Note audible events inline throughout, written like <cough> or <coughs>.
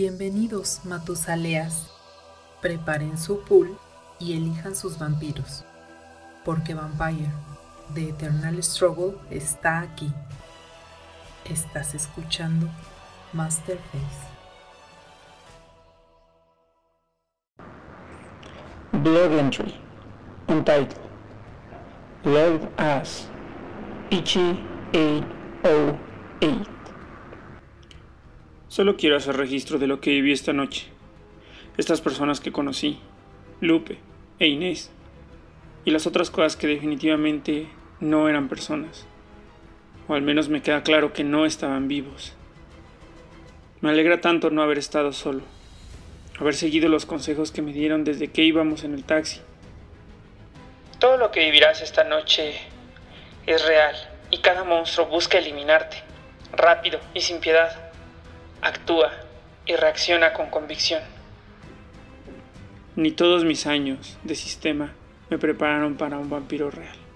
Bienvenidos, Matusaleas. Preparen su pool y elijan sus vampiros, porque Vampire, The Eternal Struggle, está aquí. Estás escuchando Masterface. Blood Entry, Untitled, Love As, Ichi 808. Solo quiero hacer registro de lo que viví esta noche. Estas personas que conocí, Lupe e Inés, y las otras cosas que definitivamente no eran personas. O al menos me queda claro que no estaban vivos. Me alegra tanto no haber estado solo haber seguido los consejos que me dieron desde que íbamos en el taxi. Todo lo que vivirás esta noche es real y cada monstruo busca eliminarte, rápido y sin piedad. Actúa y reacciona con convicción. Ni todos mis años de sistema me prepararon para un vampiro real.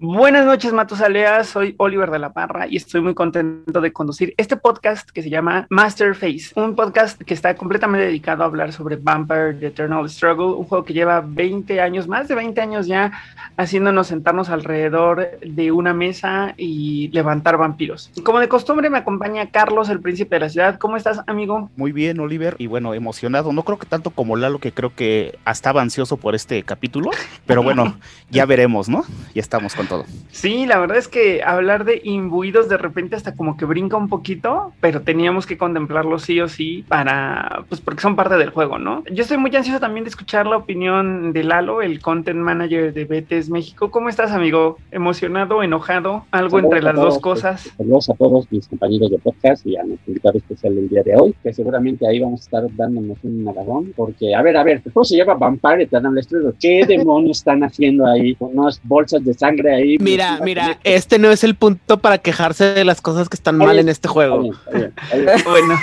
Buenas noches, Matusaleas. Soy Oliver de la Parra y estoy muy contento de conducir este podcast que se llama Masterface, un podcast que está completamente dedicado a hablar sobre Vampire The Eternal Struggle, un juego que lleva 20 años, más de 20 años ya, haciéndonos sentarnos alrededor de una mesa y levantar vampiros. Como de costumbre, me acompaña Carlos, el príncipe de la ciudad. ¿Cómo estás, amigo? Muy bien, Oliver, y bueno, emocionado. No creo que tanto como Lalo, que creo que estaba ansioso por este capítulo, pero bueno, <laughs> ya veremos, ¿no? Ya estamos con todo. Sí, la verdad es que hablar de imbuidos de repente hasta como que brinca un poquito, pero teníamos que contemplarlo sí o sí para, pues porque son parte del juego, ¿no? Yo estoy muy ansioso también de escuchar la opinión de Lalo, el content manager de Betes México. ¿Cómo estás, amigo? ¿Emocionado, enojado? ¿Algo entre las dos cosas? Saludos a todos mis compañeros de podcast y a nuestro invitado especial del día de hoy, que seguramente ahí vamos a estar dándonos un agarrón, porque, a ver, a ver, ¿cómo se llama Vampire Eternal? ¿Qué <laughs> demonios están haciendo ahí? Con unas bolsas de sangre ahí Mira, mira, este. no es el punto para quejarse de las cosas que están mal en este juego. <laughs> bueno,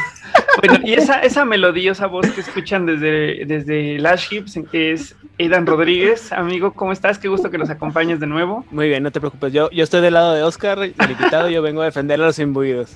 bueno, y esa, esa melodiosa voz que escuchan desde, desde Lash Hips, que es Aidan Rodríguez, amigo, ¿cómo estás? Qué gusto que nos acompañes de nuevo. Muy bien, no te preocupes. Yo, yo estoy del lado de Oscar, el invitado, yo vengo a defender a los imbuidos.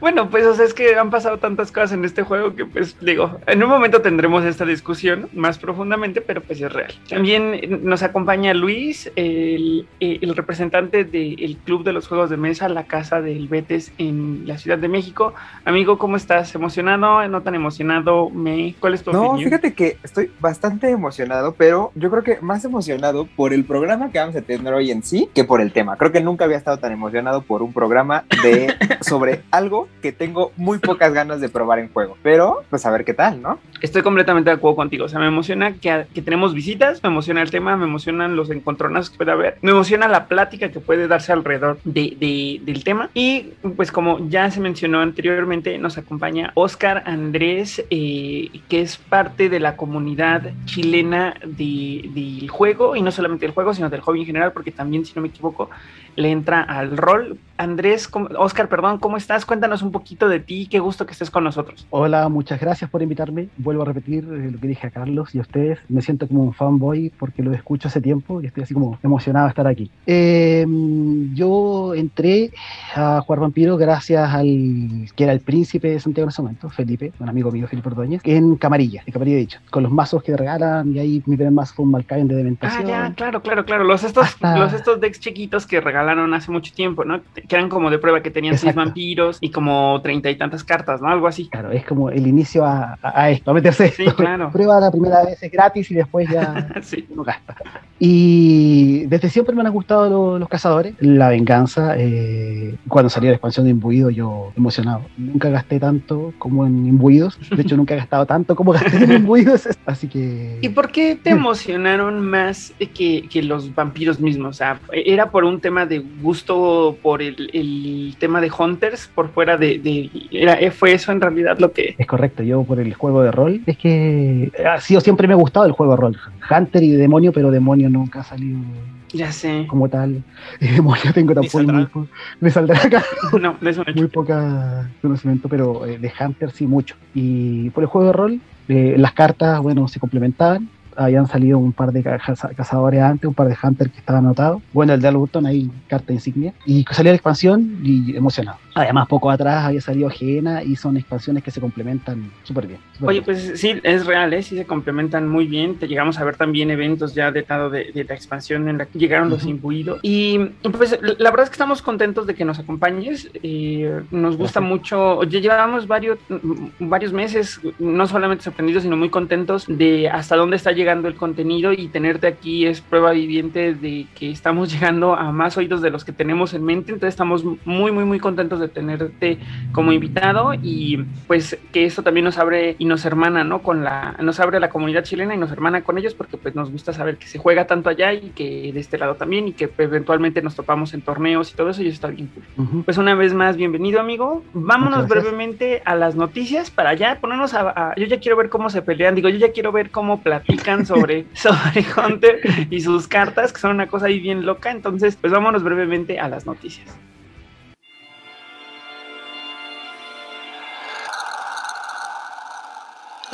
Bueno, pues o sea, es que han pasado tantas cosas en este juego que pues digo, en un momento tendremos esta discusión más profundamente, pero pues es real. También nos acompaña Luis, el, el representante del Club de los Juegos de Mesa, la Casa del Betes en la Ciudad de México. Amigo, ¿cómo estás? ¿Emocionado? ¿No tan emocionado? ¿Me? ¿Cuál es tu no, opinión? fíjate que estoy bastante emocionado, pero yo creo que más emocionado por el programa que vamos a tener hoy en sí que por el tema. Creo que nunca había estado tan emocionado por un programa de <laughs> sobre algo que tengo muy pocas ganas de probar en juego. Pero, pues a ver qué tal, ¿no? Estoy completamente de acuerdo contigo. O sea, me emociona que, que tenemos visitas, me emociona el tema, me emocionan los encontronazos que puede haber, me emociona la plática que puede darse alrededor de, de, del tema. Y pues como ya se mencionó anteriormente, nos acompaña Oscar Andrés, eh, que es parte de la comunidad chilena de, del juego, y no solamente del juego, sino del hobby en general, porque también, si no me equivoco, le entra al rol. Andrés, ¿cómo- Oscar, perdón, ¿cómo estás? Cuéntanos un poquito de ti, qué gusto que estés con nosotros. Hola, muchas gracias por invitarme. Vuelvo a repetir eh, lo que dije a Carlos y a ustedes. Me siento como un fanboy porque lo escucho hace tiempo y estoy así como emocionado de estar aquí. Eh, yo entré a jugar vampiro gracias al que era el príncipe de Santiago en ese momento, Felipe, un amigo mío, Felipe Ordóñez, en Camarilla, en Camarilla dicho, con los mazos que regalan y ahí mi primer mazo fue un Malkavian de Ah, Dementación. ya, claro, claro, claro. Los estos, Hasta- los estos decks chiquitos que regalaron hace mucho tiempo, ¿no? Que eran como de prueba que tenían seis Exacto. vampiros y como treinta y tantas cartas, ¿no? Algo así. Claro, es como el inicio a, a- a esto, a meterse. Sí, <laughs> claro. Prueba la primera vez es gratis y después ya <laughs> sí. no gasta. Y desde siempre me han gustado lo- los cazadores. La venganza, eh, cuando salió la expansión de Imbuido, yo emocionado. Nunca gasté tanto como en Imbuidos. De hecho, nunca he gastado tanto como gasté en <laughs> Imbuidos. Así que. ¿Y por qué te emocionaron más que, que los vampiros mismos? O sea, ¿era por un tema de gusto por el, el tema de Hunters por fuera de... de- era, ¿Fue eso en realidad lo que... Es correcto, yo por el juego de rol. Es que ha sido siempre me ha gustado el juego de rol. Hunter y demonio, pero demonio nunca ha salido Ya sé. como tal. <laughs> Y demonio tengo tampoco muy po- Me saldrá acá. <laughs> No, de eso no he muy poca conocimiento, pero eh, de Hunter sí mucho. Y por el juego de rol, eh, las cartas, bueno, se complementaban. Habían salido un par de ca- caza- cazadores antes, un par de Hunter que estaban anotados. Bueno, el de Alburton, ahí carta insignia. Y salió la expansión y emocionado. Además, poco atrás había salido Gena y son expansiones que se complementan súper bien. Oye, bien. pues sí, es real, ¿eh? sí se complementan muy bien. Te llegamos a ver también eventos ya lado de, de la expansión en la que llegaron los imbuidos. Y pues la verdad es que estamos contentos de que nos acompañes. eh, nos gusta Gracias. mucho. Ya llevamos varios, varios meses, no solamente sorprendidos, sino muy contentos de hasta dónde está llegando el contenido y tenerte aquí es prueba viviente de que estamos <laughs> llegando a más oídos de los que tenemos en mente. Entonces estamos muy, muy, muy contentos de tenerte como invitado y pues que esto también nos abre y nos hermana, ¿no? Con la, nos abre la comunidad chilena y nos hermana con ellos porque pues nos gusta saber que se juega tanto allá y que de este lado también y que eventualmente nos topamos en torneos y todo eso y eso está bien cool. Pues una vez más, bienvenido amigo. Vámonos brevemente a las noticias para ya ponernos a, a- Yo ya quiero ver cómo se pelean, digo, yo ya quiero ver cómo platican sobre, <laughs> sobre Hunter y sus cartas, que son una cosa ahí bien loca. Entonces, pues vámonos brevemente a las noticias.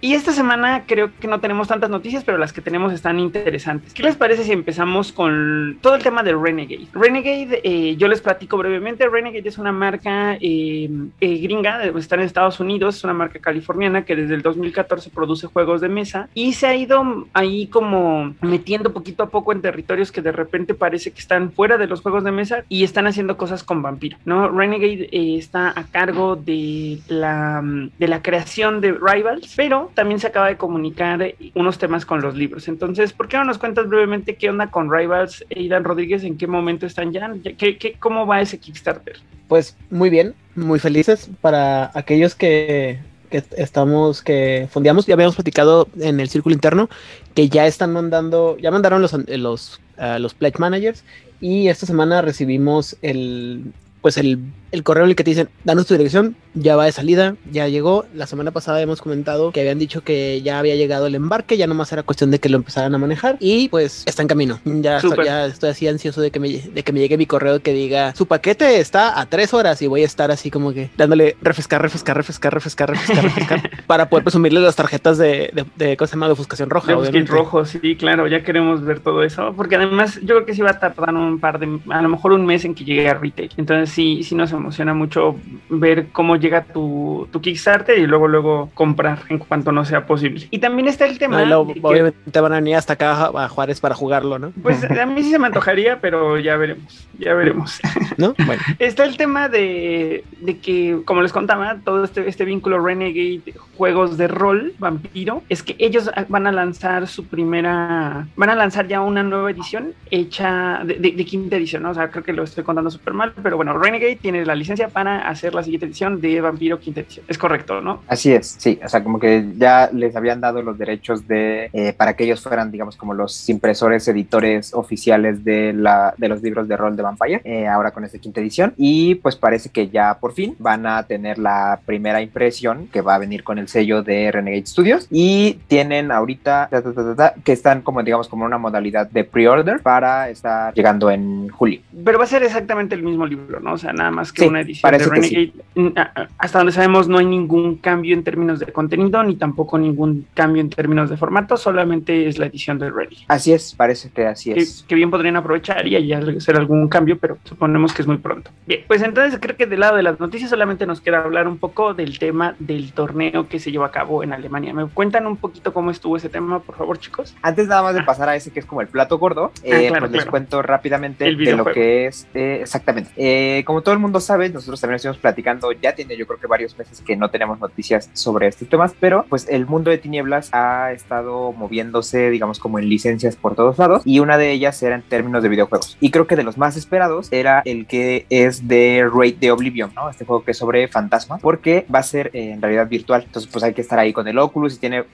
Y esta semana creo que no tenemos tantas noticias, pero las que tenemos están interesantes. ¿Qué les parece si empezamos con todo el tema de Renegade? Renegade, eh, yo les platico brevemente. Renegade es una marca eh, eh, gringa, está en Estados Unidos, es una marca californiana que desde el 2014 produce juegos de mesa y se ha ido ahí como metiendo poquito a poco en territorios que de repente parece que están fuera de los juegos de mesa y están haciendo cosas con vampiro, ¿no? Renegade eh, está a cargo de la, de la creación de Rivals, pero también se acaba de comunicar eh, unos temas con los libros. Entonces, ¿por qué no nos cuentas brevemente qué onda con Rivals, Aidan Rodríguez? ¿En qué momento están ya? ¿Qué, cómo va ese Kickstarter? Pues muy bien, muy felices para aquellos que, que estamos, que fondeamos, ya habíamos platicado en el círculo interno, que ya están mandando, ya mandaron los, los, uh, los pledge managers y esta semana recibimos el, pues el, el correo en el que te dicen, danos tu dirección, ya va de salida, ya llegó. La semana pasada hemos comentado que habían dicho que ya había llegado el embarque, ya nomás era cuestión de que lo empezaran a manejar y pues está en camino. Ya, estoy, ya estoy así ansioso de que, me, de que me llegue mi correo que diga, su paquete está a tres horas y voy a estar así como que dándole refrescar, refrescar, refrescar, refrescar, refrescar, refrescar <laughs> para poder presumirle las tarjetas de, de, de ¿cómo se llama? De ofuscación roja. De rojo, sí, claro, ya queremos ver todo eso, porque además yo creo que sí va a tardar un par de, a lo mejor un mes en que llegue a retail. Entonces sí, sí nos emociona mucho ver cómo llega tu, tu Kickstarter y luego luego comprar en cuanto no sea posible. Y también está el tema... No, lo, obviamente que, van a venir hasta acá a Juárez para jugarlo, ¿no? Pues a mí sí se me antojaría, pero ya veremos, ya veremos. ¿No? Bueno. <laughs> Está el tema de, de que, como les contaba, todo este, este vínculo Renegade, juegos de rol, vampiro, es que ellos van a lanzar su primera, van a lanzar ya una nueva edición hecha de, de, de quinta edición, ¿no? O sea, creo que lo estoy contando súper mal, pero bueno, Renegade tiene la licencia para hacer la siguiente edición de Vampiro quinta edición. Es correcto, ¿no? Así es, sí. O sea, como que ya les habían dado los derechos de eh, para que ellos fueran, digamos, como los impresores, editores oficiales de, la, de los libros de rol de Vampire, eh, ahora con esta quinta edición. Y pues parece que ya por fin van a tener la primera impresión que va a venir con el sello de Renegade Studios. Y tienen ahorita ta, ta, ta, que están como, digamos, como una modalidad de pre-order para estar llegando en julio. Pero va a ser exactamente el mismo libro, ¿no? O sea, nada más que sí, una edición de Renegade. Sí. Hasta donde sabemos, no hay ningún cambio en términos de contenido, ni tampoco ningún cambio en términos de formato, solamente es la edición de Ready. Así es, parece que así que, es. Que bien podrían aprovechar y ya hacer algún cambio, pero suponemos que es muy pronto. Bien, pues entonces creo que del lado de las noticias solamente nos queda hablar un poco del tema del torneo que se llevó a cabo en Alemania. ¿Me cuentan un poquito cómo estuvo ese tema, por favor, chicos? Antes nada más de pasar a ese que es como el plato gordo, ah, eh, claro, pues les claro. cuento rápidamente de lo que es eh, exactamente. Eh, como todo el mundo sabe, nosotros también estuvimos platicando, ya tiene yo creo que varios meses que no tenemos noticias sobre estos temas, pero pues el mundo de tinieblas ha estado moviéndose, digamos, como en licencias por todos lados, y una de ellas era en términos de videojuegos. Y creo que de los más esperados era el que es de Raid de Oblivion, ¿no? Este juego que es sobre fantasmas, porque va a ser en realidad virtual. Entonces, pues hay que estar ahí con el Oculus y tiene,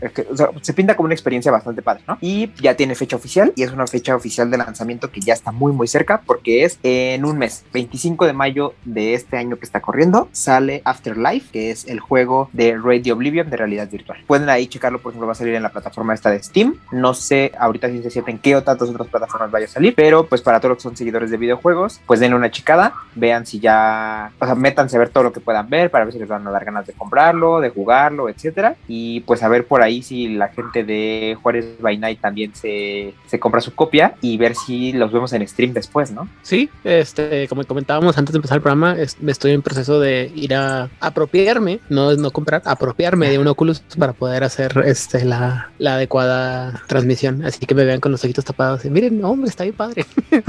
se pinta como una experiencia bastante padre, ¿no? Y ya tiene fecha oficial y es una fecha oficial de lanzamiento que ya está muy, muy cerca porque es en un mes, 25 de mayo de este año que está corriendo, sale Afterlife, que es el juego de Radio Oblivion de realidad virtual. Pueden ahí checarlo, por ejemplo, va a salir en la plataforma esta de Steam. No sé ahorita si se siente en qué o tantas otras plataformas vaya a salir, pero pues para todos los que son seguidores de videojuegos, pues denle una checada, vean si ya, o sea, métanse a ver todo lo que puedan ver para ver si les van a dar ganas de comprarlo, de jugarlo, etcétera. Y pues a ver por ahí si la gente de Juárez by Night también se compra su copia y ver si los vemos en stream después, ¿no? Sí, este, como comentábamos antes de empezar el programa, es- estoy en proceso de ir a apropiarme, no no comprar, apropiarme de un Oculus para poder hacer este la, la adecuada transmisión. Así que me vean con los ojitos tapados y miren, hombre, está bien padre. <laughs>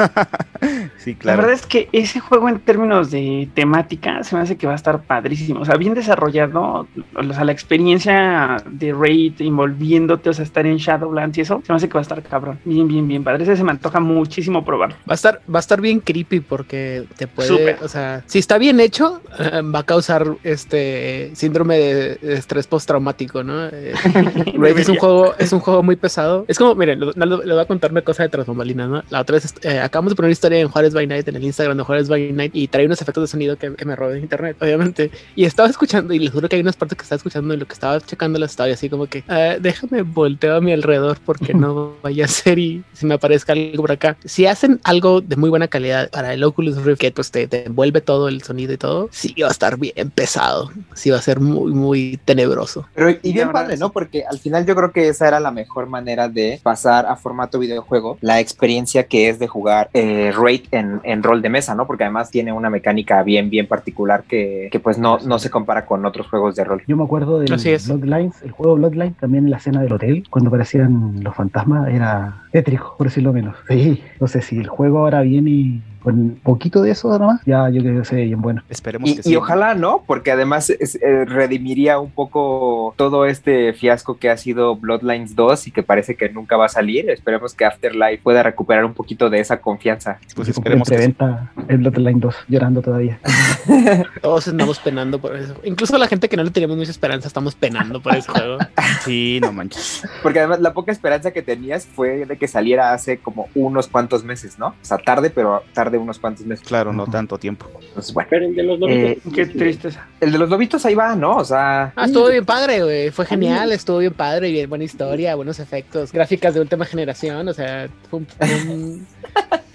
Sí, La claro. verdad es que ese juego en términos de temática se me hace que va a estar padrísimo. O sea, bien desarrollado. O sea, la experiencia de Raid envolviéndote, o sea, estar en Shadowlands y eso, se me hace que va a estar cabrón. Bien, bien, bien padre. Ese se me antoja muchísimo probarlo. Va a estar, va a estar bien creepy porque te puede, o sea, si está bien hecho, eh, va a causar este síndrome de de estrés postraumático, ¿no? Eh, <laughs> es un juego, es un juego muy pesado. Es como, miren, le voy a contar una cosa de tras bambalinas, ¿no? La otra vez eh, acabamos de poner una historia en Juárez by Night, en el Instagram de Juárez by Night, y trae unos efectos de sonido que, que me robé en internet, obviamente. Y estaba escuchando, y les juro que hay unas partes que estaba escuchando y lo que estaba checando las estaba así como que, "Ah, déjame volteo a mi alrededor porque no <laughs> vaya a ser y si me aparezca algo por acá. Si hacen algo de muy buena calidad para el Oculus Rift, que pues te, te envuelve todo el sonido y todo, sí va a estar bien pesado. Sí va a ser muy, muy tenebroso. Pero y bien padre. ¿no? Porque al final yo creo que esa era la mejor manera de pasar a formato videojuego la experiencia que es de jugar eh, Raid en, en rol de mesa, ¿no? Porque además tiene una mecánica bien, bien particular que, que pues no, no se compara con otros juegos de rol. Yo me acuerdo es. Bloodlines, el juego Bloodlines, también en la escena del hotel, cuando aparecían los fantasmas, era tétrico, por decirlo menos. Sí, no sé si el juego ahora viene con poquito de eso nada más, ya yo creo que se ve bien bueno. Esperemos Y, que y sí. ojalá no, porque además es- eh, redimiría un poco todo este fiasco que ha sido Bloodlines 2 y que parece que nunca va a salir. Esperemos que Afterlife pueda recuperar un poquito de esa confianza. Pues esperemos que sí. preventa el Bloodline 2, llorando todavía. <laughs> Todos andamos penando por eso. Incluso la gente que no le teníamos mucha esperanza, estamos penando por ese juego. <laughs> Sí, no manches. Porque además la poca esperanza que tenías fue de que saliera hace como unos cuantos meses, ¿no? O sea, tarde, pero tarde unos cuantos meses. Claro, no tanto tiempo. Entonces, bueno. Pero el de los lobitos. Eh, Qué tristeza. El de los lobitos ahí va, ¿no? O sea, Ah, estuvo bien padre, güey. Fue genial, estuvo bien padre, bien buena historia, buenos efectos, gráficas de última generación. O sea, fue un-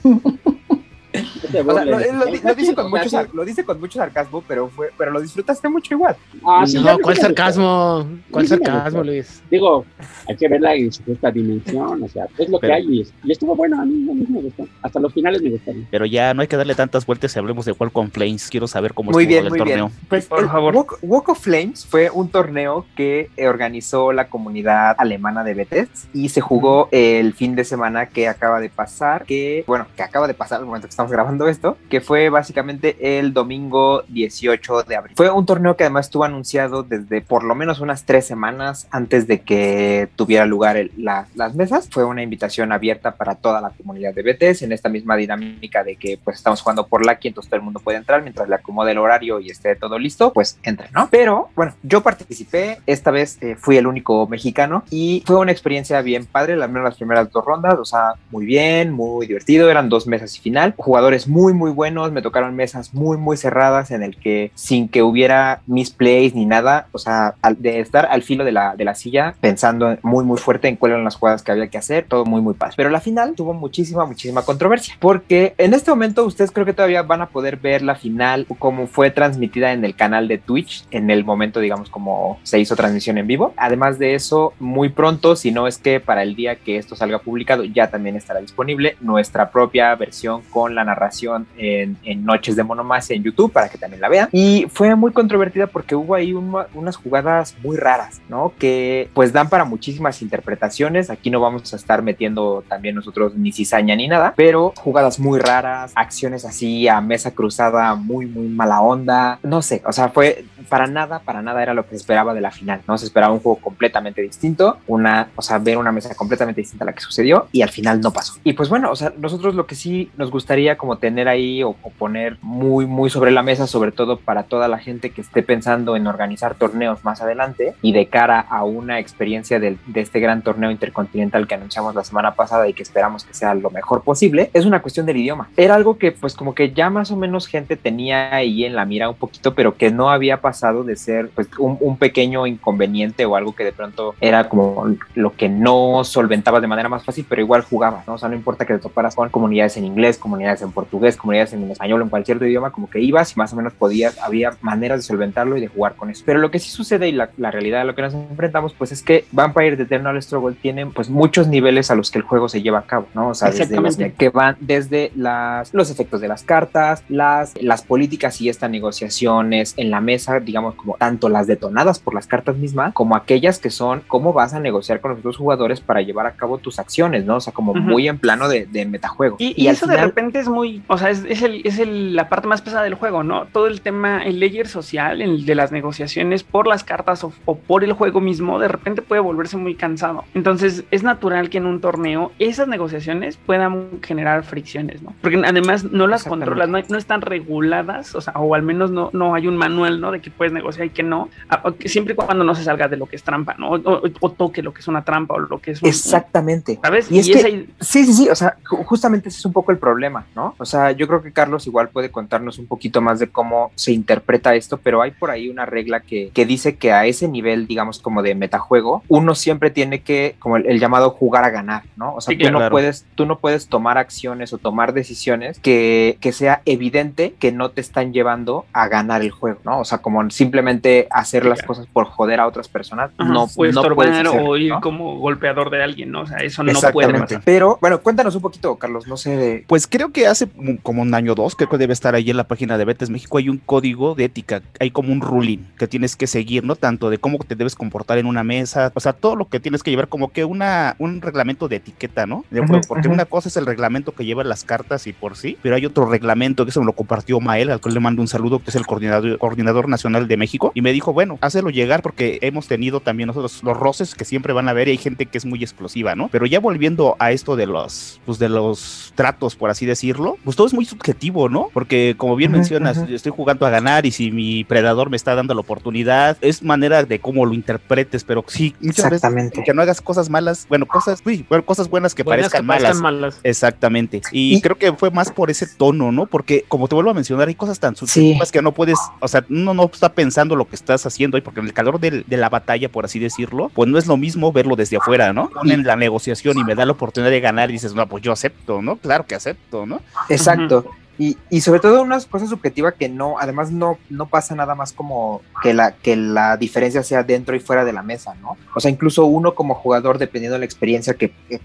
<laughs> No te o sea, burles. lo, lo- lo Está dice con mucho, sí. sar- lo dice con mucho sarcasmo, pero fue, pero lo disfrutaste mucho igual. Ah, sí, ya no, ¿cuál sarcasmo? ¿Cuál sarcasmo. Luis? Digo, hay que verla en su justa dimensión, o sea, es lo Pero- que hay y, y estuvo bueno, a mí, a mí me gustó. Hasta los finales me gustaron. Pero ya no hay que darle tantas vueltas si hablemos de Welcome Flames. Quiero saber cómo Muy estuvo bien, el muy torneo. bien. Pues Por el favor. Walk, Walk of Flames fue un torneo que organizó la comunidad alemana de Bethesda y se jugó el fin de semana que acaba de pasar, que bueno, que acaba de pasar al momento que estamos grabando esto, que fue básicamente el domingo 18 de abril. Fue un torneo que además estuvo anunciado desde por lo menos unas tres semanas antes de que tuviera lugar el- la- las mesas. Fue una invitación abierta para toda la comunidad de Bethesda en esta misma dinámica de que pues estamos jugando por Lucky, entonces todo el mundo puede entrar mientras le acomode el horario y esté todo listo, pues entre, ¿no? Pero bueno, yo participé, esta vez eh, fui el único mexicano y fue una experiencia bien padre, al menos las primeras dos rondas, o sea, muy bien, muy divertido, eran dos mesas y final, jugadores muy muy buenos, me tocaron mesas muy muy cerradas en el que sin que hubiera misplays ni nada, o sea, al- de estar al filo de la, de la silla pensando muy muy fuerte en cuáles eran las jugadas que había que hacer, todo muy muy padre. Pero la final tuvo muchísima muchísima controversia, porque en este momento ustedes creo que todavía van a poder ver la final como fue transmitida en el canal de Twitch, en el momento digamos como se hizo transmisión en vivo. Además de eso, muy pronto, si no es que para el día que esto salga publicado, ya también estará disponible nuestra propia versión con la narración en, Noches de Monomasia en YouTube para que también la vean. Y fue muy controvertida porque hubo ahí un- unas jugadas muy raras, ¿no? Que pues dan para muchísimas interpretaciones. Aquí no vamos a estar metiendo también nosotros ni cizaña ni nada, pero jugadas muy raras, acciones así a mesa cruzada muy, muy mala onda. No sé, o sea, fue para nada, para nada era lo que se esperaba de la final, ¿no? Se esperaba un juego completamente distinto, una, o sea, ver una mesa completamente distinta a la que sucedió y al final no pasó. Y pues bueno, o sea, nosotros lo que sí nos gustaría como tener ahí o, o poner muy, muy sobre la mesa, sobre todo para toda la gente que esté pensando en organizar torneos más adelante y de cara a una experiencia del- de, este gran torneo intercontinental que anunciamos la semana pasada y que esperamos que sea lo mejor posible, es una cuestión del idioma. Era algo que pues como que ya más o menos gente tenía ahí en la mira un poquito, pero que no había pasado de ser pues un, un pequeño inconveniente o algo que de pronto era como lo que no solventaba de manera más fácil, pero igual jugaba, ¿no? O sea, no importa que te toparas con comunidades en inglés, comunidades en portugués, comunidades en español o en cualquier otro idioma, como que ibas y más o menos podías, había maneras de solventarlo y de jugar con eso. Pero lo que sí sucede y la, la realidad a lo que nos enfrentamos, pues es que Vampire The Eternal Struggle tiene pues muchos niveles a los que el juego se lleva a cabo, ¿no? O sea, desde que van desde las, los efectos de las cartas, las, las políticas y estas negociaciones en la mesa, digamos, como tanto las detonadas por las cartas mismas, como aquellas que son cómo vas a negociar con los otros jugadores para llevar a cabo tus acciones, ¿no? O sea, como Ujú. muy en plano de, de metajuego. Y, y al eso de final- repente es muy, o sea, es, es, el, es el- la parte más pesada del juego, ¿no? Todo el tema, el layer social, el de las negociaciones por las cartas o, o por el juego mismo, de repente puede volverse muy cansado. Entonces es natural que en un torneo esas negociaciones puedan generar fricciones, ¿no? Porque además no las controlas, no, no están reguladas, o sea, o al menos no, no hay un manual, ¿no? De que puedes negociar y que no, que siempre y cuando no se salga de lo que es trampa, ¿no? O, o- o toque lo que es una trampa o lo que es un... Exactamente. ¿Sabes? Y es Y que- esa i- Sí, sí, sí, o sea, ju- justamente ese es un poco el problema, ¿no? O sea, yo creo que Carlos igual puede contarnos un poquito más de cómo se interpreta esto, pero hay por ahí una regla que, que dice que a ese nivel, digamos, como de metajuego, uno siempre tiene que, como el, el llamado jugar a ganar, ¿no? O sea, Sí, tú, no puedes, tú no puedes tomar acciones o tomar decisiones que, que sea evidente que no te están llevando a ganar el juego, ¿no? O sea, como simplemente hacer las cosas por joder a otras personas, Ajá, no, o no puedes hacer, o ir ¿no? como golpeador de alguien, ¿no? O sea, eso no puede pasar. Pero, bueno, cuéntanos un poquito, Carlos, no sé de... Pues creo que hace como un año o dos, creo que debe estar ahí en la página de Betes México, hay un código de ética, hay como un ruling que tienes que seguir, ¿no? Tanto de cómo te debes comportar en una mesa, o sea, todo lo que tienes que llevar como que una, un reglamento de etiqueta, ¿no? De juego, Ujú, porque una cosa es el reglamento que llevan las cartas y por sí, pero hay otro reglamento que eso me lo compartió Mael, al cual le mando un saludo, que es el coordinador, coordinador nacional de México, y me dijo, bueno, hácelo llegar porque hemos tenido también nosotros los roces que siempre van a ver y hay gente que es muy explosiva, ¿no? Pero ya volviendo a esto de los, pues de los tratos, por así decirlo, pues todo es muy subjetivo, ¿no? Porque como bien mencionas, estoy jugando a ganar y si mi predador me está dando la oportunidad, es manera de cómo lo interpretes, pero sí, muchas veces Exactamente. que no hagas cosas malas, bueno, cosas, uy, bueno, cosas buenas que Buenas parezcan que malas. parezcan malas. Exactamente. Y, Y- creo que fue más por ese tono, ¿no? Porque como te vuelvo a mencionar, hay cosas tan subjetivas que no puedes, o sea, uno no está pensando lo que estás haciendo ahí, porque en el calor del- de la batalla, por así decirlo, pues no es lo mismo verlo desde afuera, ¿no? Ponen la negociación y me da la oportunidad de ganar y dices, no, pues yo acepto, ¿no? Claro que acepto, ¿no? Exacto. Y, y sobre todo una cosa subjetiva que no, además no, no pasa nada más como que la, que la diferencia sea dentro y fuera de la mesa, ¿no? O sea, incluso uno como jugador, dependiendo de la experiencia que, que,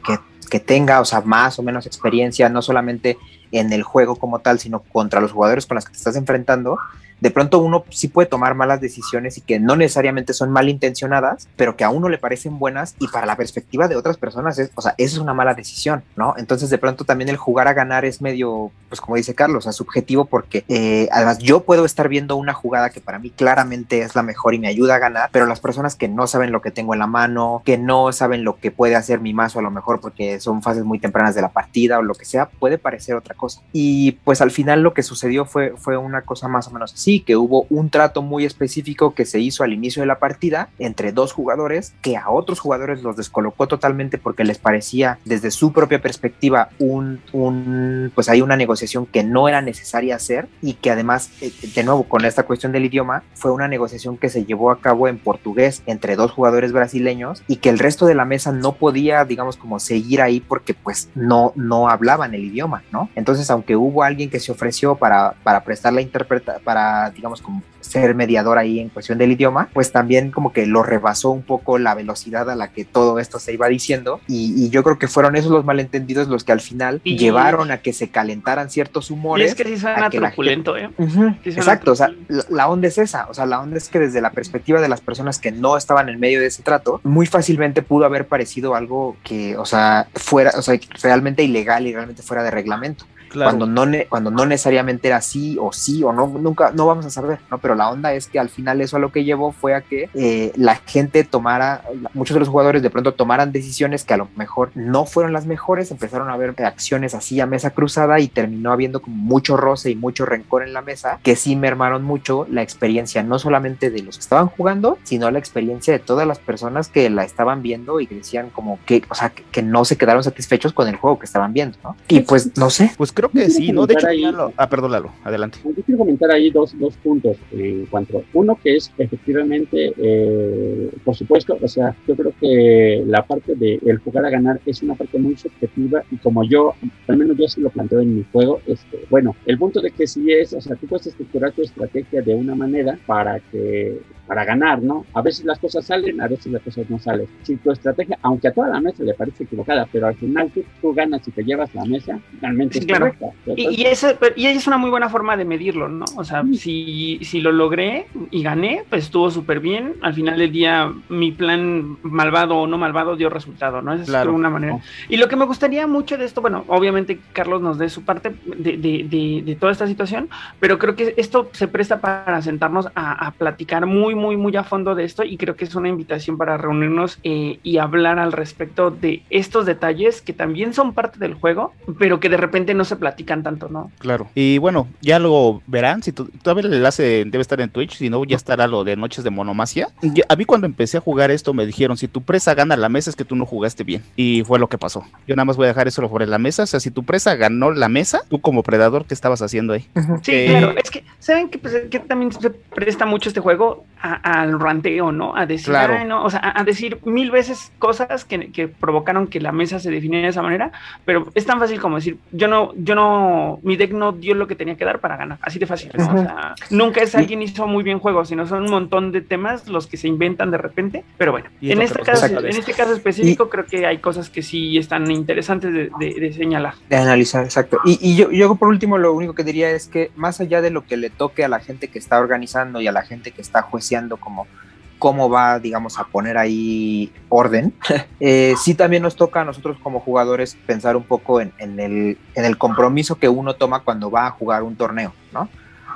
que tenga, o sea, más o menos experiencia, no solamente en el juego como tal, sino contra los jugadores con los que te estás enfrentando, de pronto uno sí puede tomar malas decisiones y que no necesariamente son malintencionadas, pero que a uno le parecen buenas y para la perspectiva de otras personas es, o sea, eso es una mala decisión, ¿no? Entonces de pronto también el jugar a ganar es medio, pues como dice Carlos, subjetivo porque eh, además yo puedo estar viendo una jugada que para mí claramente es la mejor y me ayuda a ganar, pero las personas que no saben lo que tengo en la mano, que no saben lo que puede hacer mi mazo a lo mejor porque son fases muy tempranas de la partida o lo que sea, puede parecer otra cosa. Y pues al final lo que sucedió fue, fue una cosa más o menos así, que hubo un trato muy específico que se hizo al inicio de la partida entre dos jugadores que a otros jugadores los descolocó totalmente porque les parecía desde su propia perspectiva un, un pues hay una negociación que no era necesaria hacer y que además eh, de nuevo con esta cuestión del idioma fue una negociación que se llevó a cabo en portugués entre dos jugadores brasileños y que el resto de la mesa no podía digamos como seguir ahí porque pues no no hablaban el idioma no entonces aunque hubo alguien que se ofreció para para prestar la interpreta para digamos como ser mediador ahí en cuestión del idioma pues también como que lo rebasó un poco la velocidad a la que todo esto se iba diciendo y, y yo creo que fueron esos los malentendidos los que al final Y- llevaron a que se calentaran ciertos Y humores es que sí suena truculento, ¿eh? Ujú, Sí, suena Exacto, o sea, la, la onda es esa, o sea, la onda es que desde la perspectiva de las personas que no estaban en medio de ese trato, muy fácilmente pudo haber parecido algo que, o sea, fuera, o sea, realmente ilegal y realmente fuera de reglamento. Claro. Cuando no, cuando no necesariamente era así o sí o no, nunca, no vamos a saber, ¿no? Pero la onda es que al final eso a lo que llevó fue a que eh, la gente tomara, muchos de los jugadores de pronto tomaran decisiones que a lo mejor no fueron las mejores, empezaron a ver acciones así a mesa cruzada y terminó habiendo como mucho roce y mucho rencor en la mesa, que sí mermaron mucho la experiencia, no solamente de los que estaban jugando, sino la experiencia de todas las personas que la estaban viendo y que decían como que, o sea, que, que no se quedaron satisfechos con el juego que estaban viendo, ¿no? Y pues no sé. Pues creo que sí, ¿no? De hecho, lo- Ah, perdón, Lalo, adelante. Yo quiero comentar ahí dos, dos puntos en cuanto. Uno que es efectivamente, eh, por supuesto, o sea, yo creo que la parte de el jugar a ganar es una parte muy subjetiva y como yo, al menos yo sí lo planteo en mi juego, este, bueno, el punto de que sí es, o sea, tú puedes estructurar tu estrategia de una manera para que para ganar, ¿no? A veces las cosas salen, a veces las cosas no salen. Si tu estrategia, aunque a toda la mesa le parece equivocada, pero al final tú, tú ganas y te llevas la mesa, realmente es Claro. correcta. Y, y, esa, y es una muy buena forma de medirlo, ¿no? O sea, si, si lo logré y gané, pues estuvo súper bien. Al final del día, mi plan malvado o no malvado dio resultado, ¿no? Esa es Claro. una manera. Y lo que me gustaría mucho de esto, bueno, obviamente Carlos nos dé su parte de, de- de- de toda esta situación, pero creo que esto se presta para sentarnos a, a platicar muy, muy, muy a fondo de esto y creo que es una invitación para reunirnos eh, y hablar al respecto de estos detalles que también son parte del juego, pero que de repente no se platican tanto, ¿no? Claro. Y bueno, ya lo verán. Si tu- todavía el enlace debe estar en Twitch, si no, ya estará lo de Noches de Monomasia. Y a mí, cuando empecé a jugar esto, me dijeron: si tu presa gana la mesa, es que tú no jugaste bien. Y fue lo que pasó. Yo nada más voy a dejar eso sobre la mesa. O sea, si tu presa ganó la mesa, tú como predador, ¿qué estabas haciendo ahí? Sí, Eh, claro. Es que, ¿saben que, pues, que también se presta mucho este juego a- al ranteo, ¿no? A decir, Claro. "Ay, no", o sea, a, a decir mil veces cosas que, que provocaron que la mesa se definiera de esa manera, pero es tan fácil como decir, yo no, yo no, mi deck no dio lo que tenía que dar para ganar, así de fácil, ¿no? O sea, nunca es alguien hizo muy bien juego, sino son un montón de temas los que se inventan de repente, pero bueno, Y en este, caso, en este caso específico creo que hay cosas que sí están interesantes de, de- de señalar. De analizar, exacto. Y, y yo, yo por último lo único que diría es que más allá de lo que le toque a la gente que está organizando y a la gente que está jueceando como cómo va, digamos, a poner ahí orden, <laughs> eh, sí también nos toca a nosotros como jugadores pensar un poco en, en el, en el compromiso que uno toma cuando va a jugar un torneo, ¿no?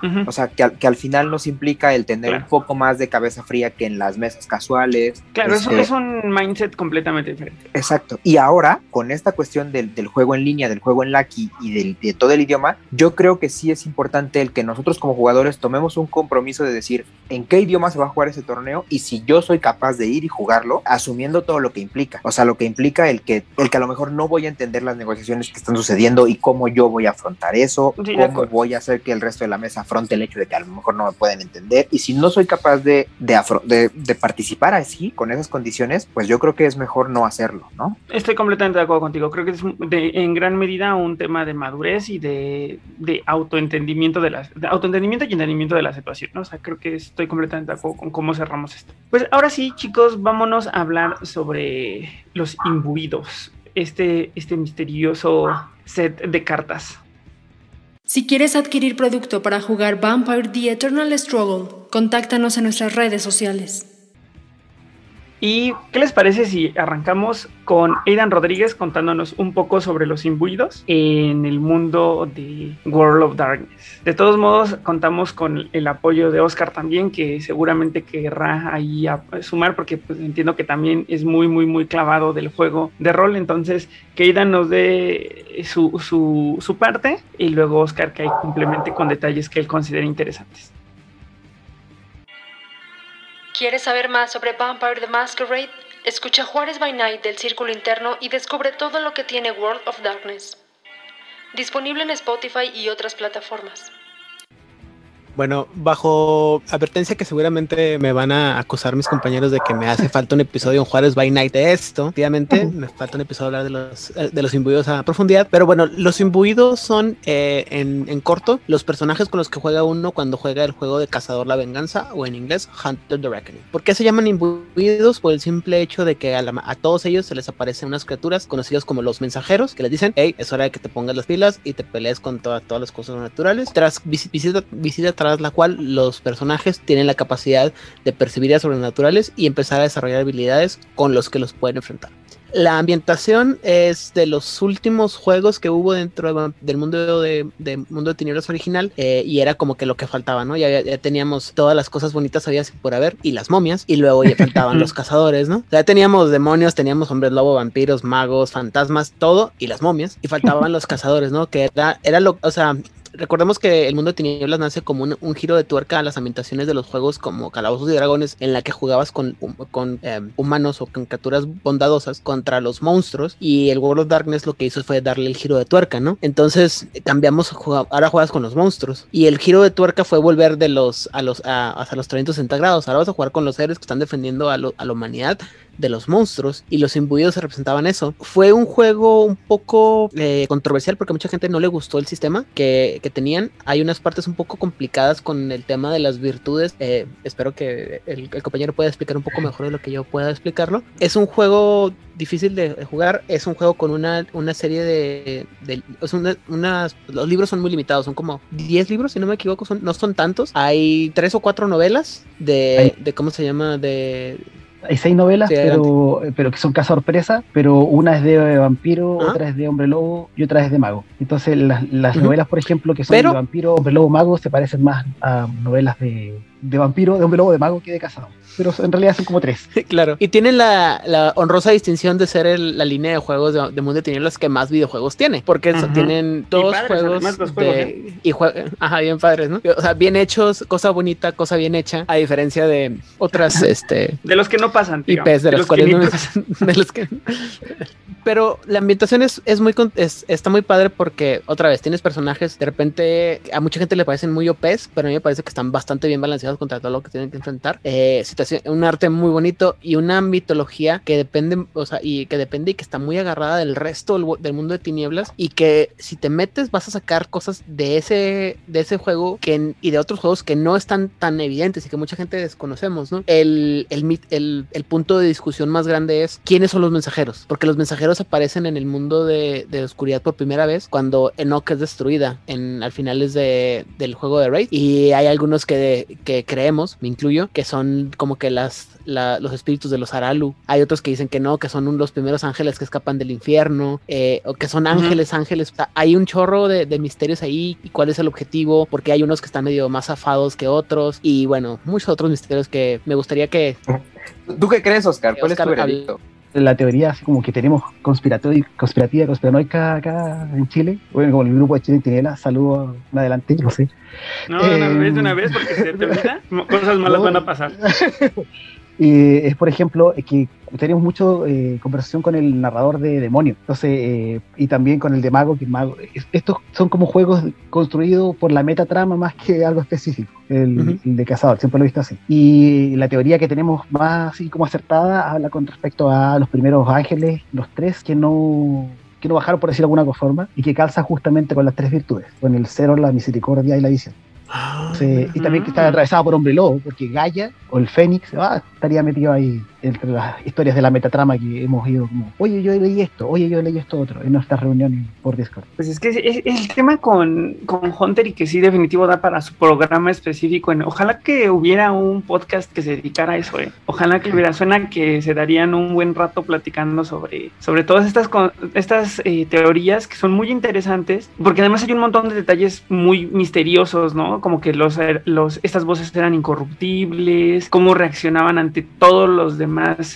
Ujú. O sea, que al, que al final nos implica el tener Claro. un poco más de cabeza fría que en las mesas casuales. Claro, eso Este, es un mindset completamente diferente. Exacto. Y ahora, con esta cuestión del, del juego en línea, del juego en Lucky y del- de todo el idioma, yo creo que sí es importante el que nosotros como jugadores tomemos un compromiso de decir en qué idioma se va a jugar ese torneo y si yo soy capaz de ir y jugarlo, asumiendo todo lo que implica. O sea, lo que implica el que, el que a lo mejor no voy a entender las negociaciones que están sucediendo y cómo yo voy a afrontar eso, Sí, cómo voy a hacer que el resto de la mesa afronte el hecho de que a lo mejor no me pueden entender. Y si no soy capaz de, de, participar así, con esas condiciones, pues yo creo que es mejor no hacerlo, ¿no? Estoy completamente de acuerdo contigo. Creo que es en gran medida un tema de madurez y de, de autoentendimiento de las autoentendimiento y entendimiento de la situación. ¿no? O sea, creo que estoy completamente de acuerdo con cómo cerramos esto. Pues ahora sí, chicos, vámonos a hablar sobre los imbuidos. Este, este misterioso set de cartas. Si quieres adquirir producto para jugar Vampire The Eternal Struggle, contáctanos en nuestras redes sociales. ¿Y qué les parece si arrancamos con Aidan Rodríguez contándonos un poco sobre los imbuidos en el mundo de World of Darkness? De todos modos, contamos con el apoyo de Oscar también, que seguramente querrá ahí a- sumar, porque pues, entiendo que también es muy, muy, muy clavado del juego de rol. Entonces, que Aidan nos dé su, su, su parte y luego Oscar que ahí complemente con detalles que él considere interesantes. ¿Quieres saber más sobre Vampire the Masquerade? Escucha Juárez by Night del Círculo Interno y descubre todo lo que tiene World of Darkness. Disponible en Spotify y otras plataformas. Bueno, bajo advertencia que seguramente me van a acusar mis compañeros de que me hace falta un episodio en Juárez by Night de esto. Efectivamente, me falta un episodio hablar de los, eh, de los imbuidos a profundidad. Pero bueno, los imbuidos son, eh, en, en corto, los personajes con los que juega uno cuando juega el juego de Cazador la Venganza o en inglés Hunter the Reckoning. ¿Por qué se llaman imbuidos? Por el simple hecho de que a, la- a todos ellos se les aparecen unas criaturas conocidas como los mensajeros que les dicen, hey, es hora de que te pongas las pilas y te pelees con toda- todas las cosas naturales. Tras vis- visita, visita tras la cual los personajes tienen la capacidad de percibir a sobrenaturales y empezar a desarrollar habilidades con los que los pueden enfrentar. La ambientación es de los últimos juegos que hubo dentro de- del mundo de, de Mundo de Tinieblas original eh, y era como que lo que faltaba, ¿no? Ya, ya teníamos todas las cosas bonitas habías por haber y las momias y luego ya faltaban <laughs> los cazadores, ¿no? Ya teníamos demonios, teníamos hombres lobo, vampiros, magos, fantasmas, todo y las momias y faltaban los cazadores, ¿no? Que era, era lo, o sea, Recordemos que el mundo de tinieblas nace como un, giro de tuerca a las ambientaciones de los juegos como Calabozos y Dragones, en la que jugabas con, con eh, humanos o con criaturas bondadosas contra los monstruos. Y el World of Darkness lo que hizo fue darle el giro de tuerca, ¿no? Entonces cambiamos, ahora juegas con los monstruos. Y el giro de tuerca fue volver de los a los a, hasta los 360 grados. Ahora vas a jugar con los héroes que están defendiendo a, lo- a la humanidad de los monstruos y los imbuidos se representaban eso. Fue un juego un poco eh, controversial porque a mucha gente no le gustó el sistema que, que tenían. Hay unas partes un poco complicadas con el tema de las virtudes. Eh, espero que el, el compañero pueda explicar un poco mejor de lo que yo pueda explicarlo. Es un juego difícil de jugar. Es un juego con una, una serie de... de- es una- unas, los libros son muy limitados. Son como 10 libros, si no me equivoco. Son, no son tantos. Hay tres o cuatro novelas de... De ¿Cómo se llama? De... Hay seis novelas, Sí, pero, pero que son caza sorpresa, pero una es de vampiro, Ah. otra es de hombre lobo y otra es de mago. Entonces las, las novelas, por ejemplo, que son Pero- de vampiro, hombre lobo, mago, se parecen más a novelas de, de vampiro, de hombre lobo, de mago que de cazador. Pero en realidad son como tres. <laughs> Claro. Y tienen la, la honrosa distinción de ser el- la línea de juegos de, de Mundo de Tinieblas que más videojuegos tiene. Porque eso, tienen dos padres, juegos. los juegos, de- ¿eh? y jue- Ajá, bien padres, ¿no? O sea, bien hechos, cosa bonita, cosa bien hecha. A diferencia de otras <laughs> este, De los que no pasan. IPs de las los cuales no me quinientos. pasan- <laughs> de los que- Pero la ambientación es, es muy con- es- está muy padre porque otra vez tienes personajes de repente a mucha gente le parecen muy OPs, pero a mí me parece que están bastante bien balanceados contra todo lo que tienen que enfrentar. Eh, un arte muy bonito y una mitología que depende, o sea, y que depende y que está muy agarrada del resto del, mundo de tinieblas y que si te metes vas a sacar cosas de ese de ese juego que y de otros juegos que no están tan evidentes y que mucha gente desconocemos, ¿no? El, el, el, punto de discusión más grande es quiénes son los mensajeros, porque los mensajeros aparecen en el mundo de, de oscuridad por primera vez cuando Enoch es destruida en al finales de, del juego de Raid y hay algunos que, que creemos, me incluyo, que son como que las la- los espíritus de los Aralu. Hay otros que dicen que no, que son un- los primeros ángeles que escapan del infierno, eh, o que son ángeles, ángeles. O sea, hay un chorro de, de misterios ahí y cuál es el objetivo, porque hay unos que están medio más afados que otros, y bueno, muchos otros misterios que me gustaría que ¿Tú qué crees, Oscar? ¿Cuál Oscar, es tu veredicto? La teoría así como que tenemos conspiratoria, conspirativa, conspiranoica acá en Chile. Bueno, como el grupo de Chile en Tinieblas, saludos más adelante, no sé. No, de una Eh, vez, de una vez, porque se te olvida, cosas malas <laughs> no. van a pasar. <laughs> Eh, es, por ejemplo, eh, que tenemos mucho eh, conversación con el narrador de Demonio, entonces, eh, y también con el de Mago, que Mago, es- estos son como juegos construidos por la metatrama más que algo específico, el, Ujú. el de Cazador, siempre lo he visto así. Y la teoría que tenemos más así como acertada habla con respecto a los primeros ángeles, los tres que no que no bajaron por decirlo de alguna forma y que calza justamente con las tres virtudes, con el cero, la misericordia y la visión. Entonces, y también que está atravesada por Hombre Lobo, porque Gaia o el Fénix ah, estaría metido ahí entre las historias de la metatrama que hemos ido como, oye, yo leí esto, oye, yo leí esto otro, en nuestras reuniones por Discord. Pues es que es, es el tema con, con Hunter y que sí definitivo da para su programa específico. En, ojalá que hubiera un podcast que se dedicara a eso. eh. Ojalá que hubiera. Suena que se darían un buen rato platicando sobre, sobre todas estas, estas eh, teorías que son muy interesantes. Porque además hay un montón de detalles muy misteriosos, ¿no? Como que los, los, estas voces eran incorruptibles, cómo reaccionaban ante todos los demás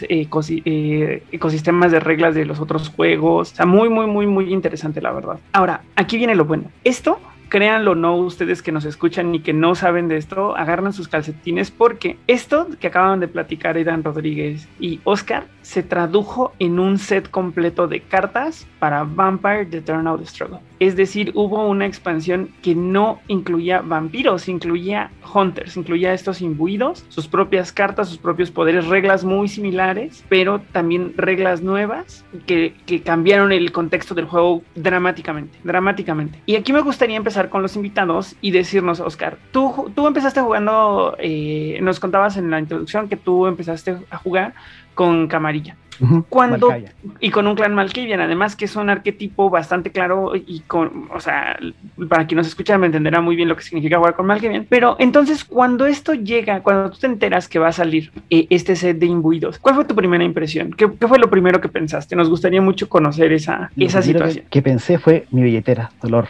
ecosi- eh, ecosistemas de reglas de los otros juegos. Muy, muy, muy, muy interesante, la verdad. Ahora, aquí viene lo bueno. Esto, créanlo no, ustedes que nos escuchan y que no saben de esto, agarran sus calcetines porque esto que acaban de platicar Aidan Rodríguez y Oscar se tradujo en un set completo de cartas para Vampire The Struggle. Es decir, hubo una expansión que no incluía vampiros, incluía hunters, incluía estos imbuidos, sus propias cartas, sus propios poderes, reglas muy similares, pero también reglas nuevas que, que cambiaron el contexto del juego dramáticamente, dramáticamente. Y aquí me gustaría empezar con los invitados y decirnos, Oscar, tú, tú empezaste jugando, eh, nos contabas en la introducción que tú empezaste a jugar con Camarilla. Cuando y con un clan Malkavian, además que es un arquetipo bastante claro y con, o sea, para quien nos escucha me entenderá muy bien lo que significa jugar con Malkavian. Pero entonces, cuando esto llega, cuando tú te enteras que va a salir eh, este set de imbuidos, ¿cuál fue tu primera impresión? ¿Qué, fue lo primero que pensaste? Nos gustaría mucho conocer esa, esa situación. Que, que pensé fue mi billetera, dolor.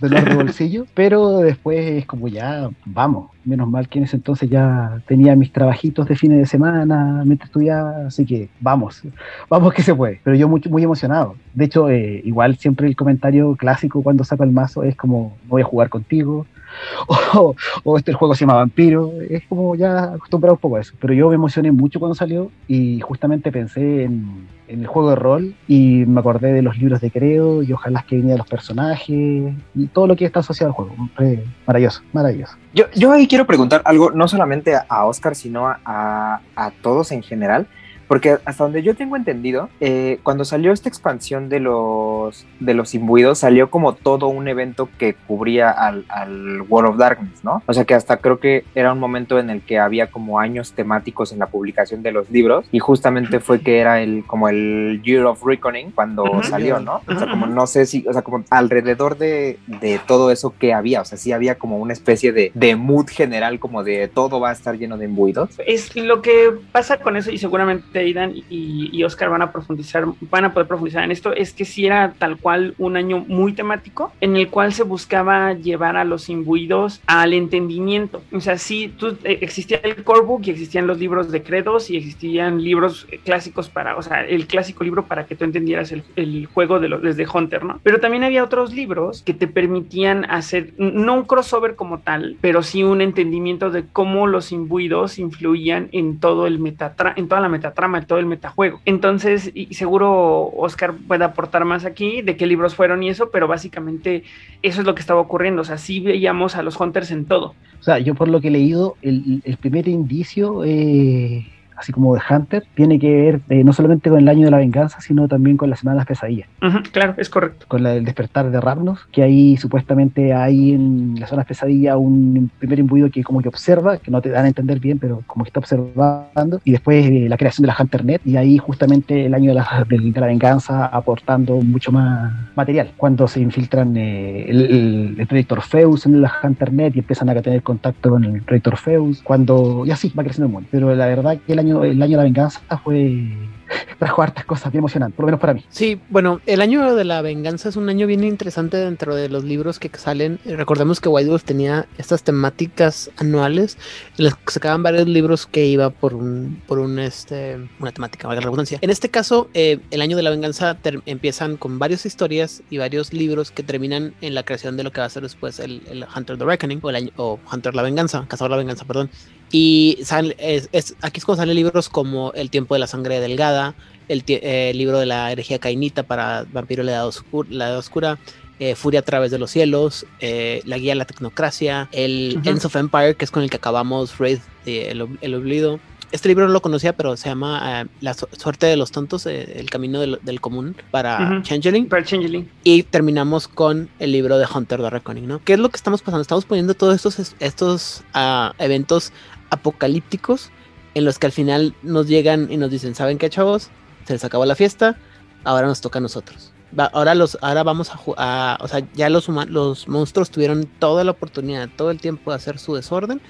Dolor <laughs> de bolsillo, pero después es como ya, vamos, menos mal que en ese entonces ya tenía mis trabajitos de fines de semana mientras estudiaba, así que vamos, vamos que se puede, pero yo muy, muy emocionado. De hecho, eh, igual siempre el comentario clásico cuando saco el mazo es como, voy a jugar contigo, <laughs> o, este juego se llama Vampiro, es como ya acostumbrado un poco a eso. Pero yo me emocioné mucho cuando salió y justamente pensé en, el juego de rol y me acordé de los libros de Creo y ojalá que venía de los personajes y todo lo que está asociado al juego. maravilloso, maravilloso. Yo, yo ahí quiero preguntar algo, no solamente a Oscar, sino a, a todos en general. Porque hasta donde yo tengo entendido, eh, cuando salió esta expansión de los, de los imbuidos, salió como todo un evento que cubría al, al, World of Darkness, ¿no? O sea que hasta creo que era un momento en el que había como años temáticos en la publicación de los libros y justamente fue que era el como el Year of Reckoning cuando salió, ¿no? O sea, como no sé si, o sea, como alrededor de, de todo eso que había, o sea, sí había como una especie de, de mood general como de todo va a estar lleno de imbuidos. Es lo que pasa con eso y seguramente Aidan y, Oscar van a profundizar, van a poder profundizar en esto, es que si era tal cual un año muy temático en el cual se buscaba llevar a los imbuidos al entendimiento. O sea, sí, eh, existía el core book y existían los libros de credos y existían libros clásicos para, o sea, el clásico libro para que tú entendieras el, juego de los, desde Hunter, ¿no? Pero también había otros libros que te permitían hacer, no un crossover como tal, pero sí un entendimiento de cómo los imbuidos influían en todo el en toda la metatrama todo el metajuego. Entonces, y seguro Oscar puede aportar más aquí de qué libros fueron y eso, pero básicamente eso es lo que estaba ocurriendo. O sea, sí veíamos a los Hunters en todo. O sea, yo por lo que he leído, el, el primer indicio eh, así como de Hunter, tiene que ver eh, no solamente con el año de la venganza, sino también con la semana de las pesadillas. claro, es correcto. Con la del despertar de Ravnos, que ahí supuestamente hay en la zona de pesadilla un primer imbuido que como que observa, que no te dan a entender bien, pero como que está observando, y después eh, la creación de la Hunternet, y ahí justamente el año de la, <laughs> de, la venganza aportando mucho más material. Cuando se infiltran eh, el, el, proyecto Orpheus en la Hunternet y empiezan a tener contacto con el proyecto Orpheus, cuando, y así va creciendo el mundo. Pero la verdad que el año el año de la venganza fue trajo hartas cosas bien emocionantes, por lo menos para mí. Sí, bueno, el año de la venganza es un año bien interesante dentro de los libros que salen. Recordemos que White Wolf tenía estas temáticas anuales en las que sacaban varios libros que iba por un, por un este, una temática, valga la redundancia. En este caso, eh, el año de la venganza empiezan con varias historias y varios libros que terminan en la creación de lo que va a ser después el, Hunter the Reckoning o, el año, o Hunter la venganza, Cazador la venganza, perdón. Y es, aquí es cuando salen libros como El tiempo de la sangre delgada, el, eh, libro de la herejía cainita para Vampiro la Edad, la Oscura, eh, Furia a través de los cielos, eh, La guía a la tecnocracia, el Ends of Empire, que es con el que acabamos Raid, el, el, Olvido. Este libro no lo conocía, pero se llama La suerte de los tontos, el camino del, común para Changeling. Para Changeling. Y terminamos con el libro de Hunter the Reckoning, ¿no? ¿Qué es lo que estamos pasando? Estamos poniendo todos estos, estos uh, eventos apocalípticos en los que al final nos llegan y nos dicen, ¿saben qué, chavos? Se les acabó la fiesta, ahora nos toca a nosotros. ahora, los, ahora vamos a, o sea, ya los, los monstruos tuvieron toda la oportunidad, todo el tiempo de hacer su desorden.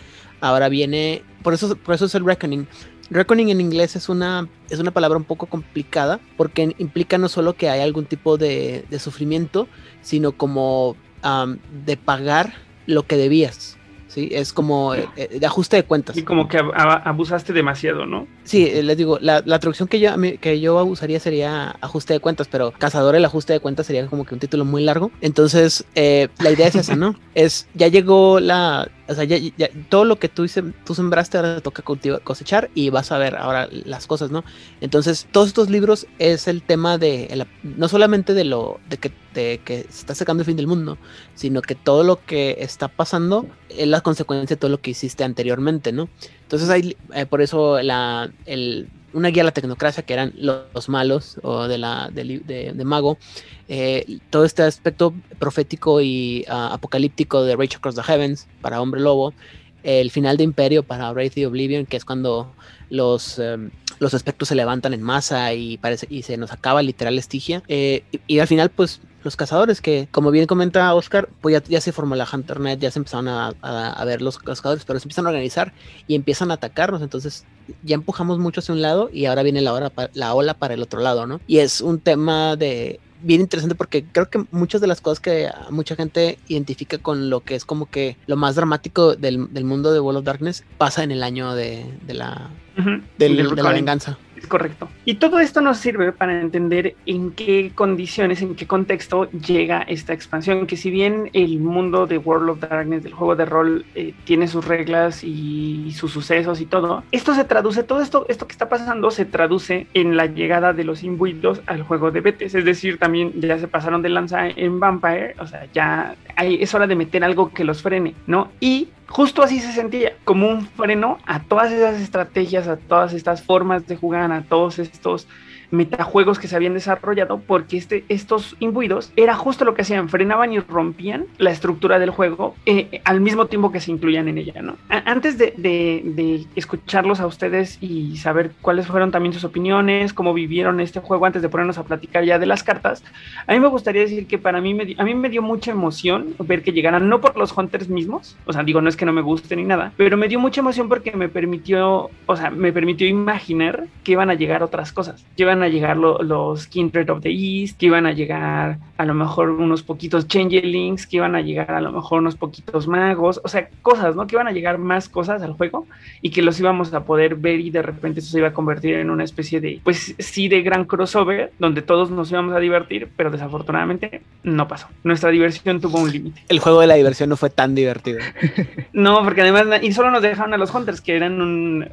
Ahora viene, por eso, por eso es el reckoning. Reckoning en inglés es una, es una palabra un poco complicada porque implica no solo que hay algún tipo de, sufrimiento, sino como de pagar lo que debías. ¿Sí? Es como eh, eh, de ajuste de cuentas. Y como que abusaste demasiado, ¿no? Sí, eh, les digo, la, traducción que yo, que yo usaría sería ajuste de cuentas, pero Cazador el ajuste de cuentas sería como que un título muy largo. Entonces, la idea es esa, ¿no? <laughs> es, ya llegó la, o sea, ya, todo lo que tú, tú sembraste ahora toca cosechar y vas a ver ahora las cosas, ¿no? Entonces, todos estos libros es el tema de, no solamente de lo, de que, que se está sacando el fin del mundo, sino que todo lo que está pasando es la consecuencia de todo lo que hiciste anteriormente, ¿no? Entonces, hay, eh, por eso la, el, una guía a la tecnocracia, que eran los, malos o de, la, de, Mago, eh, todo este aspecto profético y ah, apocalíptico de Rage Across the Heavens para Hombre Lobo, el final de Imperio para Wraith the Oblivion, que es cuando los, em, los espectros se levantan en masa y, parece, y se nos acaba literal Estigia. Eh, y, al final, pues los cazadores, que como bien comenta Oscar, pues ya, se formó la Hunternet, ya se empezaron a, ver los cazadores, pero se empiezan a organizar y empiezan a atacarnos. Entonces ya empujamos mucho hacia un lado y ahora viene la, hora, la ola para el otro lado, ¿no? Y es un tema de bien interesante porque creo que muchas de las cosas que mucha gente identifica con lo que es como que lo más dramático del, del mundo de World of Darkness pasa en el año de, de la, de la venganza. Es correcto. Y todo esto nos sirve para entender en qué condiciones, en qué contexto llega esta expansión, que si bien el mundo de World of Darkness, del juego de rol, eh, tiene sus reglas y sus sucesos y todo, esto se traduce, todo esto, esto que está pasando se traduce en la llegada de los imbuidos al juego de Betes, es decir, también ya se pasaron de lanza en Vampire, o sea, ya es hora de meter algo que los frene, ¿no? Y justo así se sentía, como un freno a todas esas estrategias, a todas estas formas de jugar, a todos estos metajuegos que se habían desarrollado porque este, estos imbuidos era justo lo que hacían, frenaban y rompían la estructura del juego eh, al mismo tiempo que se incluían en ella, ¿no? antes de, de, escucharlos a ustedes y saber cuáles fueron también sus opiniones, cómo vivieron este juego antes de ponernos a platicar ya de las cartas, a mí me gustaría decir que para mí me, a mí me dio mucha emoción ver que llegaran, no por los hunters mismos, o sea, digo, no es que no me guste ni nada, pero me dio mucha emoción porque me permitió, o sea, me permitió imaginar que iban a llegar otras cosas, llevan a llegar los Kindred of the East, que iban a llegar a lo mejor unos poquitos Changelings, que iban a llegar a lo mejor unos poquitos magos, o sea, cosas, ¿no? Que iban a llegar más cosas al juego y que los íbamos a poder ver y de repente eso se iba a convertir en una especie de, pues sí, de gran crossover, donde todos nos íbamos a divertir, pero desafortunadamente no pasó. Nuestra diversión tuvo un límite. El juego de la diversión no fue tan divertido. <laughs> no, porque además, y solo nos dejaron a los Hunters, que eran un,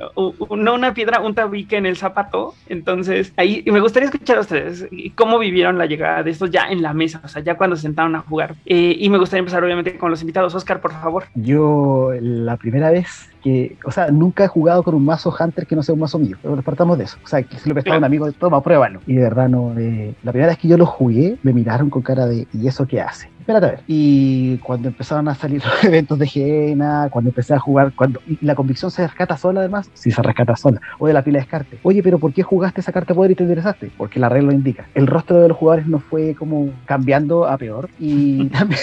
no una piedra, un tabique en el zapato, entonces ahí y, me gustaría escuchar a ustedes cómo vivieron la llegada de estos ya en la mesa, o sea, ya cuando se sentaron a jugar. Eh, y me gustaría empezar obviamente con los invitados. Oscar, por favor. Yo la primera vez que, o sea, nunca he jugado con un mazo Hunter que no sea un mazo mío. Pero partamos de eso. O sea, que se lo prestaba un amigo, toma, pruébalo. Y de verdad no, eh, la primera vez que yo lo jugué, me miraron con cara de, ¿y eso qué hace? espérate a ver. Y cuando empezaron a salir <laughs> los eventos de Gena, cuando empecé a jugar, cuando la convicción se rescata sola además, si se rescata sola, o de la pila de descarte. Oye, pero ¿por qué jugaste esa carta de poder y te interesaste? Porque la regla lo indica. El rostro de los jugadores no fue como cambiando a peor y <laughs> también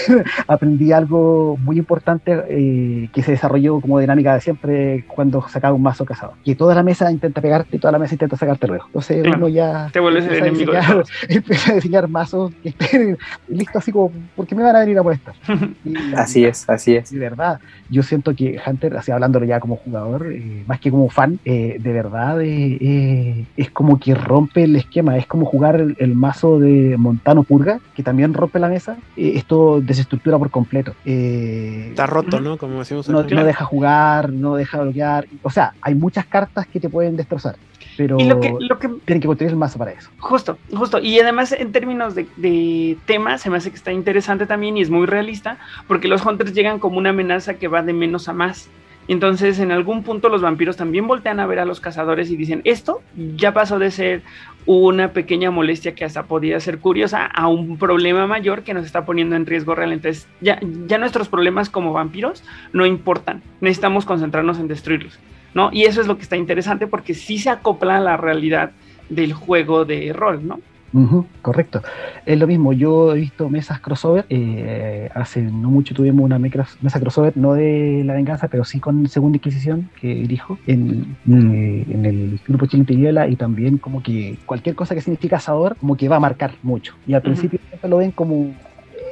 aprendí algo muy importante eh, que se desarrolló como dinámica de siempre cuando sacaba un mazo casado. Que toda la mesa intenta pegarte y toda la mesa intenta sacarte luego. Entonces uno ya... Te vuelves el enemigo. <laughs> Empieza a diseñar mazos que estén listos así como porque me van a venir a molestar. <laughs> así es, así es. De verdad, yo siento que Hunter, así hablándolo ya como jugador, eh, más que como fan, eh, de verdad eh, es como que rompe el esquema, es como jugar el, mazo de Montano Purga, que también rompe la mesa, esto desestructura por completo. Está roto, ¿no? Como decimos no, no deja jugar, no deja bloquear, o sea, hay muchas cartas que te pueden destrozar pero y lo que, lo que, tienen que construir el mazo para eso. Justo, justo. Y además, en términos de, de tema, se me hace que está interesante también y es muy realista, porque los hunters llegan como una amenaza que va de menos a más. Entonces, en algún punto los vampiros también voltean a ver a los cazadores y dicen, esto ya pasó de ser una pequeña molestia que hasta podía ser curiosa a un problema mayor que nos está poniendo en riesgo real. Entonces, ya, nuestros problemas como vampiros no importan. Necesitamos concentrarnos en destruirlos. ¿no? Y eso es lo que está interesante porque sí se acopla a la realidad del juego de rol, ¿no? Correcto. Es lo mismo, yo he visto mesas crossover, eh, hace no mucho tuvimos una mesa crossover, no de la venganza, pero sí con Segunda Inquisición, que dirijo, en, eh, en el grupo Chile y también como que cualquier cosa que significa asador, como que va a marcar mucho. Y al principio siempre lo ven como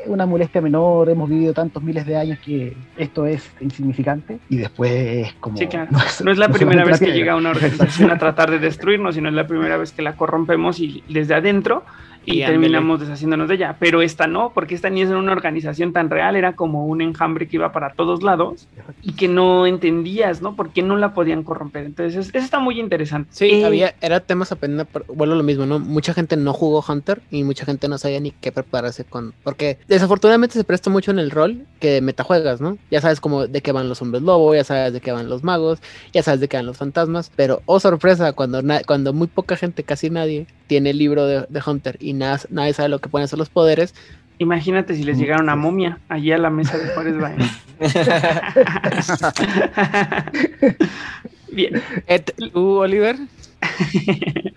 una molestia menor, hemos vivido tantos miles de años que esto es insignificante. Y después es como... <laughs> No es, la primera vez que llega una <laughs> organización a tratar de destruirnos, sino es la primera vez que la corrompemos y desde adentro y, Y terminamos deshaciéndonos de ella. Pero esta no, porque esta ni es una organización tan real, era como un enjambre que iba para todos lados y que no entendías, ¿no? ¿Por qué no la podían corromper? Entonces, eso está muy interesante. Sí, Eh, había, era temas apenas, bueno, lo mismo, ¿no? Mucha gente no jugó Hunter y mucha gente no sabía ni qué prepararse con, porque desafortunadamente se presta mucho en el rol que metajuegas, ¿no? Ya sabes como de qué van los hombres lobo, ya sabes de qué van los magos, ya sabes de qué van los fantasmas, pero oh sorpresa, cuando, cuando muy poca gente, casi nadie, tiene el libro de, de Hunter y nada, nadie sabe lo que pueden hacer los poderes, Imagínate si les llegara una momia allí a la mesa de Juárez. <laughs> Bien. ¿Tú, Oliver? <laughs>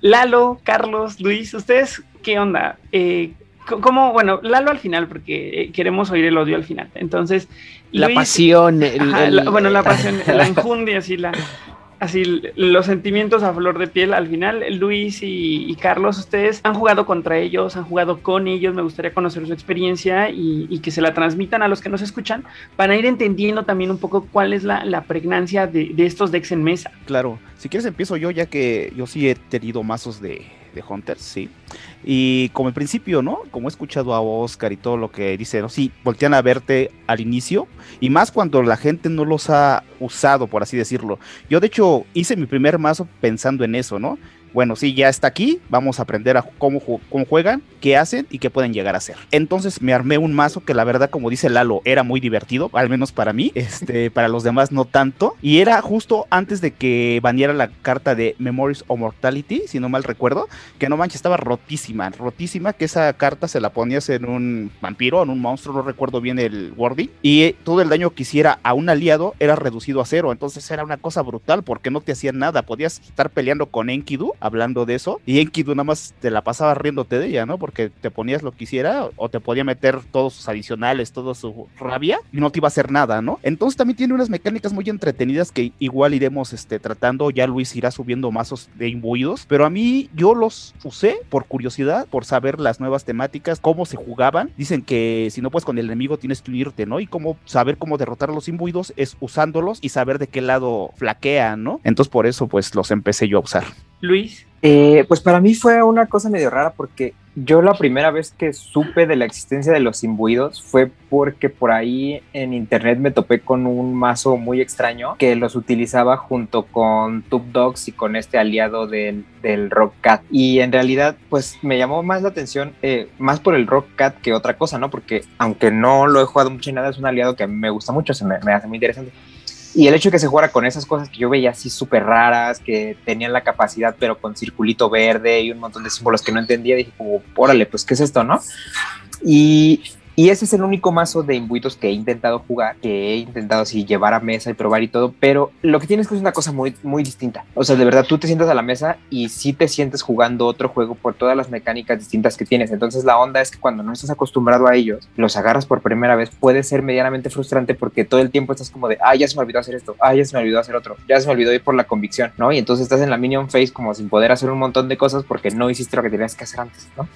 Lalo, Carlos, Luis, ¿ustedes qué onda? Eh, ¿Cómo? Bueno, Lalo al final, porque eh, queremos oír el odio al final. Entonces, La pasión, el- Ajá, el- la- bueno, la <laughs> pasión, la enjundia, así, la, así los sentimientos a flor de piel. Al final, Luis y, y Carlos, ustedes han jugado contra ellos, han jugado con ellos. Me gustaría conocer su experiencia y, y que se la transmitan a los que nos escuchan para ir entendiendo también un poco cuál es la, la pregnancia de, de estos decks en mesa. Claro, si quieres empiezo yo, ya que yo sí he tenido mazos de, de Hunters, sí. Y como al principio, ¿no? Como he escuchado a Oscar y todo lo que dice, ¿no? Sí, voltean a verte al inicio, y más cuando la gente no los ha usado, por así decirlo. Yo, de hecho, hice mi primer mazo pensando en eso, ¿no? Bueno, sí, ya está aquí, vamos a aprender a cómo, ju- cómo juegan, qué hacen y qué pueden llegar a hacer. Entonces me armé un mazo que la verdad, como dice Lalo, era muy divertido, al menos para mí, este, <laughs> para los demás no tanto. Y era justo antes de que baneara la carta de Memories of Mortality, si no mal recuerdo, que no manches, estaba rotísima, rotísima, que esa carta se la ponías en un vampiro, en un monstruo, no recuerdo bien el wording, y eh, todo el daño que hiciera a un aliado era reducido a cero, entonces era una cosa brutal porque no te hacían nada, podías estar peleando con Enkidu, hablando de eso, y Enkidu nada más te la pasaba riéndote de ella, ¿no? Porque te ponías lo que hiciera o te podía meter todos sus adicionales, toda su rabia y no te iba a hacer nada, ¿no? Entonces también tiene unas mecánicas muy entretenidas que igual iremos este, tratando, ya Luis irá subiendo mazos de imbuidos, pero a mí yo los usé por curiosidad, por saber las nuevas temáticas, cómo se jugaban. Dicen que si no puedes con el enemigo tienes que unirte, ¿no? Y cómo saber cómo derrotar a los imbuidos es usándolos y saber de qué lado flaquean, ¿no? Entonces por eso pues los empecé yo a usar. Luis. Eh, pues para mí fue una cosa medio rara porque yo la primera vez que supe de la existencia de los imbuidos fue porque por ahí en internet me topé con un mazo muy extraño que los utilizaba junto con Tube Dogs y con este aliado del, del Rock Cat. Y en realidad pues me llamó más la atención, eh, más por el Rock Cat que otra cosa, ¿no? Porque aunque no lo he jugado mucho y nada, es un aliado que me gusta mucho, se me, me hace muy interesante. Y el hecho de que se jugara con esas cosas que yo veía así súper raras, que tenían la capacidad, pero con circulito verde y un montón de símbolos que no entendía, dije como, órale, pues, ¿qué es esto, no? Y, y ese es el único mazo de imbuitos que he intentado jugar, que he intentado así llevar a mesa y probar y todo, pero lo que tienes que es una cosa muy, muy distinta. O sea, de verdad, tú te sientas a la mesa y sí te sientes jugando otro juego por todas las mecánicas distintas que tienes. Entonces la onda es que cuando no estás acostumbrado a ellos, los agarras por primera vez, puede ser medianamente frustrante porque todo el tiempo estás como de, ah, ya se me olvidó hacer esto, ah, ya se me olvidó hacer otro, ya se me olvidó ir por la convicción, ¿no? Y entonces estás en la minion phase como sin poder hacer un montón de cosas porque no hiciste lo que tenías que hacer antes, ¿no?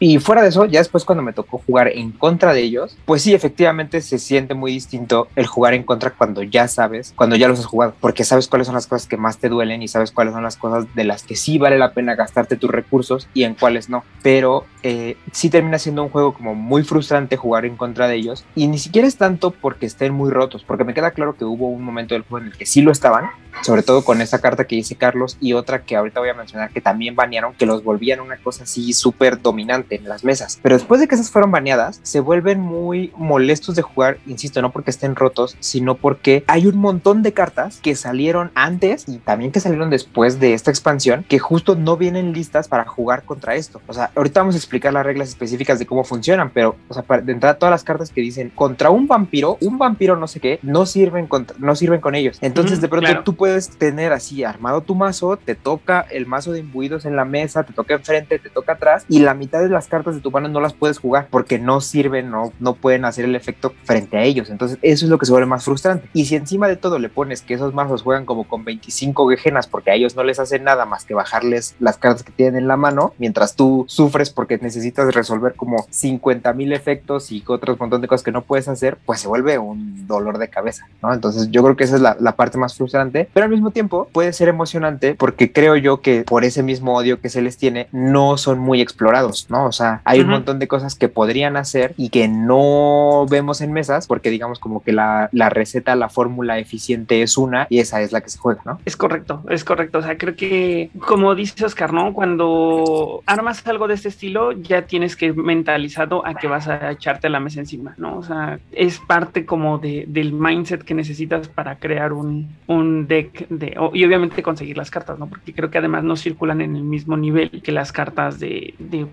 Y fuera de eso, ya después cuando me tocó jugar en contra de ellos, pues sí, efectivamente se siente muy distinto el jugar en contra cuando ya sabes, cuando ya los has jugado, porque sabes cuáles son las cosas que más te duelen y sabes cuáles son las cosas de las que sí vale la pena gastarte tus recursos y en cuáles no. Pero eh, sí termina siendo un juego como muy frustrante jugar en contra de ellos y ni siquiera es tanto porque estén muy rotos, porque me queda claro que hubo un momento del juego en el que sí lo estaban, sobre todo con esa carta que dice Carlos y otra que ahorita voy a mencionar que también banearon, que los volvían una cosa así súper dominante en las mesas. Pero después de que esas fueron baneadas, se vuelven muy molestos de jugar, insisto, no porque estén rotos, sino porque hay un montón de cartas que salieron antes y también que salieron después de esta expansión que justo no vienen listas para jugar contra esto. O sea, ahorita vamos a explicar las reglas específicas de cómo funcionan, pero, o sea, para, de entrada todas las cartas que dicen contra un vampiro, un vampiro no sé qué, no sirven, contra, no sirven con ellos. Entonces, de pronto claro. tú puedes tener así armado tu mazo, te toca el mazo de imbuidos en la mesa, te toca enfrente, te toca atrás y la mitad de las cartas de tu mano no las puedes jugar porque no sirven, no, no pueden hacer el efecto frente a ellos. Entonces, eso es lo que se vuelve más frustrante. Y si encima de todo le pones que esos mazos juegan como con 25 gejenas porque a ellos no les hacen nada más que bajarles las cartas que tienen en la mano, mientras tú sufres porque necesitas resolver como 50 mil efectos y otros montón de cosas que no puedes hacer, pues se vuelve un dolor de cabeza, ¿no? Entonces, yo creo que esa es la, la parte más frustrante, pero al mismo tiempo puede ser emocionante porque creo yo que por ese mismo odio que se les tiene, no son muy explorados, ¿no? O sea, hay un montón de cosas que podrían hacer y que no vemos en mesas porque digamos como que la, la receta, la fórmula eficiente es una y esa es la que se juega, ¿no? Es correcto, es correcto. O sea, creo que, como dice Oscar, ¿no? Cuando armas algo de este estilo, ya tienes que mentalizado a que vas a echarte la mesa encima, ¿no? O sea, es parte como de, del mindset que necesitas para crear un, un deck de, y obviamente conseguir las cartas, ¿no? Porque creo que además no circulan en el mismo nivel que las cartas de, de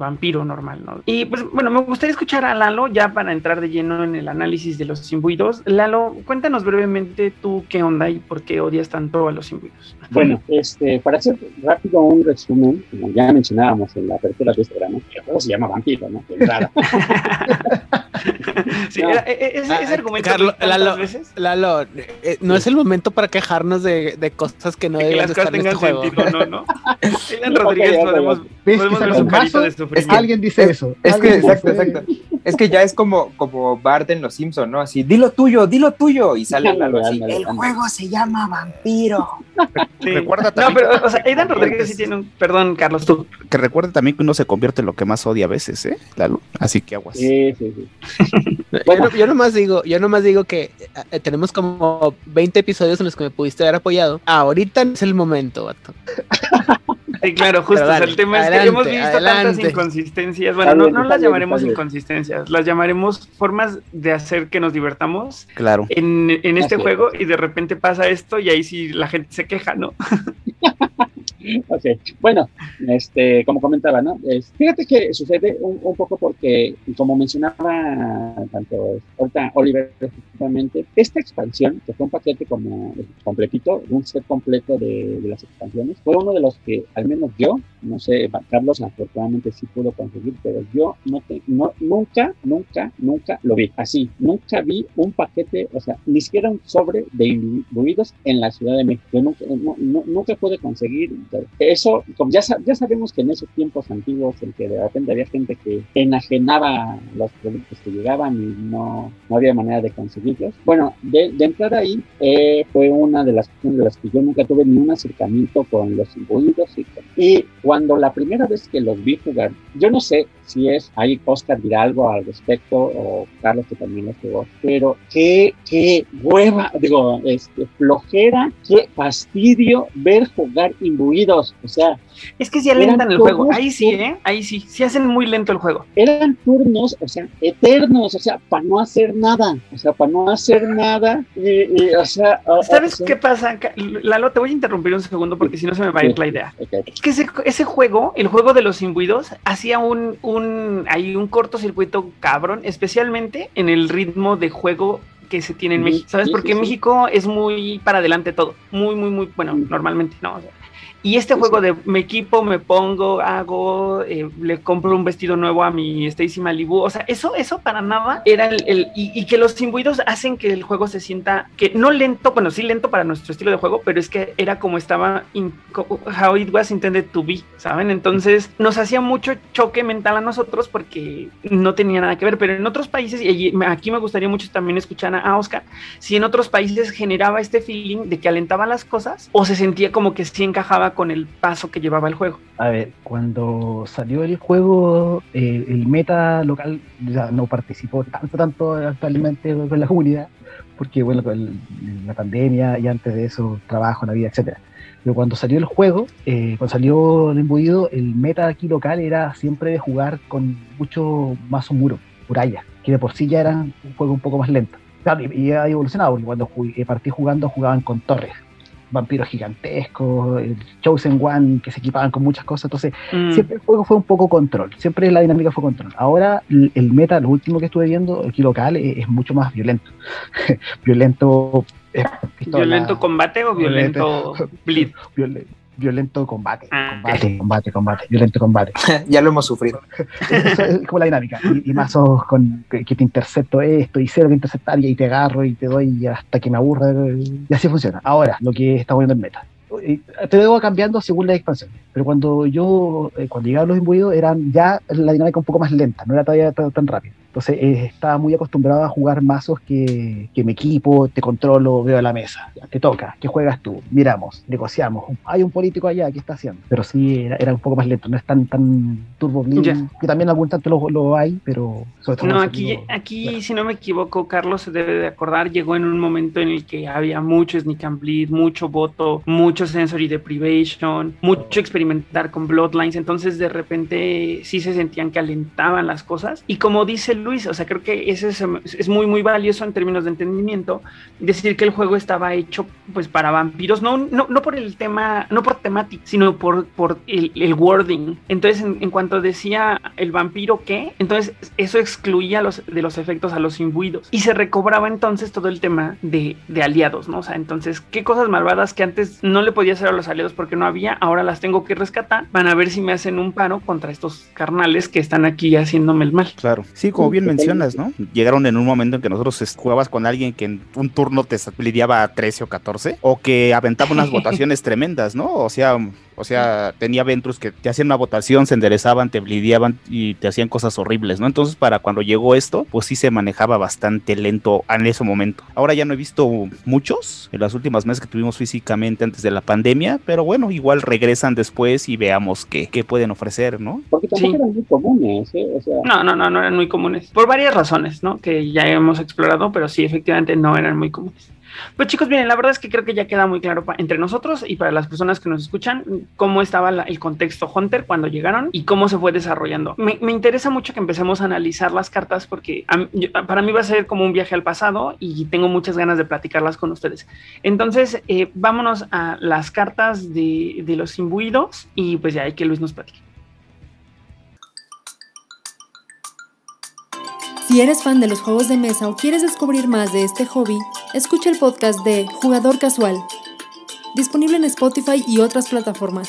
normal, ¿no? Y pues, bueno, me gustaría escuchar a Lalo ya para entrar de lleno en el análisis de los imbuidos. Lalo, cuéntanos brevemente tú qué onda y por qué odias tanto a los imbuidos. <laughs> Bueno, este, para hacer rápido un resumen, como ya mencionábamos en la apertura de este programa, el juego se llama Vampiro, ¿no? <laughs> Sí, No. era- e- e- ese, ese Ah, argumento Carlo- tantas Lalo, veces Lalo, eh, no es el momento para quejarnos de, de cosas que no de que deben las cosas estar en este tengan juego. sentido, ¿no? ¿no? <laughs> Rodríguez ok, podemos, podemos ver su un carita de sufrimiento. Alguien dice eso. Es que, exacto, exacto. Es que ya es como, como Bart en Los Simpson, ¿no? Así, dilo tuyo, dilo tuyo. Y sale algo así. El juego se llama Vampiro. <laughs> Sí. Recuerda No, también pero, o sea, Aidan Rodríguez sí tiene un. Perdón, Carlos, tú. que recuerde también que uno se convierte en lo que más odia a veces, ¿eh? Lalo. Así que aguas. Sí, sí, sí. <laughs> Yo, no- yo nomás digo, yo nomás digo que eh, tenemos como 20 episodios en los que me pudiste haber apoyado. Ahorita no es el momento, vato. Sí, claro, justo. Pero o sea, dale, el tema es que adelante, hemos visto tantas adelante. inconsistencias. Bueno, no, no las llamaremos está las llamaremos formas de hacer que nos divertamos Claro. en, en este Así es. juego y de repente pasa esto y ahí sí la gente se queja, ¿no? <laughs> Ok, bueno, este, como comentaba, ¿no? Es- fíjate que sucede un, un poco porque, como mencionaba tanto ahorita Oliver, efectivamente, esta expansión, que fue un paquete como completito, un set completo de, de las expansiones, fue uno de los que, al menos yo, no sé, Carlos afortunadamente sí pudo conseguir, pero yo no, te, no nunca, nunca, nunca lo vi así, nunca vi un paquete, o sea, ni siquiera un sobre de imbuidos en la Ciudad de México, yo nunca, nunca pude conseguir eso, como ya, ya sabemos que en esos tiempos antiguos, en que de repente había gente que enajenaba los productos que llegaban y no, no había manera de conseguirlos. Bueno, de, de entrar ahí eh, fue una de las cuestiones de las que yo nunca tuve ni un acercamiento con los imbuidos. Y cuando la primera vez que los vi jugar, yo no sé si es ahí Oscar dirá algo al respecto o Carlos que también los jugó, pero qué, qué hueva, digo, este, flojera, qué fastidio ver jugar imbuidos. O sea, Es que sí Eran alentan el juego. Ahí sí, ¿eh? Ahí sí. Sí hacen muy lento el juego. eran turnos, o sea, eternos, o sea, para no hacer nada, o sea, para no hacer nada, y, y, o sea, ¿Sabes o sea, qué pasa? Lalo, te voy a interrumpir un segundo porque si no se me va a ir la idea. Es que ese, ese juego, el juego de los imbuidos, hacía un, un, hay un cortocircuito cabrón, especialmente en el ritmo de juego que se tiene en México. ¿Sabes? sí, Porque sí. México es muy para adelante todo. Muy, muy, muy, bueno, normalmente, ¿no? O sea, y este juego de me equipo, me pongo, hago, eh, le compro un vestido nuevo a mi Stacy Malibu. O sea, eso, eso para nada era el, el- y, y que los imbuidos hacen que el juego se sienta, que no lento, bueno, sí lento para nuestro estilo de juego, pero es que era como estaba, in- how it was intended to be, ¿saben? Entonces nos hacía mucho choque mental a nosotros porque no tenía nada que ver, pero en otros países, y aquí me gustaría mucho también escuchar a, a Oscar, si en otros países generaba este feeling de que alentaba las cosas o se sentía como que sí encajaba con el paso que llevaba el juego. A ver, cuando salió el juego, eh, el meta local ya no participó tanto, tanto actualmente con la comunidad, porque bueno, con la pandemia y antes de eso, trabajo, la vida, etcétera. Pero cuando salió el juego, eh, cuando salió el embuido, el meta aquí local era siempre de jugar con mucho mazo muro, muralla, que de por sí ya era un juego un poco más lento. Claro, y, ha evolucionado, porque cuando ju- eh, partí jugando jugaban con torres, vampiros gigantescos, el Chosen One que se equipaban con muchas cosas, entonces Mm. siempre el juego fue un poco control, siempre la dinámica fue control. Ahora el meta, lo último que estuve viendo aquí local, es, es mucho más violento. <laughs> violento. eh, pistola, ¿Violento combate o violento <laughs> bleed? violen- violento combate, Ah, combate, combate, combate, violento combate. <laughs> ya lo hemos sufrido. <laughs> Eso es como la dinámica. Y, y mazos con que, que te intercepto esto y cero que interceptar y ahí te agarro y te doy hasta que me aburra. Y así funciona. Ahora, lo que está poniendo en meta. Y Te debo cambiando según la expansión. Pero cuando yo, eh, cuando llegaban los imbuidos, eran ya la dinámica un poco más lenta, no era todavía tan, tan rápida. Entonces eh, estaba muy acostumbrado a jugar mazos que, que me equipo, te controlo, veo a la mesa. Te toca, ¿qué juegas tú? Miramos, negociamos. Hay un político allá, ¿qué está haciendo? Pero sí, era, era un poco más lento, no es tan, tan turbo Ya. que también algún tanto lo, lo hay, pero sobre todo... No, aquí, aquí claro. si no me equivoco, Carlos se debe de acordar, llegó en un momento en el que había mucho sneak and bleed, mucho voto, mucho sensory deprivation, mucho experimentar con bloodlines, entonces de repente sí se sentían que alentaban las cosas. Y como dice Luis, o sea, creo que eso es, muy, muy valioso en términos de entendimiento, decir que el juego estaba hecho pues para vampiros, no, no, no por el tema, no por temática, sino por, por el, wording. Entonces, en, cuanto decía el vampiro qué, entonces eso excluía los, de los efectos a los imbuidos y se recobraba entonces todo el tema de, de aliados, ¿no? O sea, entonces, qué cosas malvadas que antes no le podía hacer a los aliados porque no había, ahora las tengo que rescatar, van a ver si me hacen un paro contra estos carnales que están aquí haciéndome el mal. Claro. Sí, como bien mencionas, ¿no? Llegaron en un momento en que nosotros jugabas con alguien que en un turno te lidiaba a 13 o 14, o que aventaba unas <laughs> votaciones tremendas, ¿no? O sea, o sea, tenía Ventrus que te hacían una votación, se enderezaban, te blideaban y te hacían cosas horribles, ¿no? Entonces, para cuando llegó esto, pues sí se manejaba bastante lento en ese momento. Ahora ya no he visto muchos en las últimas meses que tuvimos físicamente antes de la pandemia, pero bueno, igual regresan después y veamos qué, qué pueden ofrecer, ¿no? Porque tampoco Sí. eran muy comunes, ¿eh? O sea, No, no, no, no eran muy comunes. Por varias razones, ¿no? Que ya hemos explorado, pero sí, efectivamente no eran muy comunes. Pues chicos, miren, la verdad es que creo que ya queda muy claro entre nosotros y para las personas que nos escuchan cómo estaba el contexto Hunter cuando llegaron y cómo se fue desarrollando. Me, interesa mucho que empecemos a analizar las cartas porque para mí va a ser como un viaje al pasado y tengo muchas ganas de platicarlas con ustedes. Entonces, eh, vámonos a las cartas de, de los imbuidos y pues ya hay que Luis nos platique. Si eres fan de los juegos de mesa o quieres descubrir más de este hobby, escucha el podcast de Jugador Casual, disponible en Spotify y otras plataformas.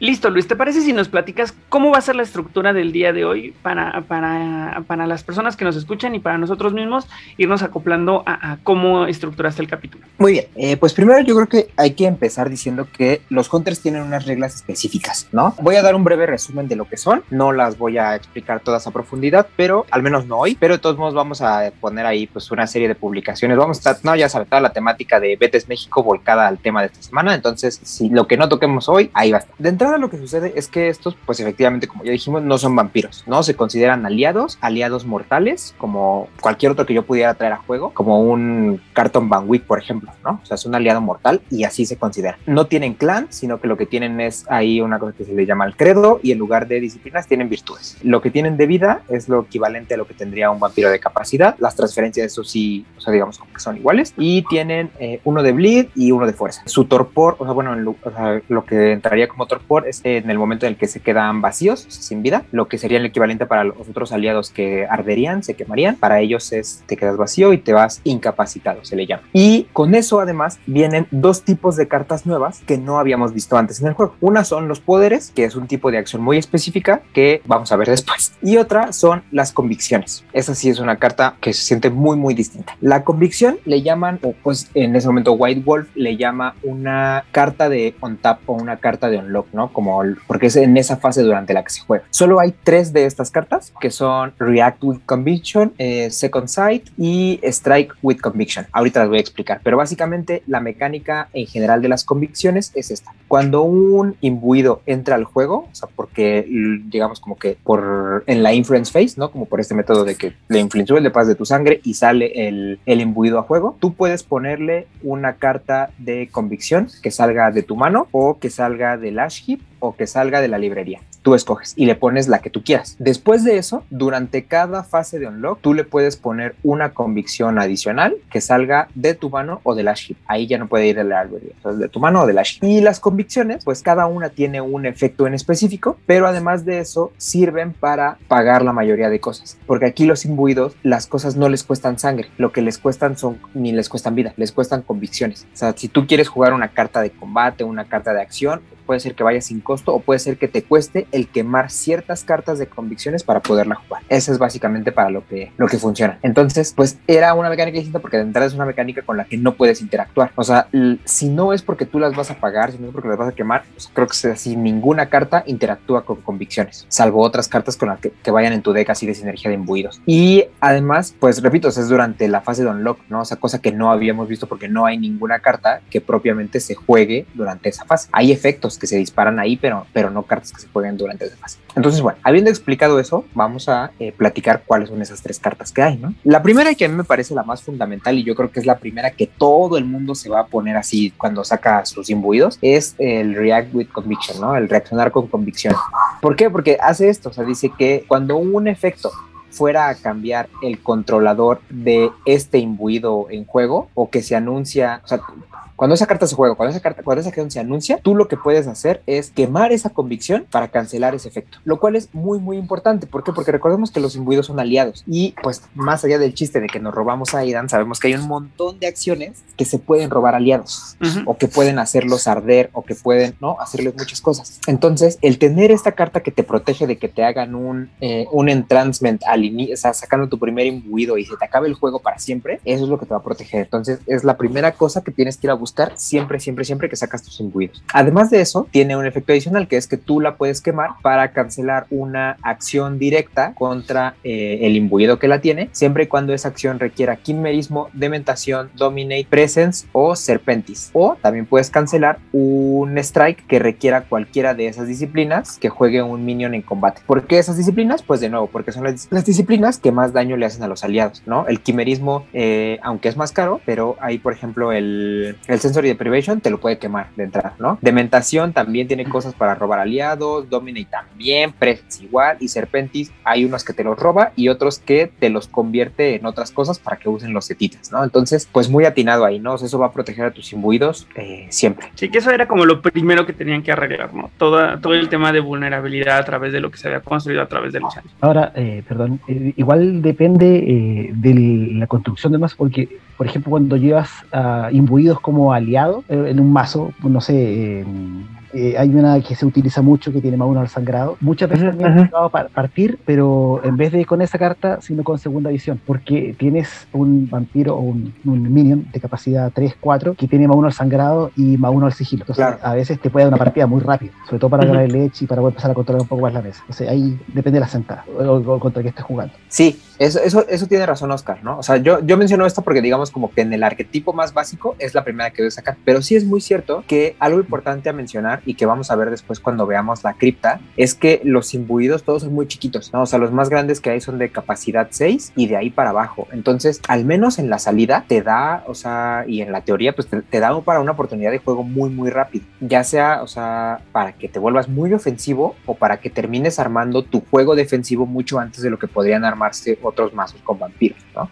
Listo, Luis, ¿te parece si nos platicas cómo va a ser la estructura del día de hoy para, para, para las personas que nos escuchan y para nosotros mismos irnos acoplando a, cómo estructuraste el capítulo? Muy bien, eh, pues primero yo creo que hay que empezar diciendo que los hunters tienen unas reglas específicas, ¿no? Voy a dar un breve resumen de lo que son, no las voy a explicar todas a profundidad, pero al menos no hoy, pero de todos modos vamos a poner ahí pues una serie de publicaciones, vamos a estar, no, ya sabes, toda la temática de Betes México volcada al tema de esta semana, entonces si lo que no toquemos hoy, ahí va a estar. De lo que sucede es que estos, pues efectivamente, como ya dijimos, no son vampiros, ¿no? Se consideran aliados, aliados mortales, como cualquier otro que yo pudiera traer a juego, como un Carton Van Wick, por ejemplo, ¿no? O sea, es un aliado mortal y así se considera. No tienen clan, sino que lo que tienen es ahí una cosa que se le llama el credo y en lugar de disciplinas tienen virtudes. Lo que tienen de vida es lo equivalente a lo que tendría un vampiro de capacidad. Las transferencias, eso sí, o sea, digamos que son iguales. Y tienen eh, uno de bleed y uno de fuerza. Su torpor, o sea, bueno, en lo, o sea, lo que entraría como torpor es en el momento en el que se quedan vacíos, sin vida, lo que sería el equivalente para los otros aliados que arderían, se quemarían. Para ellos es te quedas vacío y te vas incapacitado, se le llama. Y con eso además vienen dos tipos de cartas nuevas que no habíamos visto antes en el juego. Una son los poderes, que es un tipo de acción muy específica que vamos a ver después. Y otra son las convicciones. Esa sí es una carta que se siente muy muy distinta. La convicción le llaman, o pues en ese momento White Wolf le llama una carta de on tap o una carta de unlock, ¿no? Como porque es en esa fase durante la que se juega. Solo hay tres de estas cartas que son React with Conviction, eh, Second Sight y Strike with Conviction. Ahorita las voy a explicar, pero básicamente la mecánica en general de las convicciones es esta. Cuando un imbuido entra al juego, o sea, porque digamos como que por en la influence phase, ¿no? Como por este método de que le influenció el de paz de tu sangre y sale el, el imbuido a juego, tú puedes ponerle una carta de convicción que salga de tu mano o que salga del Ash Heap o que salga de la librería. Tú escoges y le pones la que tú quieras. Después de eso, durante cada fase de unlock, tú le puedes poner una convicción adicional que salga de tu mano o de la ship. Ahí ya no puede ir el árbol, de tu mano o de la ship. Y las convicciones, pues cada una tiene un efecto en específico, pero además de eso, sirven para pagar la mayoría de cosas. Porque aquí los imbuidos, las cosas no les cuestan sangre, lo que les cuestan son, ni les cuestan vida, les cuestan convicciones. O sea, si tú quieres jugar una carta de combate, una carta de acción, puede ser que vaya sin costo o puede ser que te cueste el quemar ciertas cartas de convicciones para poderla jugar. Eso es básicamente para lo que, lo que funciona. Entonces, pues era una mecánica distinta porque de entrada es una mecánica con la que no puedes interactuar. O sea, si no es porque tú las vas a pagar, si no es porque las vas a quemar, pues creo que así ninguna carta interactúa con convicciones, salvo otras cartas con las que, que, vayan en tu deck así de sinergia de imbuidos. Y además, pues repito, es durante la fase de unlock, ¿no? O sea, cosa que no habíamos visto porque no hay ninguna carta que propiamente se juegue durante esa fase. Hay efectos que se disparan ahí, pero, pero no cartas que se jueguen durante esa fase. Entonces, bueno, habiendo explicado eso, vamos a eh, platicar cuáles son esas tres cartas que hay, ¿no? La primera que a mí me parece la más fundamental y yo creo que es la primera que todo el mundo se va a poner así cuando saca sus imbuidos es el React with Conviction, ¿no? El reaccionar con convicción. ¿Por qué? Porque hace esto, o sea, dice que cuando un efecto fuera a cambiar el controlador de este imbuido en juego o que se anuncia, o sea, cuando esa carta se juega, cuando esa carta, cuando esa acción se anuncia, tú lo que puedes hacer es quemar esa convicción para cancelar ese efecto, lo cual es muy, muy importante. ¿Por qué? Porque recordemos que los imbuidos son aliados y pues más allá del chiste de que nos robamos a Aidan, sabemos que hay un montón de acciones que se pueden robar aliados uh -huh. o que pueden hacerlos arder o que pueden, ¿no? Hacerles muchas cosas. Entonces, el tener esta carta que te protege de que te hagan un, eh, un entrancement al inicio, o sea, sacando tu primer imbuido y se te acabe el juego para siempre, eso es lo que te va a proteger. Entonces, es la primera cosa que tienes que ir a buscar siempre, siempre, siempre que sacas tus imbuidos. Además de eso, tiene un efecto adicional que es que tú la puedes quemar para cancelar una acción directa contra eh, el imbuido que la tiene, siempre y cuando esa acción requiera quimerismo, dementación, dominate, presence o serpentis. O también puedes cancelar un strike que requiera cualquiera de esas disciplinas que juegue un minion en combate. ¿Por qué esas disciplinas? Pues de nuevo, porque son las, las disciplinas que más daño le hacen a los aliados, ¿no? El quimerismo, eh, aunque es más caro, pero hay, por ejemplo, el, el Sensory Deprivation te lo puede quemar de entrada, ¿no? Dementación también tiene cosas para robar aliados, Dominate también, Presence igual, y Serpentis hay unos que te los roba y otros que te los convierte en otras cosas para que usen los setitas, ¿no? Entonces, pues muy atinado ahí, ¿no? O sea, eso va a proteger a tus imbuidos eh, siempre. Sí, que eso era como lo primero que tenían que arreglar, ¿no? Toda, todo el tema de vulnerabilidad a través de lo que se había construido a través de los años. Ahora, eh, perdón, eh, igual depende eh, de la construcción de más, porque, por ejemplo, cuando llevas a imbuidos como aliado en un mazo, no sé, eh, hay una que se utiliza mucho que tiene más uno al sangrado. Muchas veces uh -huh, también uh -huh. partir, pero en vez de con esa carta, sino con segunda visión, porque tienes un vampiro o un, un minion de capacidad 3, 4 que tiene más uno al sangrado y más uno al sigilo. Entonces, claro. a veces te puede dar una partida muy rápido, sobre todo para uh -huh. ganar el leche y para poder empezar a controlar un poco más la mesa. Entonces, ahí depende de la sentada o, o contra que estés jugando. Sí, eso, eso, eso tiene razón, Oscar, ¿no? O sea, yo, yo menciono esto porque, digamos, como que en el arquetipo más básico es la primera que voy a sacar, pero sí es muy cierto que algo importante a mencionar y que vamos a ver después cuando veamos la cripta es que los imbuidos todos son muy chiquitos, ¿no? O sea, los más grandes que hay son de capacidad 6 y de ahí para abajo. Entonces, al menos en la salida te da, o sea, y en la teoría, pues te, te da para una oportunidad de juego muy, muy rápido. Ya sea, o sea, para que te vuelvas muy ofensivo o para que termines armando tu juego defensivo mucho antes de lo que podrían armarse otros mazos con vampiros, ¿no?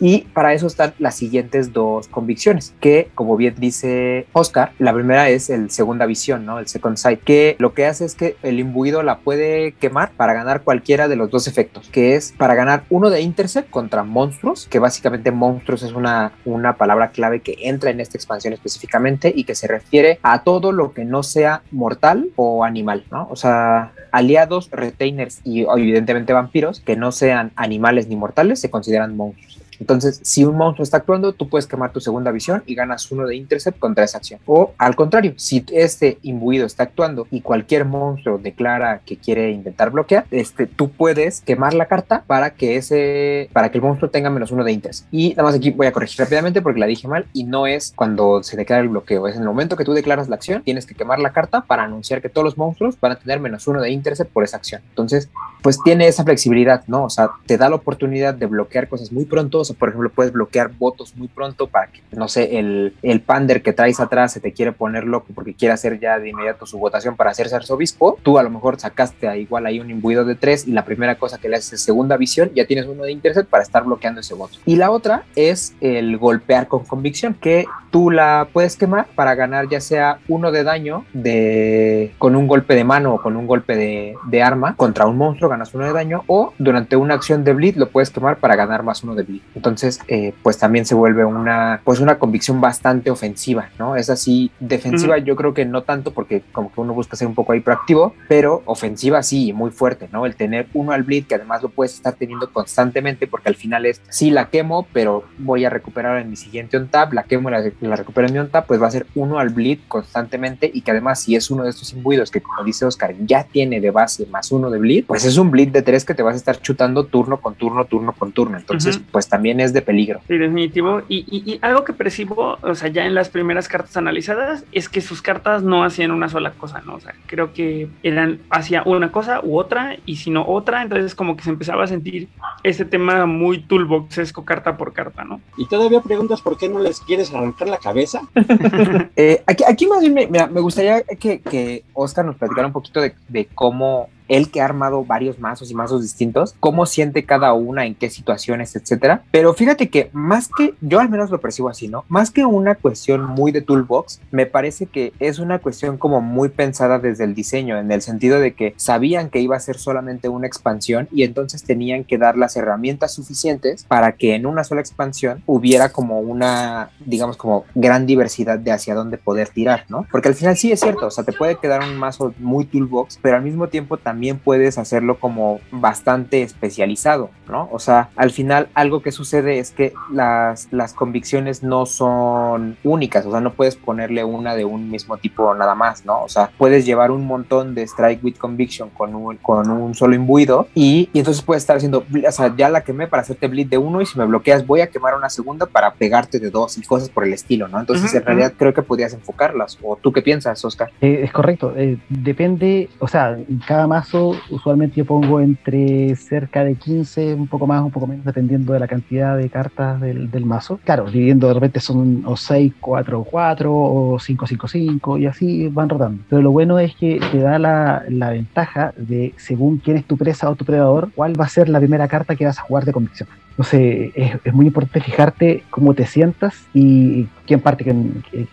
Y para eso están las siguientes dos convicciones, que como bien dice Oscar, la primera es el segunda visión, ¿no? El second sight, que lo que hace es que el imbuido la puede quemar para ganar cualquiera de los dos efectos, que es para ganar uno de intercept contra monstruos, que básicamente monstruos es una, una palabra clave que entra en esta expansión específicamente y que se refiere a todo lo que no sea mortal o animal, ¿no? O sea, aliados, retainers y evidentemente vampiros que no sean animales ni mortales se consideran monstruos. Entonces, si un monstruo está actuando, tú puedes quemar tu segunda visión y ganas uno de intercept contra esa acción. O al contrario, si este imbuido está actuando y cualquier monstruo declara que quiere intentar bloquear, este, tú puedes quemar la carta para que ese, para que el monstruo tenga menos uno de intercept. Y nada más aquí voy a corregir rápidamente porque la dije mal y no es cuando se declara el bloqueo, es en el momento que tú declaras la acción, tienes que quemar la carta para anunciar que todos los monstruos van a tener menos uno de intercept por esa acción. Entonces, pues tiene esa flexibilidad, ¿no? O sea, te da la oportunidad de bloquear cosas muy pronto por ejemplo, puedes bloquear votos muy pronto para que, no sé, el, el pander que traes atrás se te quiere poner loco porque quiere hacer ya de inmediato su votación para hacerse arzobispo. Tú a lo mejor sacaste a igual ahí un imbuido de tres y la primera cosa que le haces es segunda visión, ya tienes uno de intercept para estar bloqueando ese voto. Y la otra es el golpear con convicción, que tú la puedes quemar para ganar ya sea uno de daño de con un golpe de mano o con un golpe de arma contra un monstruo, ganas uno de daño, o durante una acción de bleed lo puedes quemar para ganar más uno de bleed. Entonces, eh, pues también se vuelve una, pues una convicción bastante ofensiva, ¿no? Es así, defensiva yo creo que no tanto porque como que uno busca ser un poco ahí proactivo, pero ofensiva sí, muy fuerte, ¿no? El tener uno al bleed que además lo puedes estar teniendo constantemente porque al final es, sí la quemo, pero voy a recuperar en mi siguiente on tap, la quemo, la, la recupero en mi on tap, pues va a ser uno al bleed constantemente y que además si es uno de estos imbuidos que como dice Oscar ya tiene de base más uno de bleed, pues es un bleed de tres que te vas a estar chutando turno con turno, turno con turno, entonces pues también es de peligro. Sí, definitivo. Y, y- y algo que percibo, o sea, ya en las primeras cartas analizadas, es que sus cartas no hacían una sola cosa, ¿no? O sea, creo que eran, hacía una cosa u otra, y si no otra, entonces como que se empezaba a sentir ese tema muy toolboxesco carta por carta, ¿no? Y todavía preguntas por qué no les quieres arrancar la cabeza. <laughs> Eh, aquí, aquí más bien me, me- me gustaría que, que Oscar nos platicara un poquito de, de cómo él que ha armado varios mazos y mazos distintos, cómo siente cada una, en qué situaciones, etcétera. Pero fíjate que más que, yo al menos lo percibo así, ¿no? Más que una cuestión muy de toolbox, me parece que es una cuestión como muy pensada desde el diseño, en el sentido de que sabían que iba a ser solamente una expansión y entonces tenían que dar las herramientas suficientes para que en una sola expansión hubiera como una, digamos, como gran diversidad de hacia dónde poder tirar, ¿no? Porque al final sí es cierto, o sea, te puede quedar un mazo muy toolbox, pero al mismo tiempo también puedes hacerlo como bastante especializado, ¿no? O sea, al final algo que sucede es que las, las convicciones no son únicas, o sea, no puedes ponerle una de un mismo tipo nada más, ¿no? O sea, puedes llevar un montón de Strike with Conviction con un, con un solo imbuido y, y entonces puedes estar haciendo, o sea, ya la quemé para hacerte bleed de uno y si me bloqueas voy a quemar una segunda para pegarte de dos y cosas por el estilo, ¿no? Entonces en realidad creo que podrías enfocarlas. ¿O tú qué piensas, Oscar? Eh, es correcto, eh, depende, o sea, cada usualmente yo pongo entre cerca de 15, un poco más, un poco menos, dependiendo de la cantidad de cartas del, del mazo. Claro, dividiendo de repente son o 6, 4, 4 o 5, 5, 5 y así van rotando. Pero lo bueno es que te da la, la ventaja de, según quién es tu presa o tu predador, cuál va a ser la primera carta que vas a jugar de convicción. Entonces es, es muy importante fijarte cómo te sientas y quién parte, quién, quién-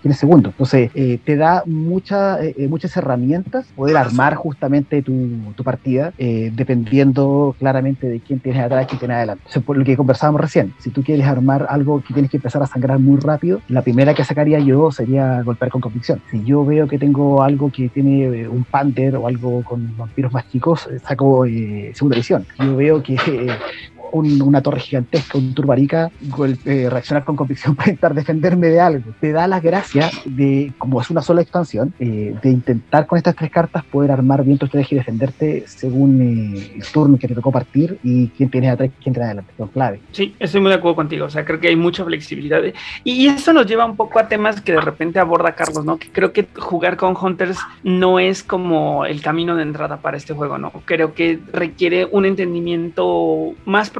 quién es segundo. Entonces eh, te da mucha, eh, muchas herramientas poder armar justamente tu, tu partida eh, dependiendo claramente de quién tienes atrás y quién tienes adelante. Por lo que conversábamos recién. Si tú quieres armar algo que tienes que empezar a sangrar muy rápido, la primera que sacaría yo sería golpear con convicción. Si yo veo que tengo algo que tiene eh, un panther o algo con vampiros más chicos, eh, saco eh, segunda. Si yo veo que eh, un- una torre gigantesca, un turbarica, gol- eh, reaccionar con convicción <laughs> para intentar defenderme de algo. Te da la gracia de, como es una sola expansión, eh, de intentar con estas tres cartas poder armar bien tu estrategia y defenderte según eh, el turno que te tocó partir y quién tienes atrás y quién tienes adelante. Son clave. Sí, estoy muy de acuerdo contigo. O sea, creo que hay mucha flexibilidad. Y, y eso nos lleva un poco a temas que de repente aborda Carlos, ¿no? Que creo que jugar con Hunters no es como el camino de entrada para este juego, ¿no? Creo que requiere un entendimiento más profundo,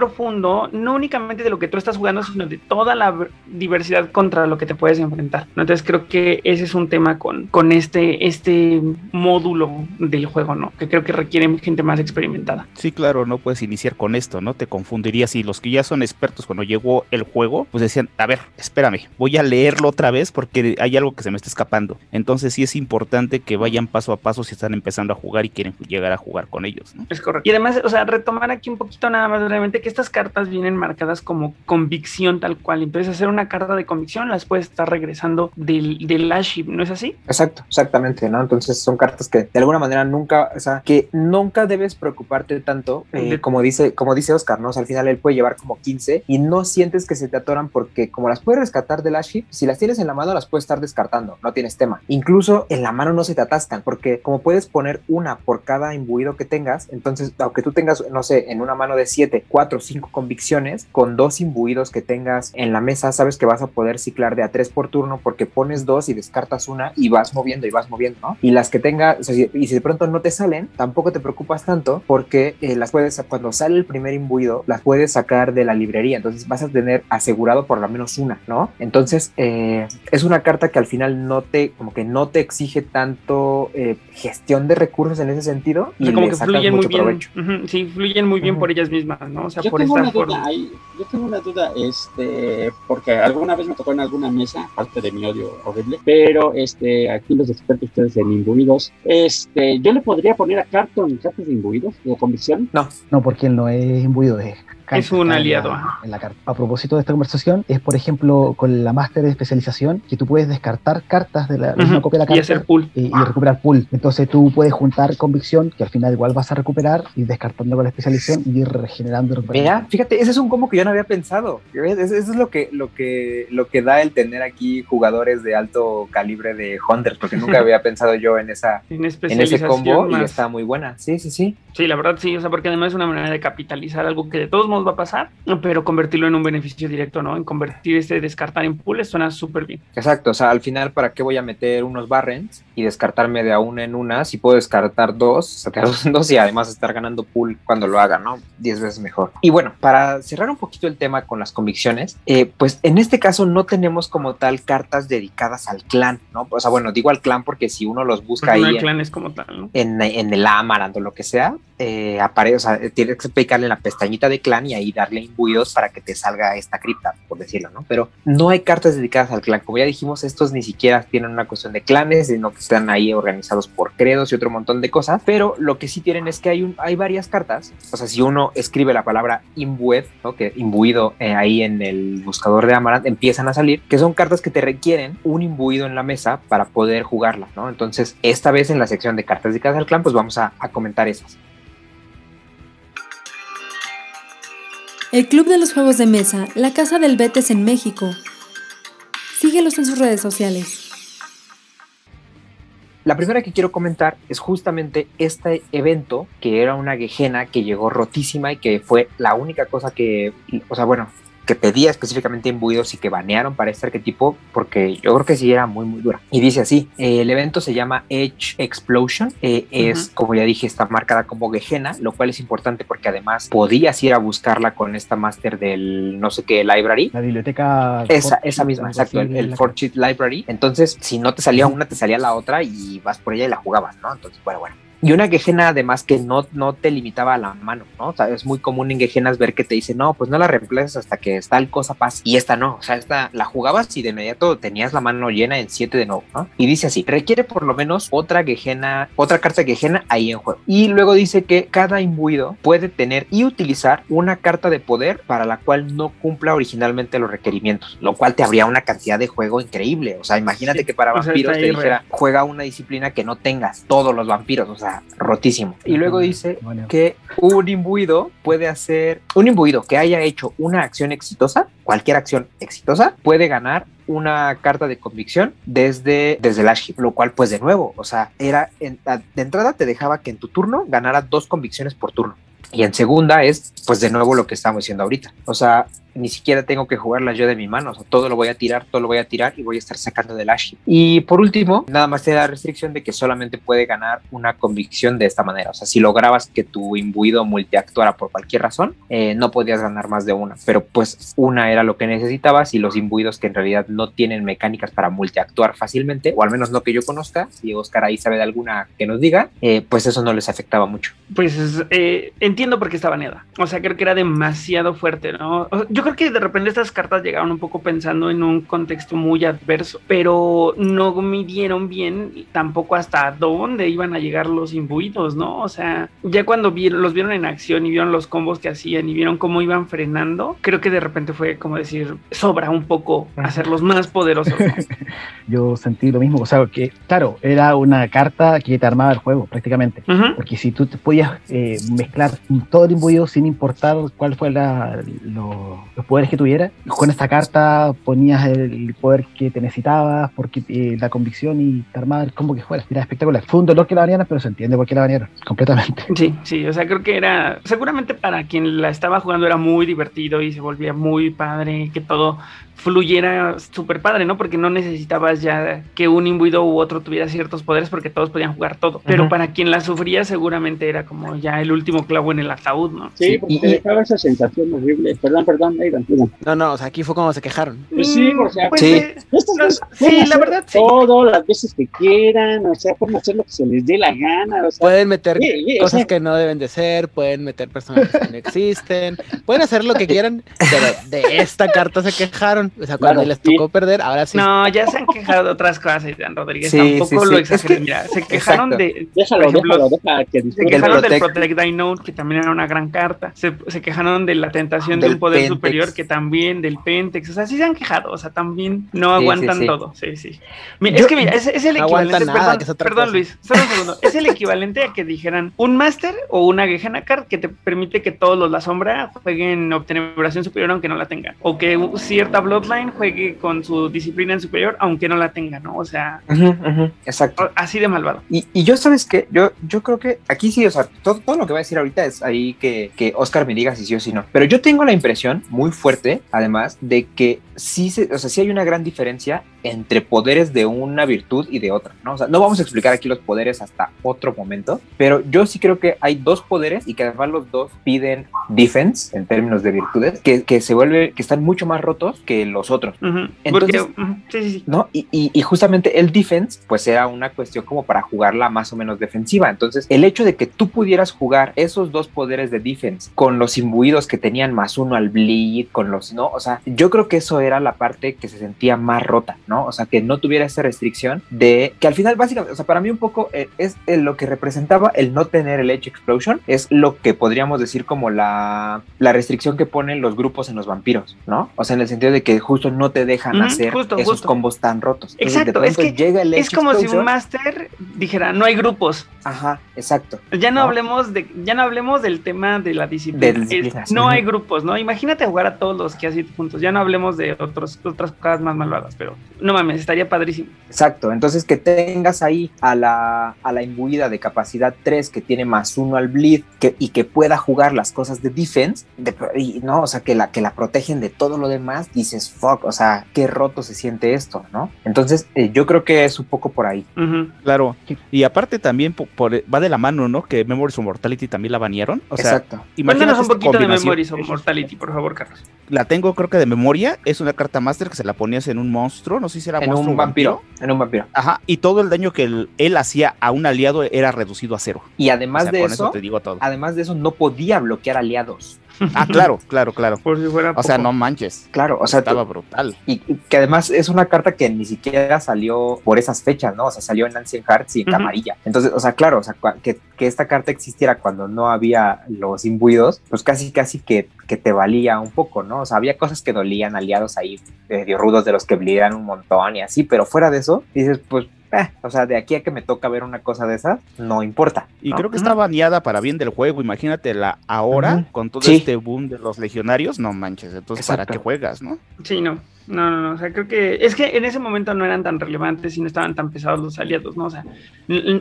no únicamente de lo que tú estás jugando, sino de toda la diversidad contra lo que te puedes enfrentar. ¿no? Entonces creo que ese es un tema con, con este, este módulo del juego, ¿no? Que creo que requiere gente más experimentada. Sí, claro, no puedes iniciar con esto, ¿no? Te confundirías y los que ya son expertos cuando llegó el juego, pues decían, a ver, espérame, voy a leerlo otra vez porque hay algo que se me está escapando. Entonces sí es importante que vayan paso a paso si están empezando a jugar y quieren llegar a jugar con ellos, ¿no? Es correcto. Y además, o sea, retomar aquí un poquito nada más brevemente que estas cartas vienen marcadas como convicción tal cual. Entonces, hacer una carta de convicción las puedes estar regresando del, del Laship, ¿no es así? Exacto, exactamente, ¿no? Entonces son cartas que de alguna manera nunca, o sea, que nunca debes preocuparte tanto, eh, De- como dice, como dice Oscar, ¿no? O sea, al final él puede llevar como 15 y no sientes que se te atoran porque como las puedes rescatar de la ship, si las tienes en la mano las puedes estar descartando, no tienes tema. Incluso en la mano no se te atascan porque como puedes poner una por cada imbuido que tengas, entonces aunque tú tengas, no sé, en una mano de 7, 4 o cinco convicciones, con dos imbuidos que tengas en la mesa, sabes que vas a poder ciclar de a tres por turno porque pones dos y descartas una y vas moviendo y vas moviendo, ¿no? Y las que tengas, o sea, y si de pronto no te salen, tampoco te preocupas tanto porque eh, las puedes, cuando sale el primer imbuido, las puedes sacar de la librería, entonces vas a tener asegurado por lo menos una, ¿no? Entonces, eh, es una carta que al final no te, como que no te exige tanto eh, gestión de recursos en ese sentido O y como le que sacas fluyen muy mucho bien. provecho. Ujú, sí, fluyen muy bien por ellas mismas, ¿no? O sea, Yo por tengo esta una duda ahí, yo tengo una duda, este, porque alguna vez me tocó en alguna mesa, aparte de mi odio horrible, pero este, aquí los expertos ustedes en imbuidos, este, yo le podría poner a Carton cartas de imbuidos de convicción. No, porque él no es imbuido, es Es un está en aliado, la-. En la carta. A propósito de esta conversación, es por ejemplo con la máster de especialización que tú puedes descartar cartas de la, la misma Ujú, copia de la Y carta hacer pool. y, y recuperar pool. Entonces tú puedes juntar convicción, que al final igual vas a recuperar, y descartando con la especialización y ir regenerando. y recuperando. Vea, fíjate, ese es un combo que yo no había pensado. Eso es lo que, lo que, lo que da el tener aquí jugadores de alto calibre de Hunters, porque nunca <laughs> había pensado yo en esa, En en ese combo y más. está muy buena. Sí, sí, sí. Sí, la verdad sí, o sea, porque además es una manera de capitalizar algo que de todos modos va a pasar, pero convertirlo en un beneficio directo, ¿no? En convertir este descartar en pools suena súper bien. Exacto, o sea, al final, ¿para qué voy a meter unos barrens y descartarme de a una en una? Si puedo descartar dos, <laughs> sacar dos en dos y además estar ganando pool cuando lo haga, ¿no? Diez veces mejor. Y bueno, para cerrar un poquito el tema con las convicciones, eh, pues en este caso no tenemos como tal cartas dedicadas al clan, ¿no? O sea, bueno, digo al clan porque si uno los busca ahí hay en, clanes como tal, ¿no? en, en el Amarant o lo que sea, eh, aparece, o sea, tienes que picarle la pestañita de clan y ahí darle imbuidos para que te salga esta cripta, por decirlo, ¿no? Pero no hay cartas dedicadas al clan. Como ya dijimos, estos ni siquiera tienen una cuestión de clanes, sino que están ahí organizados por credos y otro montón de cosas. Pero lo que sí tienen es que hay, un, hay varias cartas. O sea, si uno escribe la palabra imbued, ¿no? Que imbuido eh, ahí en el buscador de Amarant, empiezan a salir, que son cartas que te requieren un imbuido en la mesa para poder jugarla, ¿no? Entonces, esta vez en la sección de cartas dedicadas al clan, pues vamos a, a comentar esas. El Club de los Juegos de Mesa, la Casa del Betes en México. Síguelos en sus redes sociales. La primera que quiero comentar es justamente este evento que era una Gehenna que llegó rotísima y que fue la única cosa que, o sea, bueno, que pedía específicamente imbuidos y que banearon para este arquetipo porque yo creo que sí era muy muy dura. Y dice así, eh, el evento se llama Edge Explosion, eh, es Ujú. como ya dije está marcada como Gehenna, lo cual es importante porque además podías ir a buscarla con esta máster del no sé qué library La biblioteca. esa, esa misma, exacto, el, el Fortune Library. Entonces, si no te salía una, te salía la otra y vas por ella y la jugabas, ¿no? Entonces, bueno, bueno. Y una Gehenna además que no, no te limitaba a la mano, ¿no? O sea, es muy común en Gehennas ver que te dice, no, pues no la reemplaces hasta que tal cosa pase. Y esta no, o sea, esta la jugabas y de inmediato tenías la mano llena en 7 de nuevo, ¿no? Y dice así, requiere por lo menos otra Gehenna, otra carta Gehenna ahí en juego. Y luego dice que cada imbuido puede tener y utilizar una carta de poder para la cual no cumpla originalmente los requerimientos, lo cual te habría una cantidad de juego increíble. O sea, imagínate Sí, que para vampiros te dijera, juega una disciplina que no tengas todos los vampiros, o sea, rotísimo. Y luego dice Bueno. que un imbuido puede hacer, un imbuido que haya hecho una acción exitosa, cualquier acción exitosa, puede ganar una carta de convicción desde, desde el Aship, lo cual pues de nuevo, o sea, era en- de entrada te dejaba que en tu turno ganara dos convicciones por turno. Y en segunda es, pues de nuevo lo que estamos diciendo ahorita. O sea, ni siquiera tengo que jugarlas yo de mi mano. Todo lo voy a tirar, todo lo voy a tirar y voy a estar sacando del Aship. Y por último, nada más te da restricción de que solamente puede ganar una convicción de esta manera. O sea, si lograbas que tu imbuido multiactuara por cualquier razón, eh, no podías ganar más de una. Pero pues una era lo que necesitabas y los imbuidos que en realidad no tienen mecánicas para multiactuar fácilmente, o al menos no que yo conozca, si Oscar ahí sabe de alguna que nos diga, eh, pues eso no les afectaba mucho. Pues eh, entiendo por qué está baneada. O sea, creo que era demasiado fuerte, ¿no? O sea, yo creo que de repente estas cartas llegaron un poco pensando en un contexto muy adverso, pero no midieron bien tampoco hasta dónde iban a llegar los imbuidos, ¿no? O sea, ya cuando vieron, los vieron en acción y vieron los combos que hacían y vieron cómo iban frenando, creo que de repente fue como decir, sobra un poco hacerlos más poderosos. ¿no? <laughs> Yo sentí lo mismo. O sea, que, claro, era una carta que te armaba el juego prácticamente. Porque si tú te podías eh, mezclar todo el imbuido sin importar cuál fuera lo, los poderes que tuviera. Con esta carta ponías el poder que te necesitabas, porque eh, la convicción y te armaba el combo que fuera. Era espectacular. Fue un dolor que la banearan, pero se entiende por qué la banearon, <laughs> completamente. Sí, sí, o sea, creo que era, seguramente para quien la estaba jugando era muy divertido y se volvía muy padre, que todo fluyera súper padre, ¿no? Porque no necesitabas ya que un imbuido u otro tuviera ciertos poderes porque todos podían jugar todo. Pero para quien la sufría seguramente era como ya el último clavo en el ataúd, ¿no? Sí, porque y- te dejaba esa sensación horrible. Perdón, perdón, Aidan, perdón. No, no, o sea, aquí fue como se quejaron. Pues sí, o sea, Pues, Sí. eh, Estas no, sí, la verdad, sí. Todo, las veces que quieran, o sea, pueden hacer lo que se les dé la gana, o sea. Pueden meter cosas sea, que no deben de ser, pueden meter personajes que no existen, pueden hacer lo que <laughs> quieran, pero de esta carta se quejaron. O sea, cuando Claro, les sí. tocó perder, ahora sí. No, ya se han quejado de otras cosas, Dan Rodríguez. Sí, Tampoco sí, lo sí. exageren. Es que- Mira, se quejaron Exacto. de. Déjalo, por ejemplo, déjalo, deja que Se quejaron del Protect. Thy Node, que también era una gran carta. Se, se quejaron de la tentación de Del un poder Pentex. superior, que también, del Pentex. O sea, sí se han quejado. O sea, también no Sí, aguantan sí, sí. todo. Sí, sí. Mira, Yo- es que mira, es, es el No aguantan equivalente. nada, perdón, que es otra perdón cosa. Luis, solo un segundo. Es el equivalente a que dijeran un Master o una Gehenna Card que te permite que todos los La Sombra jueguen obteneburación superior aunque no la tengan. O que cierta Bloodline juegue con su disciplina en superior aunque no la tenga, ¿no? O sea, Exacto. así de malvado. Y, y yo, ¿sabes qué? Yo, yo creo que aquí sí, o sea, todo, todo lo que voy a decir ahorita es ahí que, que Oscar me diga si sí o si no. Pero yo tengo la impresión muy fuerte, además, de que sí, se, o sea, sí hay una gran diferencia entre poderes de una virtud y de otra, ¿no? O sea, no vamos a explicar aquí los poderes hasta otro momento, pero yo sí creo que hay dos poderes y que además los dos piden defense en términos de virtudes, que, que se vuelve, que están mucho más rotos que los otros. Ujú, Entonces- Porque, ujú, sí, sí, sí. ¿no? Y, y- y justamente el defense, pues era una cuestión como para jugarla más o menos defensiva. Entonces, el hecho de que tú pudieras jugar esos dos poderes de defense con los imbuidos que tenían más uno al bleed, con los, ¿no? O sea, yo creo que eso era la parte que se sentía más rota, ¿no? O sea, que no tuviera esa restricción de que al final, básicamente, o sea, para mí un poco eh, es eh, lo que representaba el no tener el Edge Explosion, es lo que podríamos decir como la, la restricción que ponen los grupos en los vampiros, ¿no? O sea, en el sentido de que justo no te dejan Ujú, hacer justo, esos justo. combos tan rotos. Entonces, Exacto, es pronto que llega el Es Edge como si un Explosion. máster dijera, no hay grupos. Ajá, exacto. Ya no, ¿No? hablemos de, ya no hablemos del tema de la disciplina. De las Es- no hay grupos, ¿no? Imagínate jugar a todos los que has ido juntos. Ya no hablemos de otros, otras cosas más malvadas, pero no mames, estaría padrísimo. Exacto, entonces que tengas ahí a la, a la imbuida de capacidad 3 que tiene más uno al bleed que, y que pueda jugar las cosas de defense, de- y, no, o sea, que la, que la protegen de todo lo demás, dices, fuck, o sea, qué roto se siente esto, ¿no? Entonces, eh, yo creo que es un poco por ahí. Ujú. Claro. Y aparte también po- por- va de la mano, ¿no? Que Memories of Mortality también la banearon. O sea, Exacto. imagínate Cuéntanos un poquito de. Memories of Mortality, por favor, Carlos. La tengo creo que de memoria. Es una carta master que se la ponías en un monstruo. No sé si era En monstruo un vampiro, en un vampiro. Ajá. Y todo el daño que él, él hacía a un aliado era reducido a cero. Y además O sea, de eso, te digo todo. además de eso, no podía bloquear aliados. Ah, claro, claro, claro. Por si fuera O sea, poco. no manches. Claro, o sea, Estaba tú- brutal. y y que además es una carta que ni siquiera salió por esas fechas, ¿no? O sea, salió en Ancient Hearts y en Ujú. Camarilla. Entonces, o sea, claro, o sea, que, que esta carta existiera cuando no había los imbuidos, pues casi, casi que, que te valía un poco, ¿no? O sea, había cosas que dolían, aliados ahí medio rudos de los que bleedan un montón y así, pero fuera de eso, dices, pues, eh, o sea, de aquí a que me toca ver una cosa de esas, no importa. Y ¿no? creo que está baneada para bien del juego. Imagínatela ahora con todo Sí. este boom de los legionarios. No manches. Entonces, ¿para qué juegas, no? Sí, no. No, no, no. O sea, creo que. Es que en ese momento no eran tan relevantes y no estaban tan pesados los aliados, ¿no? O sea,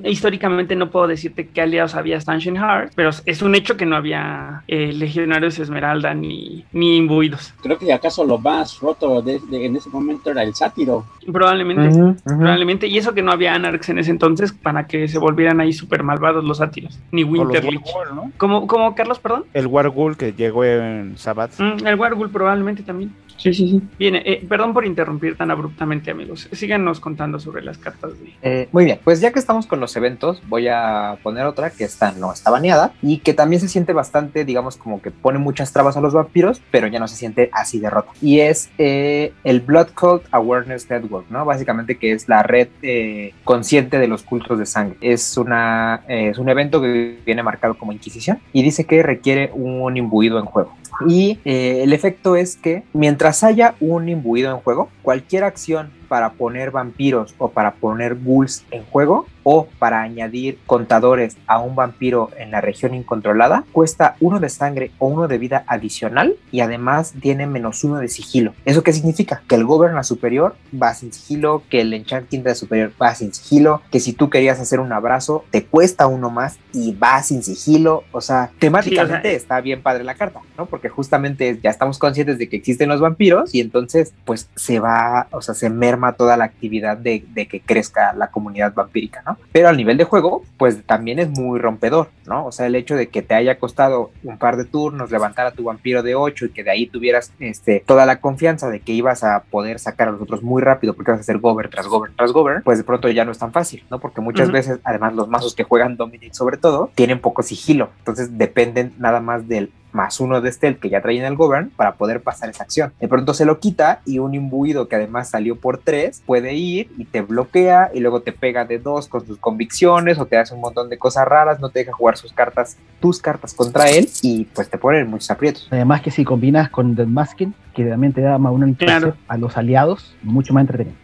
históricamente no puedo decirte qué aliados había hasta Ancient Heart, pero es un hecho que no había eh, legionarios Esmeralda ni, ni imbuidos. Creo que acaso lo más roto de- de- en ese momento era el sátiro. Probablemente. Probablemente. Y eso que no había Anarchs en ese entonces para que se volvieran ahí súper malvados los sátiros. Ni Winterlich. ¿no? ¿Cómo, cómo, Carlos, perdón? El Wargul que llegó en Sabbath. Mm, el Wargul probablemente también. Sí, sí, sí. Bien, eh, perdón por interrumpir tan abruptamente, amigos. Síganos contando sobre las cartas de. Eh, muy bien, pues ya que estamos con los eventos, voy a poner otra que esta no está baneada y que también se siente bastante, digamos, como que pone muchas trabas a los vampiros, pero ya no se siente así de rota. Y es eh, el Blood Cult Awareness Network, ¿no? Básicamente que es la red eh, consciente de los cultos de sangre. Es, una, eh, es un evento que viene marcado como Inquisición y dice que requiere un imbuido en juego. Y eh, el efecto es que mientras haya un imbuido en juego, cualquier acción para poner vampiros o para poner ghouls en juego o para añadir contadores a un vampiro en la región incontrolada, cuesta uno de sangre o uno de vida adicional y además tiene menos uno de sigilo. ¿Eso qué significa? Que el Governor superior va sin sigilo, que el Enchant Quinta superior va sin sigilo, que si tú querías hacer un abrazo te cuesta uno más y va sin sigilo. O sea, temáticamente Sí, o sea, está bien padre la carta, ¿no? Porque justamente ya estamos conscientes de que existen los vampiros y entonces pues se va, o sea, se merma toda la actividad de, de que crezca la comunidad vampírica, ¿no? Pero al nivel de juego, pues también es muy rompedor, ¿no? O sea, el hecho de que te haya costado un par de turnos levantar a tu vampiro de 8 y que de ahí tuvieras este, toda la confianza de que ibas a poder sacar a los otros muy rápido porque vas a hacer gober tras gober tras gober, pues de pronto ya no es tan fácil, ¿no? Porque muchas veces, además, los mazos que juegan Dominic sobre todo, tienen poco sigilo, entonces dependen nada más del más uno de stealth que ya traía en el govern para poder pasar esa acción. De pronto se lo quita y un imbuido que además salió por tres puede ir y te bloquea y luego te pega de dos con sus convicciones o te hace un montón de cosas raras, no te deja jugar sus cartas, tus cartas contra él y pues te pone en muchos aprietos. Además que si combinas con The Masking, que realmente te da más uno Claro. a los aliados, mucho más entretenido.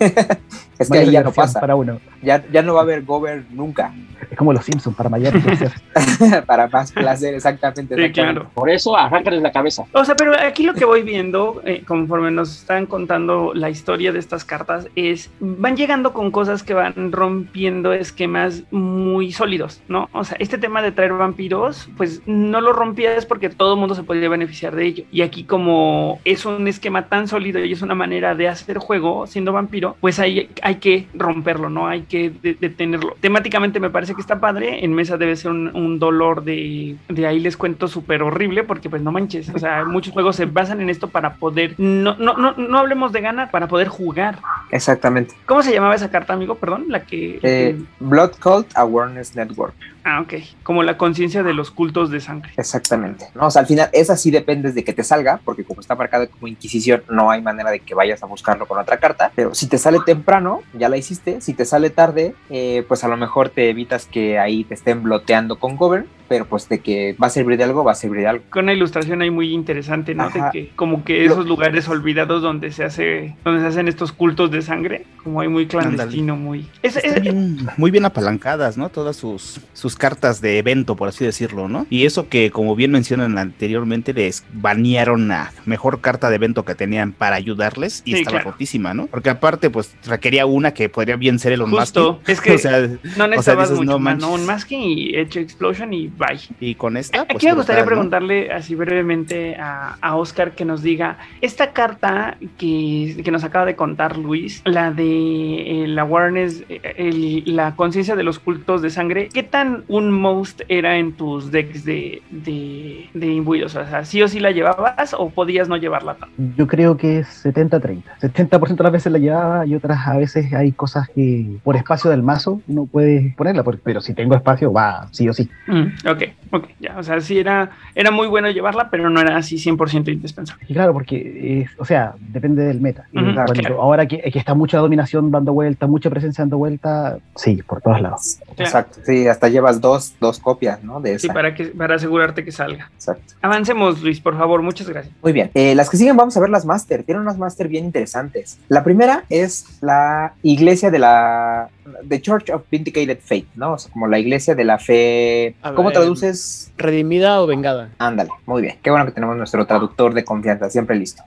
<laughs> Es que ahí ya no pasa, Para uno. ya, ya no va a haber govern nunca, Es como los Simpsons, para mayor placer. <laughs> para más placer, exactamente. Sí, claro. Por eso, arráncales la cabeza. O sea, pero aquí lo que voy viendo, eh, conforme nos están contando la historia de estas cartas, es van llegando con cosas que van rompiendo esquemas muy sólidos, ¿no? O sea, este tema de traer vampiros, pues no lo rompías porque todo el mundo se podía beneficiar de ello. Y aquí como es un esquema tan sólido y es una manera de hacer juego siendo vampiro, pues hay, hay que romperlo, ¿no? Hay que de- detenerlo. Temáticamente me parece que está padre. En mesa debe ser un, un dolor de, de ahí les cuento súper horrible porque pues no manches. O sea, muchos juegos se basan en esto para poder, no, no, no, no hablemos de ganar, para poder jugar. Exactamente. ¿Cómo se llamaba esa carta, amigo? Perdón, la que... Eh, Blood Cult Awareness Network. Ah, ok. Como la conciencia de los cultos de sangre. Exactamente. No, o sea, al final, esa sí dependes de que te salga, porque como está marcada como Inquisición, no hay manera de que vayas a buscarlo con otra carta. Pero si te sale temprano, ya la hiciste. Si te sale tarde, eh, pues a lo mejor te evitas que ahí te estén bloteando con Govern, pero pues de que va a servir de algo, va a servir de algo. Con una ilustración ahí muy interesante, ¿no? Ajá. De que como que esos lugares olvidados donde se hace, donde se hacen estos cultos de sangre, como hay muy clandestino, muy. Es, bien- muy bien apalancadas, ¿no? Todas sus, sus cartas de evento, por así decirlo, ¿no? Y eso que, como bien mencionan anteriormente, les banearon la mejor carta de evento que tenían para ayudarles y Sí, estaba claro. rotísima, ¿no? Porque aparte, pues requería una que podría bien ser Musk. Justo, es que <laughs> o sea, no necesitabas dices, mucho no más, ¿no? Un masking y hecho explosion y bye. y con esta. Aquí pues, me gustaría brutal, ¿no? preguntarle así brevemente a, a Oscar que nos diga, esta carta que, que nos acaba de contar Luis, la de el awareness, eh, el- la conciencia de los cultos de sangre, ¿qué tan un most era en tus decks de, de, de imbuidos? O sea, ¿sí o sí la llevabas o podías no llevarla? Yo creo que es 70-30. 70% de las veces la llevaba y otras a veces hay cosas que por espacio del mazo uno puede ponerla, pero si tengo espacio va sí o sí. Mm, ok, ok, ya, o sea, sí era, era muy bueno llevarla, pero no era así 100% indispensable. Y claro, porque, es- o sea, depende del meta. Cuando- claro. Ahora que, que está mucha dominación dando vuelta, mucha presencia dando vuelta, sí, por todos lados. Exacto. Sí, hasta llevas dos, dos copias, ¿no? De Sí, esa. para, que, para asegurarte que salga. Exacto. Avancemos, Luis, por favor, muchas gracias. Muy bien. Eh, las que siguen, vamos a ver las Master. Tienen unas Master bien interesantes. La primera es la iglesia de la. The Church of Vindicated Faith, ¿no? O sea, como la iglesia de la fe. ¿Cómo. Traduces? ¿Redimida o vengada? Ándale, muy bien. Qué bueno que tenemos nuestro traductor de confianza, siempre listo.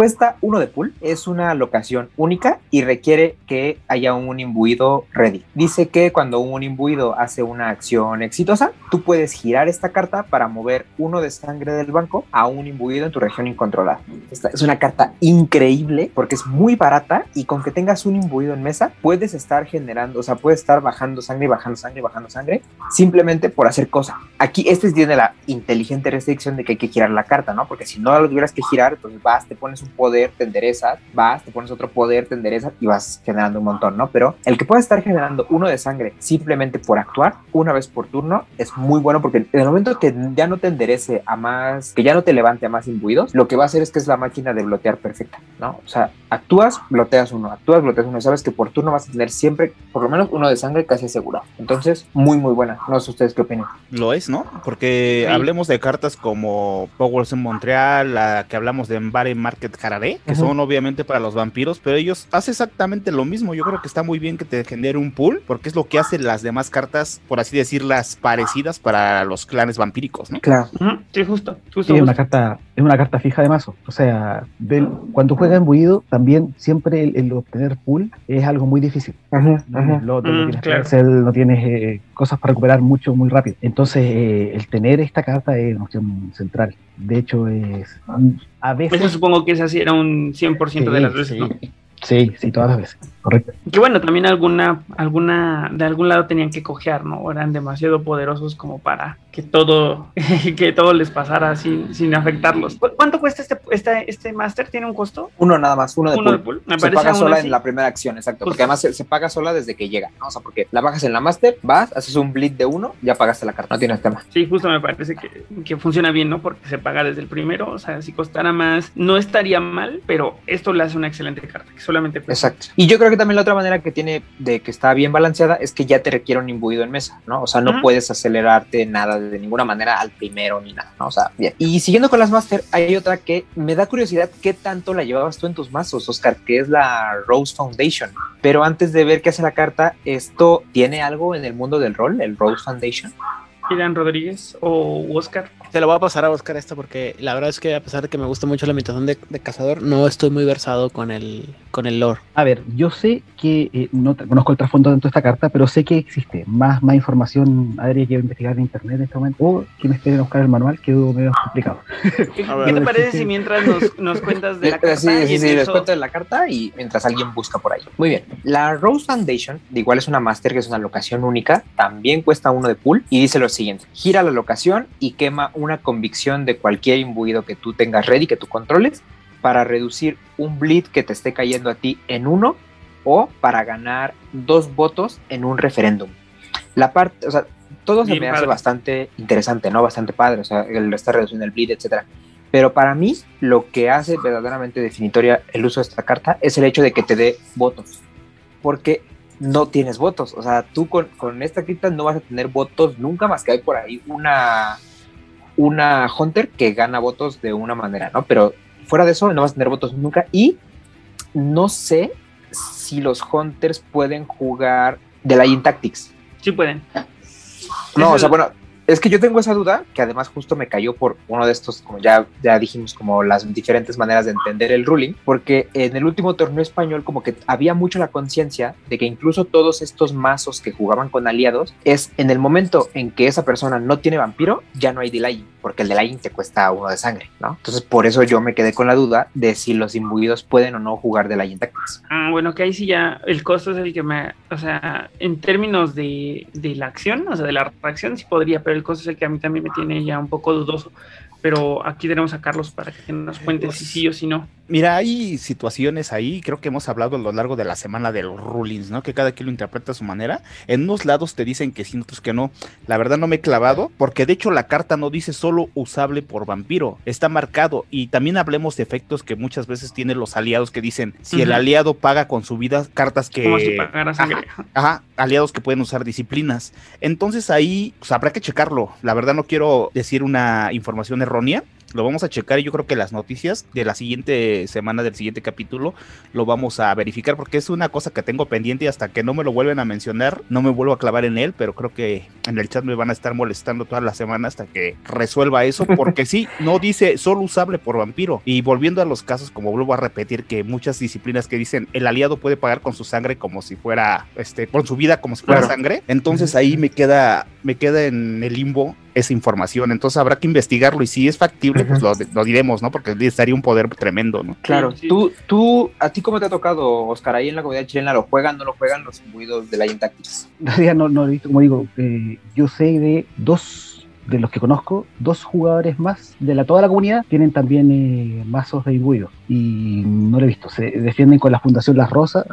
Cuesta uno de pool, es una locación única y requiere que haya un imbuido ready. Dice que cuando un imbuido hace una acción exitosa, tú puedes girar esta carta para mover uno de sangre del banco a un imbuido en tu región incontrolada. Esta es una carta increíble porque es muy barata y con que tengas un imbuido en mesa, puedes estar generando, o sea, puedes estar bajando sangre, bajando sangre, bajando sangre, simplemente por hacer cosa. Aquí este tiene la inteligente restricción de que hay que girar la carta, ¿no? Porque si no lo tuvieras que girar, entonces vas, te pones un poder, te enderezas, vas, te pones otro poder, te enderezas y vas generando un montón, ¿no? Pero el que pueda estar generando uno de sangre simplemente por actuar una vez por turno es muy bueno porque en el momento que ya no te enderece a más, que ya no te levante a más imbuidos, lo que va a hacer es que es la máquina de blotear perfecta, ¿no? O sea, actúas, bloteas uno, actúas, bloteas uno, sabes que por turno vas a tener siempre por lo menos uno de sangre casi asegurado. Entonces, muy, muy buena. No sé ustedes qué opinan. Lo es, ¿no? Porque Sí. hablemos de cartas como Powers en Montreal, la que hablamos de Embare Market Jararé, que son obviamente para los vampiros, pero ellos hacen exactamente lo mismo. Yo creo que está muy bien que te genere un pool, porque es lo que hacen las demás cartas, por así decirlas, parecidas para los clanes vampíricos, ¿no? Claro. Sí, justo. justo, Sí, es una justo. carta, es una carta fija de mazo. O sea, del- cuando juega embuido, también siempre el, el obtener pool es algo muy difícil. Ajá, ajá. Lo, no Mm, tienes claro. No tienes eh, cosas para recuperar mucho, muy rápido. Entonces, eh, el tener esta carta es una opción central. De hecho, es a veces. Eso supongo que esa sí era un 100% de las veces, sí, ¿no? sí, sí, todas las veces. Correcto. Que bueno, también alguna, alguna, de algún lado tenían que cojear, ¿no? O Eran demasiado poderosos como para que todo, <laughs> que todo les pasara sin, sin afectarlos. ¿Cu- ¿Cuánto cuesta este, este, este máster? ¿Tiene un costo? Uno nada más, uno de Uno de pool. pool. Me se paga sola así- en la primera acción, exacto. Porque además se, se paga sola desde que llega, ¿no? O sea, porque la bajas en la master, vas, haces un bleed de uno, ya pagaste la carta, no tienes tema. Sí, justo me parece que, que funciona bien, ¿no? Porque se paga desde el primero, o sea, si costara más, no estaría mal, pero esto le hace una excelente carta, que solamente cuesta. Exacto. Y yo creo que también la otra manera que tiene de que está bien balanceada es que ya te requiere un imbuido en mesa, ¿no? O sea, no puedes acelerarte nada de ninguna manera al primero ni nada, ¿no? O sea, bien. Y siguiendo con las Master, hay otra que me da curiosidad qué tanto la llevabas tú en tus mazos, Oscar, que es la Rose Foundation. Pero antes de ver qué hace la carta, ¿esto tiene algo en el mundo del rol, el Rose Foundation? Irán Rodríguez o Oscar. Te lo voy a pasar a Oscar esta porque la verdad es que a pesar de que me gusta mucho la imitación de, de cazador, no estoy muy versado con el, con el lore. A ver, yo sé que eh, no conozco el trasfondo dentro de esta carta, pero sé que existe más, más información. Habría que investigar en internet en este momento. O que me esperen a buscar el manual, quedó medio complicado. <laughs> ¿Qué, te parece si mientras nos, nos cuentas de la Eh, carta? Sí, y sí, en sí, les eso- cuento de la carta y mientras alguien busca por ahí. Muy bien. La Rose Foundation, de igual es una master que es una locación única, también cuesta uno de pool y dice lo siguiente: gira la locación y quema una convicción de cualquier imbuido que tú tengas ready, que tú controles, para reducir un bleed que te esté cayendo a ti en uno o para ganar dos votos en un referéndum. La parte, o sea, todo se Bien me hace bastante interesante, ¿no? Bastante padre, o sea, el estar reduciendo el bleed, etcétera. Pero para mí, lo que hace verdaderamente definitoria el uso de esta carta es el hecho de que te dé votos. Porque no tienes votos. O sea, tú con, con esta carta no vas a tener votos nunca más que hay por ahí una, una Hunter que gana votos de una manera, ¿no? Pero fuera de eso, no vas a tener votos nunca. Y no sé si los Hunters pueden jugar de la Tactics. Sí pueden. No, o sea, es- bueno, es que yo tengo esa duda, que además justo me cayó por uno de estos, como ya, ya dijimos, como las diferentes maneras de entender el ruling, porque en el último torneo español como que había mucho la conciencia de que incluso todos estos mazos que jugaban con aliados, es en el momento en que esa persona no tiene vampiro, ya no hay delaying, porque el delaying te cuesta uno de sangre, ¿no? Entonces por eso yo me quedé con la duda de si los imbuidos pueden o no jugar delaying tactics. Ah, bueno, que ahí sí ya el costo es el que me. O sea, en términos de, de la acción, o sea, de la reacción, sí podría, pero el costo es el que a mí también me tiene ya un poco dudoso. Pero aquí tenemos a Carlos para que nos cuente si sí o si no. Mira, hay situaciones ahí, creo que hemos hablado a lo largo de la semana de los rulings, ¿no? Que cada quien lo interpreta a su manera. En unos lados te dicen que sí, en otros que no. La verdad no me he clavado, porque de hecho la carta no dice solo usable por vampiro, está marcado. Y también hablemos de efectos que muchas veces tienen los aliados que dicen, si el aliado paga con su vida, cartas que... Como si pagara sangre. Ajá, aliados que pueden usar disciplinas. Entonces ahí pues, habrá que checarlo. La verdad no quiero decir una información errónea. Lo vamos a checar y yo creo que las noticias de la siguiente semana, del siguiente capítulo, lo vamos a verificar porque es una cosa que tengo pendiente y hasta que no me lo vuelven a mencionar, no me vuelvo a clavar en él, pero creo que en el chat me van a estar molestando toda la semana hasta que resuelva eso, porque sí, <laughs> no dice solo usable por vampiro. Y volviendo a los casos, como vuelvo a repetir, que muchas disciplinas que dicen el aliado puede pagar con su sangre como si fuera, este, con su vida como si fuera Claro. sangre, entonces ahí me queda, me queda en el limbo esa información. Entonces habrá que investigarlo y si es factible, pues lo, lo diremos, ¿no? Porque estaría un poder tremendo, ¿no? Claro, Sí, sí. tú, tú, ¿a ti cómo te ha tocado, Oscar? Ahí en la comunidad chilena, ¿lo juegan, no lo juegan los imbuidos de la Tactics? <laughs> No, no lo he visto, como digo, eh, yo sé de dos de los que conozco, dos jugadores más de la, toda la comunidad tienen también eh, mazos de imbuidos y no lo he visto. Se defienden con la Fundación Las Rosas,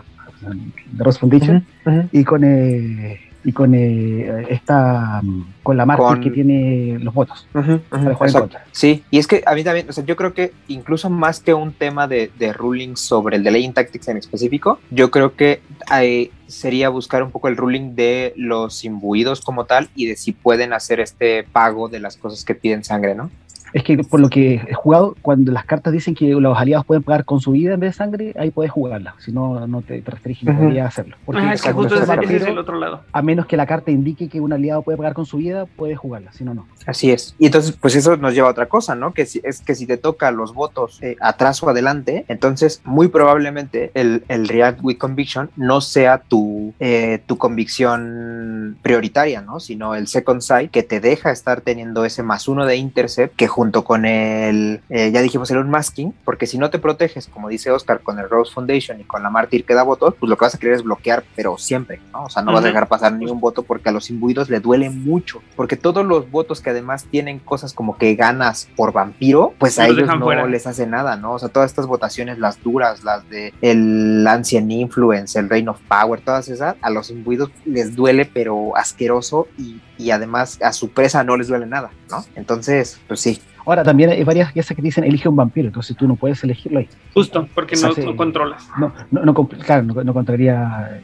de Rose Foundation, y con eh, y con eh, esta mm, con la marca Con- que tiene los votos Ujú, ujú, para jugar en exacto. contra. Sí, y es que a mí también, o sea, yo creo que incluso más que un tema de, de rulings sobre el Delaying Tactics en específico, yo creo que eh, sería buscar un poco el ruling de los imbuidos como tal y de si pueden hacer este pago de las cosas que piden sangre, ¿no? Es que por lo que he jugado, cuando las cartas dicen que los aliados pueden pagar con su vida en vez de sangre, ahí puedes jugarla. Si no, no te, te restringen, podrías hacerlo. Porque Ah, es que cuando justo se ese, ese es vampiro, el otro lado. a menos que la carta indique que un aliado puede pagar con su vida, puedes jugarla. Si no, no. Así es. Y entonces, pues eso nos lleva a otra cosa, ¿no? Que si, es que si te toca los votos eh, atrás o adelante, entonces muy probablemente el, el React with Conviction no sea tu, eh, tu convicción prioritaria, ¿no? Sino el Second Sight que te deja estar teniendo ese más uno de Intercept que junto con el, eh, ya dijimos, el Unmasking, porque si no te proteges, como dice Oscar, con el Rose Foundation y con la Mártir que da votos, pues lo que vas a querer es bloquear, pero siempre, ¿no? O sea, no vas a dejar pasar ni un voto porque a los imbuidos le duele mucho, porque todos los votos que además tienen cosas como que ganas por vampiro, pues a Los ellos no fuera. les hace nada, ¿no? O sea, todas estas votaciones, las duras, las de el Ancient Influence, el Reign of Power, todas esas, a los imbuidos les duele, pero asqueroso y, y además a su presa no les duele nada, ¿no? Entonces, pues sí. Ahora, también hay varias piezas que dicen elige un vampiro, entonces tú no puedes elegirlo ahí. Justo, porque no, Sí. no controlas. No, no, no, claro, no, no contraría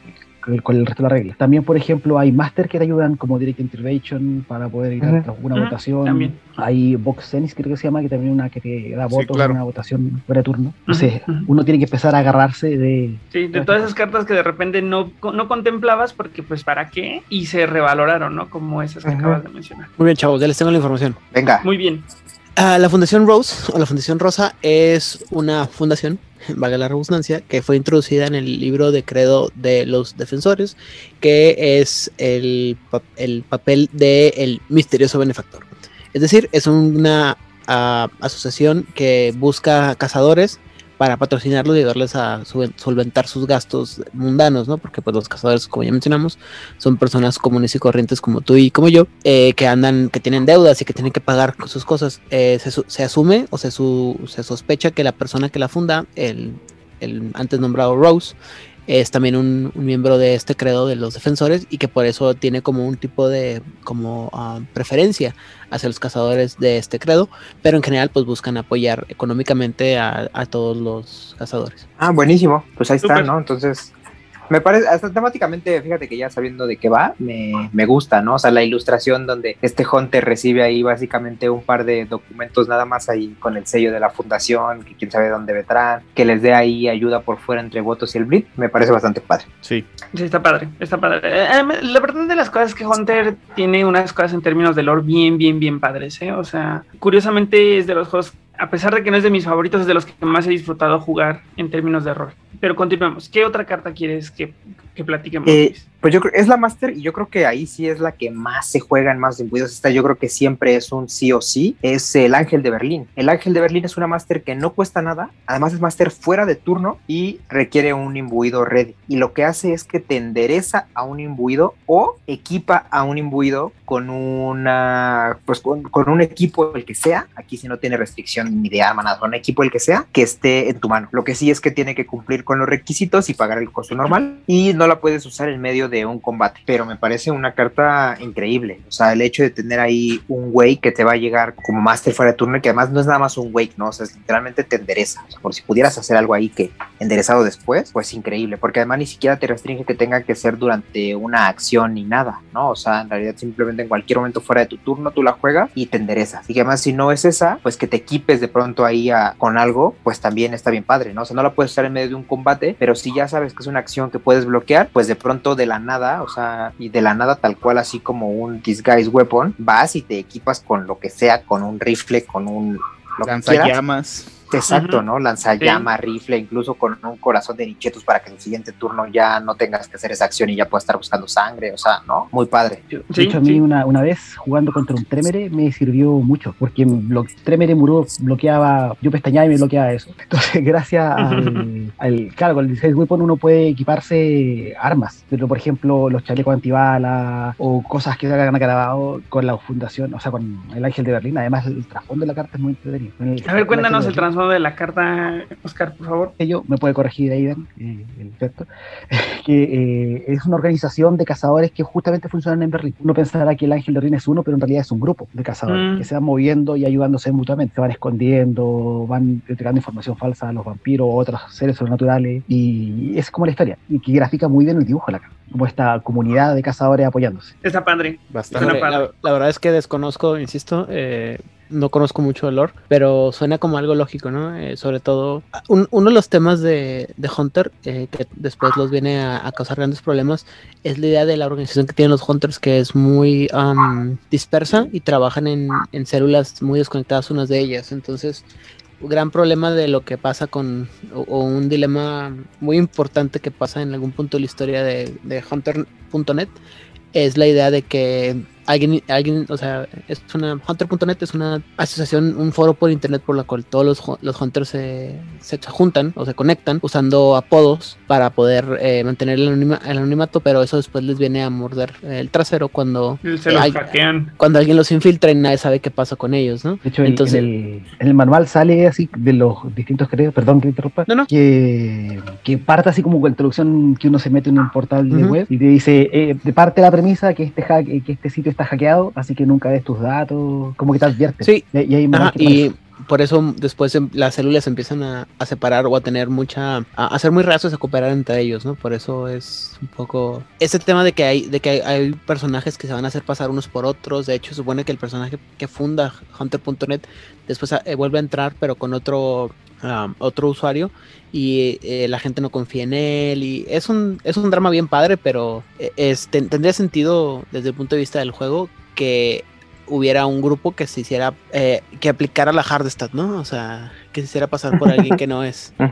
con el, resto de las reglas. También, por ejemplo, hay máster que te ayudan como Direct Intervention para poder ir a tras una votación. también. Hay Vox Tennis, creo que se llama, que también una que te da Sí, votos, claro. una votación fuera de turno. Entonces, uno tiene que empezar a agarrarse de... Sí, de todas esas cartas que de repente no, no contemplabas porque pues para qué y se revaloraron, ¿no? Como esas que acabas de mencionar. Muy bien, chavos, ya les tengo la información. Venga. Muy bien. Ah, la Fundación Rose o la Fundación Rosa es una fundación, <laughs> valga la redundancia, que fue introducida en el libro de credo de los defensores, que es el, el papel del misterioso benefactor. Es decir, es una ah, asociación que busca cazadores para patrocinarlos y ayudarles a solventar sus gastos mundanos, ¿no? Porque pues los cazadores, como ya mencionamos, son personas comunes y corrientes como tú y como yo, eh, que andan, que tienen deudas y que tienen que pagar sus cosas. Eh, se, se asume o se, su- se sospecha que la persona que la funda, el, el antes nombrado Rose, es también un, un miembro de este credo de los defensores y que por eso tiene como un tipo de como ah, preferencia hacia los cazadores de este credo, pero en general pues buscan apoyar económicamente a, a todos los cazadores. Ah, buenísimo. Pues ahí está. ¿no? Entonces, me parece, hasta temáticamente, fíjate que ya sabiendo de qué va, me, me gusta, ¿no? O sea, la ilustración donde este Hunter recibe ahí básicamente un par de documentos nada más ahí con el sello de la fundación, que quién sabe dónde vendrán, que les dé ahí ayuda por fuera entre votos y el Blitz, me parece bastante padre. Sí. Sí, está padre, está padre. Eh, eh, la verdad de las cosas es que Hunter tiene unas cosas en términos de lore bien, bien, bien padres, ¿eh? O sea, curiosamente es de los juegos, a pesar de que no es de mis favoritos, es de los que más he disfrutado jugar en términos de rol. Pero continuemos. ¿Qué otra carta quieres que, que platiquemos? Eh? Pues yo creo, es la Master y yo creo que ahí sí es la que más se juega en más imbuidos. Esta yo creo que siempre es un sí o sí. Es el Ángel de Berlín. El Ángel de Berlín es una Master que no cuesta nada. Además es Master fuera de turno y requiere un imbuido ready. Y lo que hace es que te endereza a un imbuido o equipa a un imbuido con una, pues con, con un equipo el que sea. Aquí si no tiene restricción ni de arma, nada, un equipo el que sea que esté en tu mano. Lo que sí es que tiene que cumplir con los requisitos y pagar el costo normal y no la puedes usar en medio de un combate. Pero me parece una carta increíble. O sea, el hecho de tener ahí un wake que te va a llegar como master fuera de turno, que además no es nada más un wake, ¿no? O sea, es literalmente te endereza. O sea, por si pudieras hacer algo ahí que enderezado después, pues increíble. Porque además ni siquiera te restringe que tenga que ser durante una acción ni nada, ¿no? O sea, en realidad simplemente en cualquier momento fuera de tu turno tú la juegas y te enderezas. Y además si no es esa, pues que te equipes de pronto ahí con algo, pues también está bien padre, ¿no? O sea, no la puedes usar en medio de un combate, pero si ya sabes que es una acción que puedes bloquear, pues de pronto de la nada, o sea, y de la nada tal cual así como un disguise weapon, vas y te equipas con lo que sea, con un rifle, con un... Lo que quieras. Lanzallamas. Exacto. ¿no? Lanzallamas, rifle, incluso con un corazón de nichetus para que en el siguiente turno ya no tengas que hacer esa acción y ya puedas estar buscando sangre, o sea, ¿no? Muy padre. De Sí, hecho, a mí sí. una, una vez jugando contra un Tremere me sirvió mucho, porque Tremere muro bloqueaba, yo pestañaba y me bloqueaba eso. <laughs> Entonces, gracias al, al claro, con el Disguise Weapon uno puede equiparse armas, pero por ejemplo, los chalecos antibalas o cosas que se hagan grabado con la fundación, o sea, con el Ángel de Berlín. Además, el trasfondo de la carta es muy entretenido. El- A ver, cuéntanos el de de la carta, Oscar, por favor. ello, me puede corregir Aidan, eh, el experto, <laughs> que eh, es una organización de cazadores que justamente funcionan en Berlín. Uno pensará que el Ángel de Berlín es uno, pero en realidad es un grupo de cazadores Mm. que se van moviendo y ayudándose mutuamente. Se van escondiendo, van entregando información falsa a los vampiros o otros seres sobrenaturales. Y es como la historia, y que grafica muy bien el dibujo de la carta, como esta comunidad de cazadores apoyándose. Está padre. Bastante. La, la verdad es que desconozco, insisto, eh, no conozco mucho el pero suena como algo lógico, ¿no? Eh, sobre todo, un- uno de los temas de, de Hunter, eh, que después los viene a, causar grandes problemas, es la idea de la organización que tienen los Hunters, que es muy am, dispersa y trabajan en, en células muy desconectadas unas de ellas. Entonces, gran problema de lo que pasa con, o, o un dilema muy importante que pasa en algún punto de la historia de, de Hunter.net, es la idea de que alguien, alguien, o sea, es una, Hunter.net es una asociación, un foro por internet por la cual todos los, los Hunters se, se juntan o se conectan usando apodos para poder eh, mantener el, anonima- el anonimato, pero eso después les viene a morder el trasero cuando, Se eh, los hay- hackean. cuando alguien los infiltra y nadie sabe qué pasa con ellos, ¿no? De hecho, en- Entonces- en, el, en el manual sale así de los distintos credos, perdón que interrumpa, No, no. Que, que parte así como con la introducción que uno se mete en un portal de web y te dice, eh, de parte la premisa que este, hack, que este sitio está hackeado, así que nunca des tus datos, como que te advierte. Sí. Y, y hay Ajá, y por eso después em- las células empiezan a, a separar o a tener mucha, a, a ser muy rasos a cooperar entre ellos, ¿no? Por eso es un poco ese tema de que hay, de que hay, hay personajes que se van a hacer pasar unos por otros. De hecho, supone que el personaje que funda Hunter.net después eh, vuelve a entrar, pero con otro um, otro usuario y eh, la gente no confía en él y es un es un drama bien padre, pero ten- tendría sentido desde el punto de vista del juego que hubiera un grupo que se hiciera, eh, que aplicara la Hardestat, ¿no? O sea, que se hiciera pasar por alguien que no es. <laughs>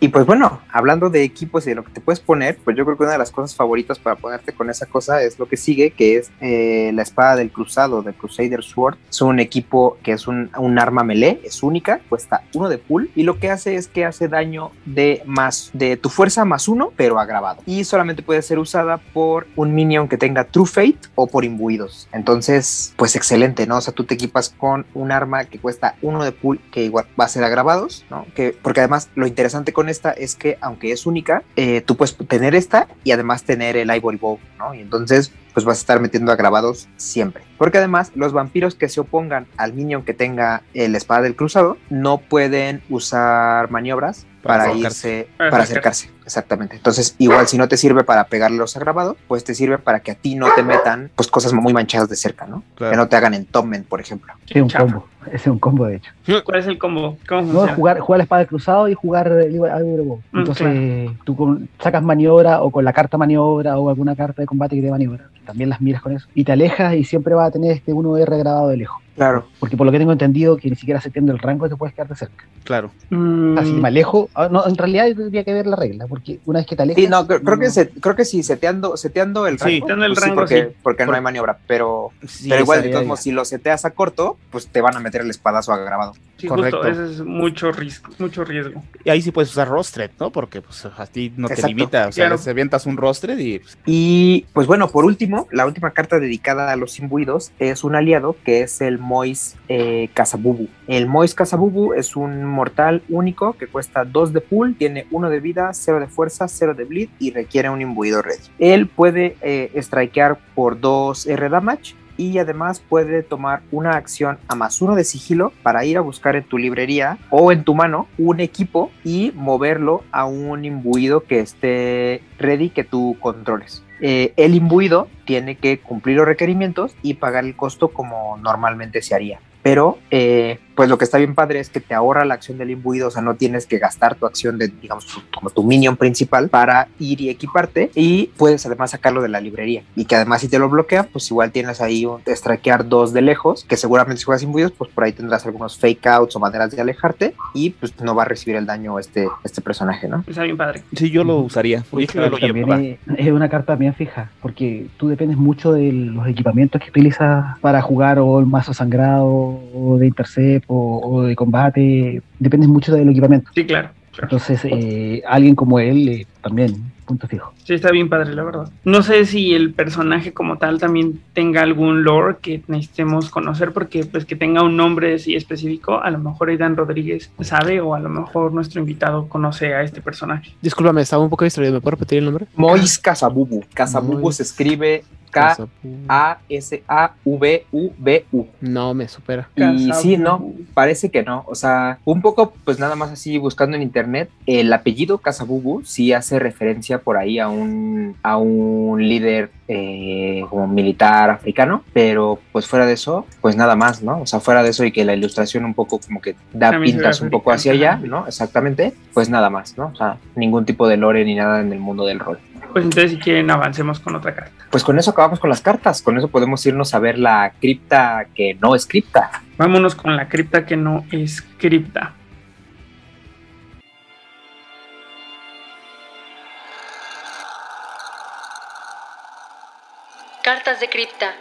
Y pues bueno, hablando de equipos y de lo que te puedes poner, pues yo creo que una de las cosas favoritas para ponerte con esa cosa es lo que sigue, que es eh, la espada del cruzado, de Crusader Sword. Es un equipo que es un, arma melee, es única, cuesta uno de pool y lo que hace es que hace daño de más de tu fuerza más uno, pero agravado. Y solamente puede ser usada por un minion que tenga True Fate o por imbuidos. Entonces, pues excelente, ¿no? O sea, tú te equipas con un arma que cuesta uno de pool, que igual va a ser agravados, ¿no? Que, porque además lo interesante con esta es que aunque es única, eh, tú puedes tener esta y además tener el Ivory Bow, ¿no? Y entonces pues vas a estar metiendo agravados siempre. Porque además los vampiros que se opongan al minion que tenga el espada del cruzado no pueden usar maniobras Para irse, Para para acercarse. acercarse. Exactamente. Entonces, igual si no te sirve para pegarle los agravados, pues te sirve para que a ti no te metan pues cosas muy manchadas de cerca, ¿no? Claro. Que no te hagan entomen, por ejemplo. Sí, un combo. Ese es un combo, de hecho. ¿Cuál es el combo? ¿Cómo No, jugar, jugar la espada del cruzado y jugar Bow. Mm, Entonces, tú con- sacas maniobra o con la carta maniobra o alguna carta de combate que te maniobra. También las miras con eso. Y te alejas y siempre vas a tener este 1R grabado de lejos. Claro. Porque por lo que tengo entendido, que ni siquiera seteando el rango te puedes quedar de cerca. Claro. Mm, Así me alejo. ah, No, en realidad tendría que ver la regla, porque una vez que te alejas. Sí, no, creo, creo que se, creo que sí, seteando, seteando el Sí. rango. Seteando el pues sí, rango, porque, sí. porque no Por- hay maniobra, pero, Sí, pero igual, de todos modos, si lo seteas a corto, pues te van a meter el espadazo agravado. Sí, correcto. justo, ese es mucho riesgo, mucho riesgo. Y ahí sí puedes usar rostred, ¿no? Porque pues a ti no te limita. O sea, Claro. se avientas un rostred y pues, Y pues bueno, por último, la última carta dedicada a los imbuidos es un aliado que es el Mois eh, Cazabubu. El Mois Cazabubu es un mortal único que cuesta 2 de pool, tiene 1 de vida, 0 de fuerza, 0 de bleed y requiere un imbuido ready. Él puede eh, strikear por 2 R damage y además puede tomar una acción a más uno de sigilo para ir a buscar en tu librería o en tu mano un equipo y moverlo a un imbuido que esté ready que tú controles. Eh, el imbuido tiene que cumplir los requerimientos y pagar el costo como normalmente se haría. Pero, eh, pues lo que está bien padre es que te ahorra la acción del imbuido, o sea, no tienes que gastar tu acción de, digamos, tu- como tu minion principal para ir y equiparte y puedes además sacarlo de la librería. Y que además si te lo bloquea, pues igual tienes ahí un strikear dos de lejos, que seguramente si juegas imbuidos, pues por ahí tendrás algunos fake outs o maneras de alejarte y pues no va a recibir el daño este, este personaje, ¿no? Está bien padre. sí, yo lo usaría. Oye, que yo lo también llevaba. es, es una carta bien fija, porque tú dependes mucho de los equipamientos que utilizas para jugar o el mazo sangrado, o de intercept, o, o de combate. Dependes mucho del equipamiento. Sí, claro. claro. Entonces, eh, alguien como él eh, también, punto fijo. Sí, está bien padre, la verdad. No sé si el personaje como tal también tenga algún lore que necesitemos conocer, porque pues que tenga un nombre así específico, a lo mejor Aidan Rodríguez sabe o a lo mejor nuestro invitado conoce a este personaje. Discúlpame, estaba un poco distraído. ¿Me puedo repetir el nombre? Mois. Cazabubu Mois. se escribe K-A-S-A-V-U-B-U. No, me supera. Y sí, no, parece que no. O sea, un poco, pues nada más así buscando en internet, el apellido Casabubu sí hace referencia por ahí a un, a un líder eh, como militar africano, pero pues fuera de eso, pues nada más, ¿no? O sea, fuera de eso y que la ilustración un poco como que da También pintas un poco hacia allá, ¿no? Exactamente, pues nada más, ¿no? O sea, ningún tipo de lore ni nada en el mundo del rol. Pues entonces, si quieren, avancemos con otra carta. Pues con eso acabamos con las cartas, con eso podemos irnos a ver la cripta que no es cripta. Vámonos con la cripta que no es cripta. Cartas de cripta.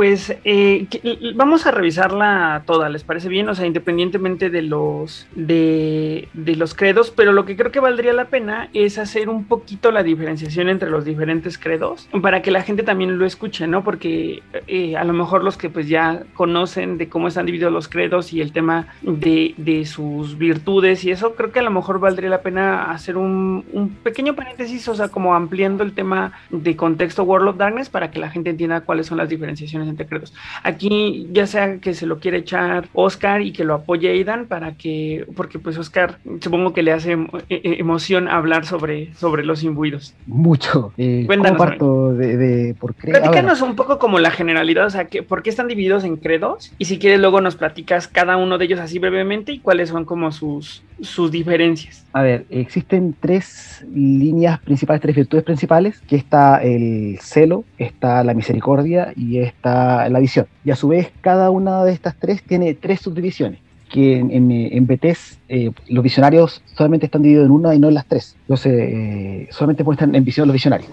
Pues eh, vamos a revisarla toda, ¿les parece bien? O sea, independientemente de los de, de los credos, pero lo que creo que valdría la pena es hacer un poquito la diferenciación entre los diferentes credos para que la gente también lo escuche, ¿no? Porque eh, a lo mejor los que pues ya conocen de cómo están divididos los credos y el tema de, de sus virtudes y eso, creo que a lo mejor valdría la pena hacer un, un pequeño paréntesis, o sea, como ampliando el tema de contexto World of Darkness para que la gente entienda cuáles son las diferenciaciones entre credos. Aquí ya sea que se lo quiere echar Oscar y que lo apoye Aidan para que, porque pues Oscar supongo que le hace em- e- emoción hablar sobre, sobre los imbuidos. Mucho. Eh, ¿Cómo Cuéntanos, de, de por qué? Platícanos un poco como la generalidad, o sea, que, ¿por qué están divididos en credos? Y si quieres luego nos platicas cada uno de ellos así brevemente y cuáles son como sus, sus diferencias. A ver, existen tres líneas principales, tres virtudes principales, que está el celo, está la misericordia y está la visión. Y a su vez, cada una de estas tres tiene tres subdivisiones, que en, en, BTS eh, los visionarios solamente están divididos en una y no en las tres. Entonces, eh, solamente muestran en visión los visionarios.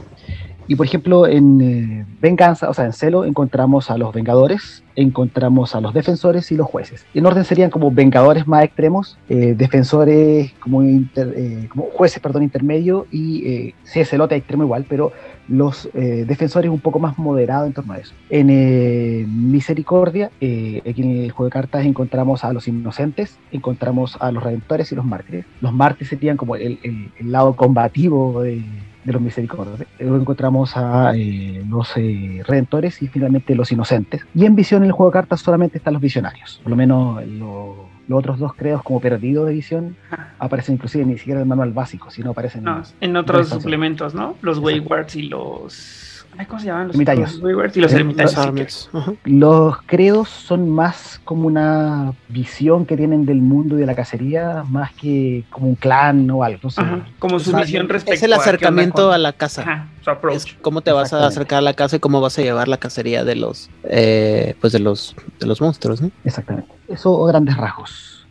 Y por ejemplo, en eh, Venganza, o sea, en Celo, encontramos a los Vengadores, encontramos a los Defensores y los Jueces. En orden serían como Vengadores más extremos, eh, Defensores como, inter- eh, Jueces, perdón, intermedio, y sí, Celote extremo igual, pero los Defensores un poco más moderados en torno a eso. En Misericordia, aquí en el juego de cartas encontramos a los Inocentes, encontramos a los Redentores y los Mártires. Los Mártires serían como el- el lado combativo de de los misericordios. Luego encontramos a eh, los eh, redentores y finalmente los inocentes. Y en visión en el juego de cartas solamente están los visionarios. Por lo menos lo- los otros dos credos como perdidos de visión aparecen inclusive ni siquiera en el manual básico, sino aparecen No, en, en otros suplementos, ¿no? Los. Waywards y los... ¿Cómo se llaman? Los, Ermitaños. los Waywards y los Eh, ermitaños. Los credos son más como una visión que tienen del mundo y de la cacería, más que como un clan o algo. No sé. Ajá, Como su visión respecto Es el acercamiento a la casa. Ajá, su. Es cómo te vas a acercar a la casa y cómo vas a llevar la cacería de los eh, pues de los de los monstruos, ¿no? Exactamente. Eso a grandes rasgos.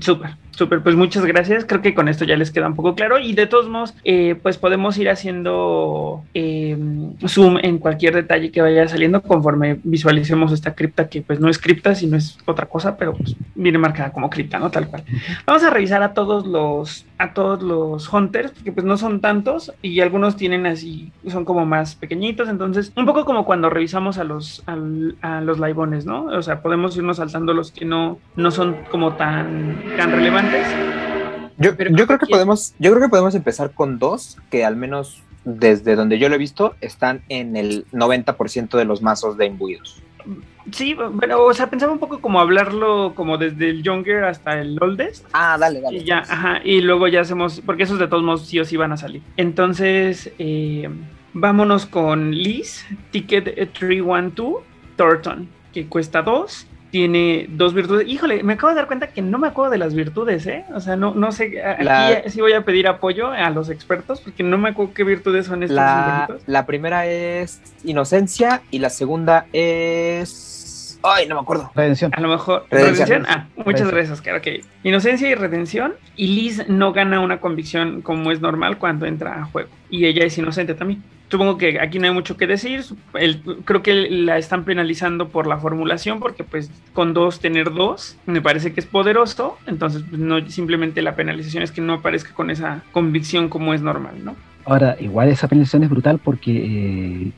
Súper, súper, pues muchas gracias. Creo que con esto ya les queda un poco claro. Y de todos modos, eh, pues podemos ir haciendo eh, zoom en cualquier detalle que vaya saliendo conforme visualicemos esta cripta, que pues no es cripta, sino es otra cosa, pero pues viene marcada como cripta, ¿no? Tal cual. Vamos a revisar a todos los, a todos los hunters, porque pues no son tantos, y algunos tienen así, son como más pequeñitos. Entonces, un poco como cuando revisamos a los, al- a los laibones, ¿no? O sea, podemos irnos saltando los que no, no son como tan, tan relevantes. Yo, Pero yo creo que ¿quién? podemos, yo creo que podemos empezar con dos que al menos desde donde yo lo he visto están en el 90% de los mazos de imbuidos. Sí, pero, o sea, pensaba un poco como hablarlo como desde el Younger hasta el Oldest. Ah, dale, dale. Y ya, ajá, y luego ya hacemos, porque esos de todos modos sí o sí van a salir. Entonces, eh, vámonos con Liz, Ticket 312, Thornton, que cuesta 2, tiene dos virtudes. Híjole, me acabo de dar cuenta que no me acuerdo de las virtudes, ¿eh? O sea, no, no sé, aquí La- sí voy a pedir apoyo a los expertos, porque no me acuerdo qué virtudes son estos La, la primera es inocencia y la segunda es... Ay, no me acuerdo. Redención. A lo mejor. Redención. Redención. Ah, muchas Redención. gracias, claro que. Inocencia y redención. Y Liz no gana una convicción como es normal cuando entra a juego. Y ella es inocente también. Supongo que aquí no hay mucho que decir. El- creo que la están penalizando por la formulación, porque pues con dos tener dos me parece que es poderoso. Entonces, pues, no simplemente la penalización es que no aparezca con esa convicción como es normal, ¿no? Ahora, igual esa penalización es brutal porque eh,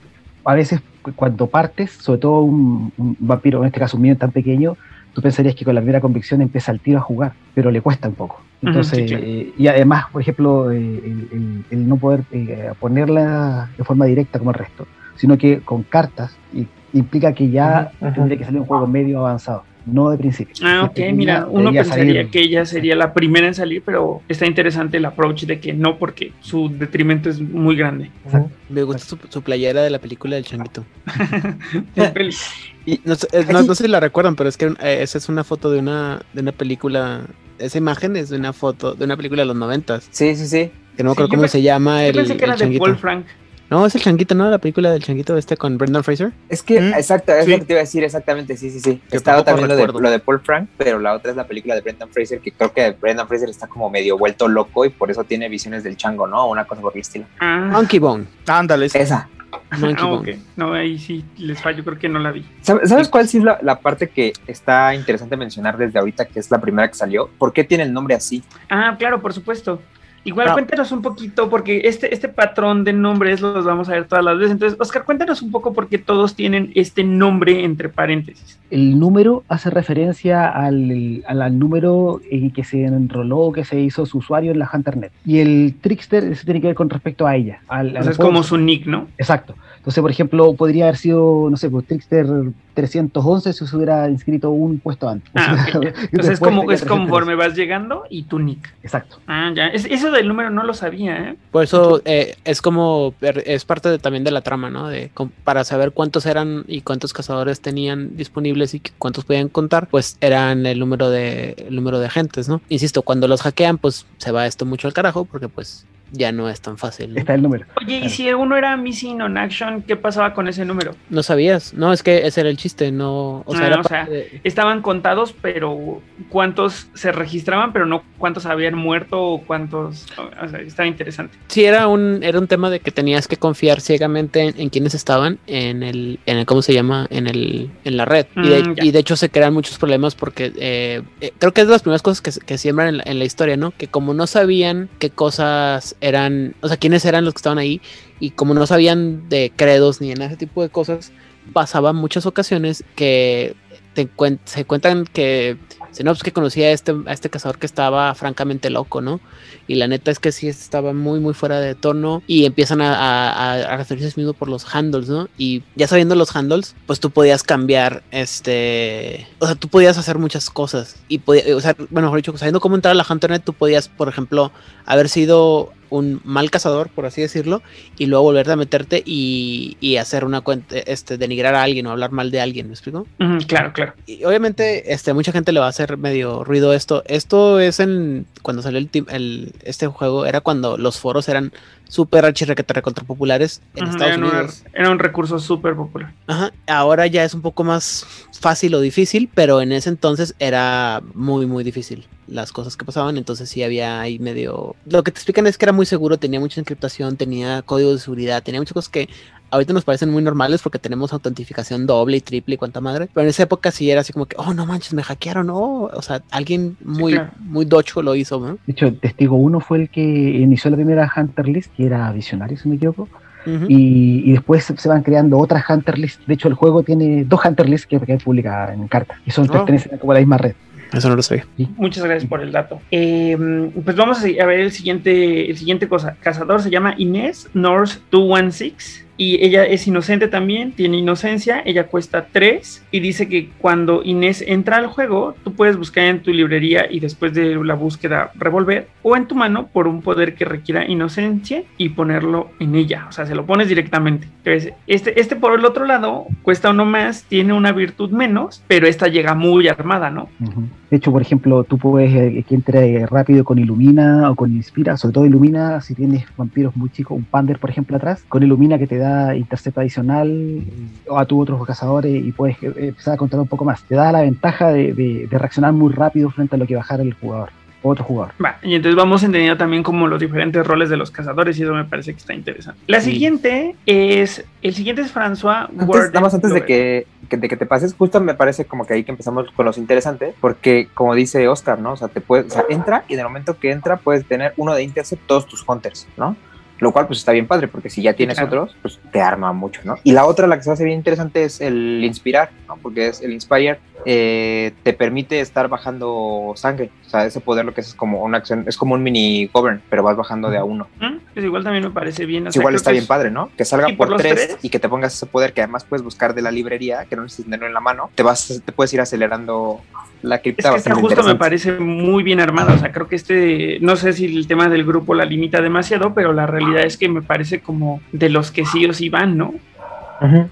a veces cu- cuando partes, sobre todo un, un vampiro, en este caso un niño tan pequeño, tú pensarías que con la primera convicción empieza al tiro a jugar, pero le cuesta un poco. Entonces, sí, claro. eh, y además, por ejemplo, eh, el, el- el no poder eh, ponerla de forma directa como el resto, sino que con cartas y- implica que ya tendría que salir un juego medio avanzado, no de principio. Ah, Si es ok, mira, uno pensaría salir- que ella sería la primera en salir, pero está interesante el approach de que no, porque su detrimento es muy grande. Me gusta su, su playera de la película del changuito. <laughs> <laughs> Y no, sé, eh, no- no sé si la recuerdan, pero es que eh, esa es una foto de una, de una película. Esa imagen es de una foto de una película de los noventas. Sí, sí, sí. Que no me acuerdo cómo se llama Yo el, pensé que el era de. Paul Frank. No, es el changuito, ¿no? La película del changuito este con Brendan Fraser. Es que, Mm, exacto, es sí. lo que te iba a decir exactamente, sí, sí, sí. Que Estaba también lo de, lo de Paul Frank, pero la otra es la película de Brendan Fraser, que creo que Brendan Fraser está como medio vuelto loco y por eso tiene visiones del chango, ¿no? Una cosa por el estilo. Ah, Monkey Bone. Ándale. Esa. <laughs> Monkey ah, Bone. ok. No, ahí sí les fallo, creo que no la vi. ¿Sabes sabes cuál sí es la, la parte que está interesante mencionar desde ahorita, que es la primera que salió? ¿Por qué tiene el nombre así? Ah, claro, por supuesto. Igual Ah. cuéntanos un poquito, porque este, este patrón de nombres los vamos a ver todas las veces. Entonces, Oscar, cuéntanos un poco por qué todos tienen este nombre entre paréntesis. El número hace referencia al, al, al número en que se enroló, que se hizo su usuario en la Hunternet. Y el Trickster eso tiene que ver con respecto a ella. Al, sea, es como su nick, ¿no? Exacto. Entonces, por ejemplo, podría haber sido, no sé, pues, Trickster 311 si se hubiera inscrito un puesto antes. Ah, <laughs> Entonces es como es 311. conforme vas llegando y tu nick. Exacto. Ah, ya. Es- eso del número no lo sabía, ¿eh? Por eso eh, es como, per- es parte de- también de la trama, ¿no? De, com- para saber cuántos eran y cuántos cazadores tenían disponibles y cuántos podían contar, pues eran el número de, el número de agentes, ¿no? Insisto, cuando los hackean, pues se va esto mucho al carajo porque pues ya no es tan fácil, ¿no? Está el número. Oye, y si uno era missing on action, ¿qué pasaba con ese número? No sabías, no, es que ese era el chiste, no, o sea, Ah, era o sea, parte de- Estaban contados, pero cuántos se registraban, pero no cuántos habían muerto o cuántos. O sea, estaba interesante. Sí, era un, era un tema de que tenías que confiar ciegamente en, en quienes estaban en el, en el, ¿cómo se llama? En el, en la red. y, de, Mm, y de hecho se crean muchos problemas porque eh, eh, creo que es de las primeras cosas que, que siembran en la, en la historia, ¿no? Que como no sabían qué cosas eran, o sea, quiénes eran los que estaban ahí, y como no sabían de credos ni en ese tipo de cosas, pasaban muchas ocasiones que se cuentan que no, pues que conocía a este, a este cazador que estaba francamente loco, ¿no? Y la neta es que sí estaba muy, muy fuera de tono. Y empiezan a, a- a referirse mismo por los handles, ¿no? Y ya sabiendo los handles, pues tú podías cambiar este. O sea, tú podías hacer muchas cosas. Y podía- o sea, bueno, mejor dicho, sabiendo cómo entrar a la Hunternet, tú podías, por ejemplo, haber sido un mal cazador, por así decirlo, y luego volverte a meterte y, y hacer una cuenta, este, denigrar a alguien o hablar mal de alguien, ¿me explico? Claro, claro. Y obviamente, este, mucha gente le va a hacer medio ruido esto. Esto es en cuando salió el, el- este juego, era cuando los foros eran súper archirrequete recontra populares en Estados era, una- Unidos. era un recurso súper popular. Ajá. Ahora ya es un poco más fácil o difícil, pero en ese entonces era muy, muy difícil las cosas que pasaban. Entonces sí había ahí medio. Lo que te explican es que era muy seguro, tenía mucha encriptación, tenía código de seguridad, tenía muchas cosas que ahorita nos parecen muy normales porque tenemos autentificación doble y triple y cuanta madre. Pero en esa época sí era así como que, oh, no manches, me hackearon, oh. O sea, alguien muy, claro. muy docho lo hizo, ¿no? De hecho, Testigo 1 fue el que inició la primera Hunter List, que era visionario, si no me equivoco. Y, y después se, van creando otras Hunter List. De hecho, el juego tiene dos Hunter List que, que publica en carta. Y son Oh. pertenecen como a la misma red. Eso no lo sabía. Muchas gracias por el dato. Eh, pues vamos a ver el siguiente, el siguiente cosa. Cazador se llama Inés North 216 y ella es inocente también, tiene inocencia, ella cuesta 3 y dice que cuando Inés entra al juego, tú puedes buscar en tu librería y después de la búsqueda revolver o en tu mano por un poder que requiera inocencia y ponerlo en ella, o sea, se lo pones directamente. Entonces, este, este por el otro lado cuesta uno más, tiene una virtud menos, pero esta llega muy armada, ¿no? Ujú. De hecho, por ejemplo, tú puedes eh, que entre rápido con Ilumina o con Inspira, sobre todo Ilumina, si tienes vampiros muy chicos, un Pander, por ejemplo, atrás, con Ilumina que te da intercepto adicional o a tus otros cazadores y puedes eh, empezar a contar un poco más. Te da la ventaja de, de- de reaccionar muy rápido frente a lo que bajara el jugador o otro jugador. Va, y entonces vamos entendiendo también como los diferentes roles de los cazadores y eso me parece que está interesante. La Sí. siguiente es, el siguiente es François Antes, Warden nada más antes de que, que- de que te pases, justo me parece como que ahí que empezamos con los interesantes, porque como dice Oscar, ¿no? O sea, te puede, o sea, entra y en el momento que entra puedes tener uno de intercept todos tus hunters, ¿no? Lo cual pues está bien padre, porque si ya tienes claro. otros, pues te arma mucho, ¿no? Y la otra, la que se hace bien interesante es el inspirar, ¿no? Porque es el inspire, eh, te permite estar bajando sangre, o sea, ese poder lo que es, es como una acción, es como un mini govern, pero vas bajando de a uno. Mm, Pues igual también me parece bien. o Es sea, igual está que bien es- padre, ¿no? Que salga Sí, por tres, tres. y que te pongas ese poder que además puedes buscar de la librería, que no necesitas tenerlo en la mano, te vas, te puedes ir acelerando la Es cripta que esta bastante justo me parece muy bien armada. O sea, creo que este, no sé si el tema del grupo la limita demasiado, pero la realidad es que me parece como de los que sí o sí van, ¿no?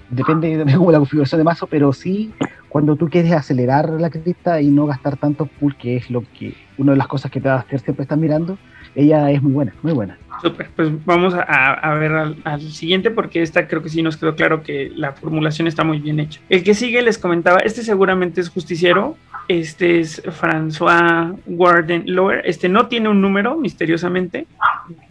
Depende de cómo la configuración de mazo, pero sí, cuando tú quieres acelerar la cripta y no gastar tanto pool, que es lo que una de las cosas que Tasker siempre están mirando, ella es muy buena, muy buena. Súper, pues vamos a, a ver al, al siguiente porque esta creo que sí nos quedó claro que la formulación está muy bien hecha. El que sigue les comentaba, este seguramente es justiciero, este es François Warden Lower, este no tiene un número misteriosamente,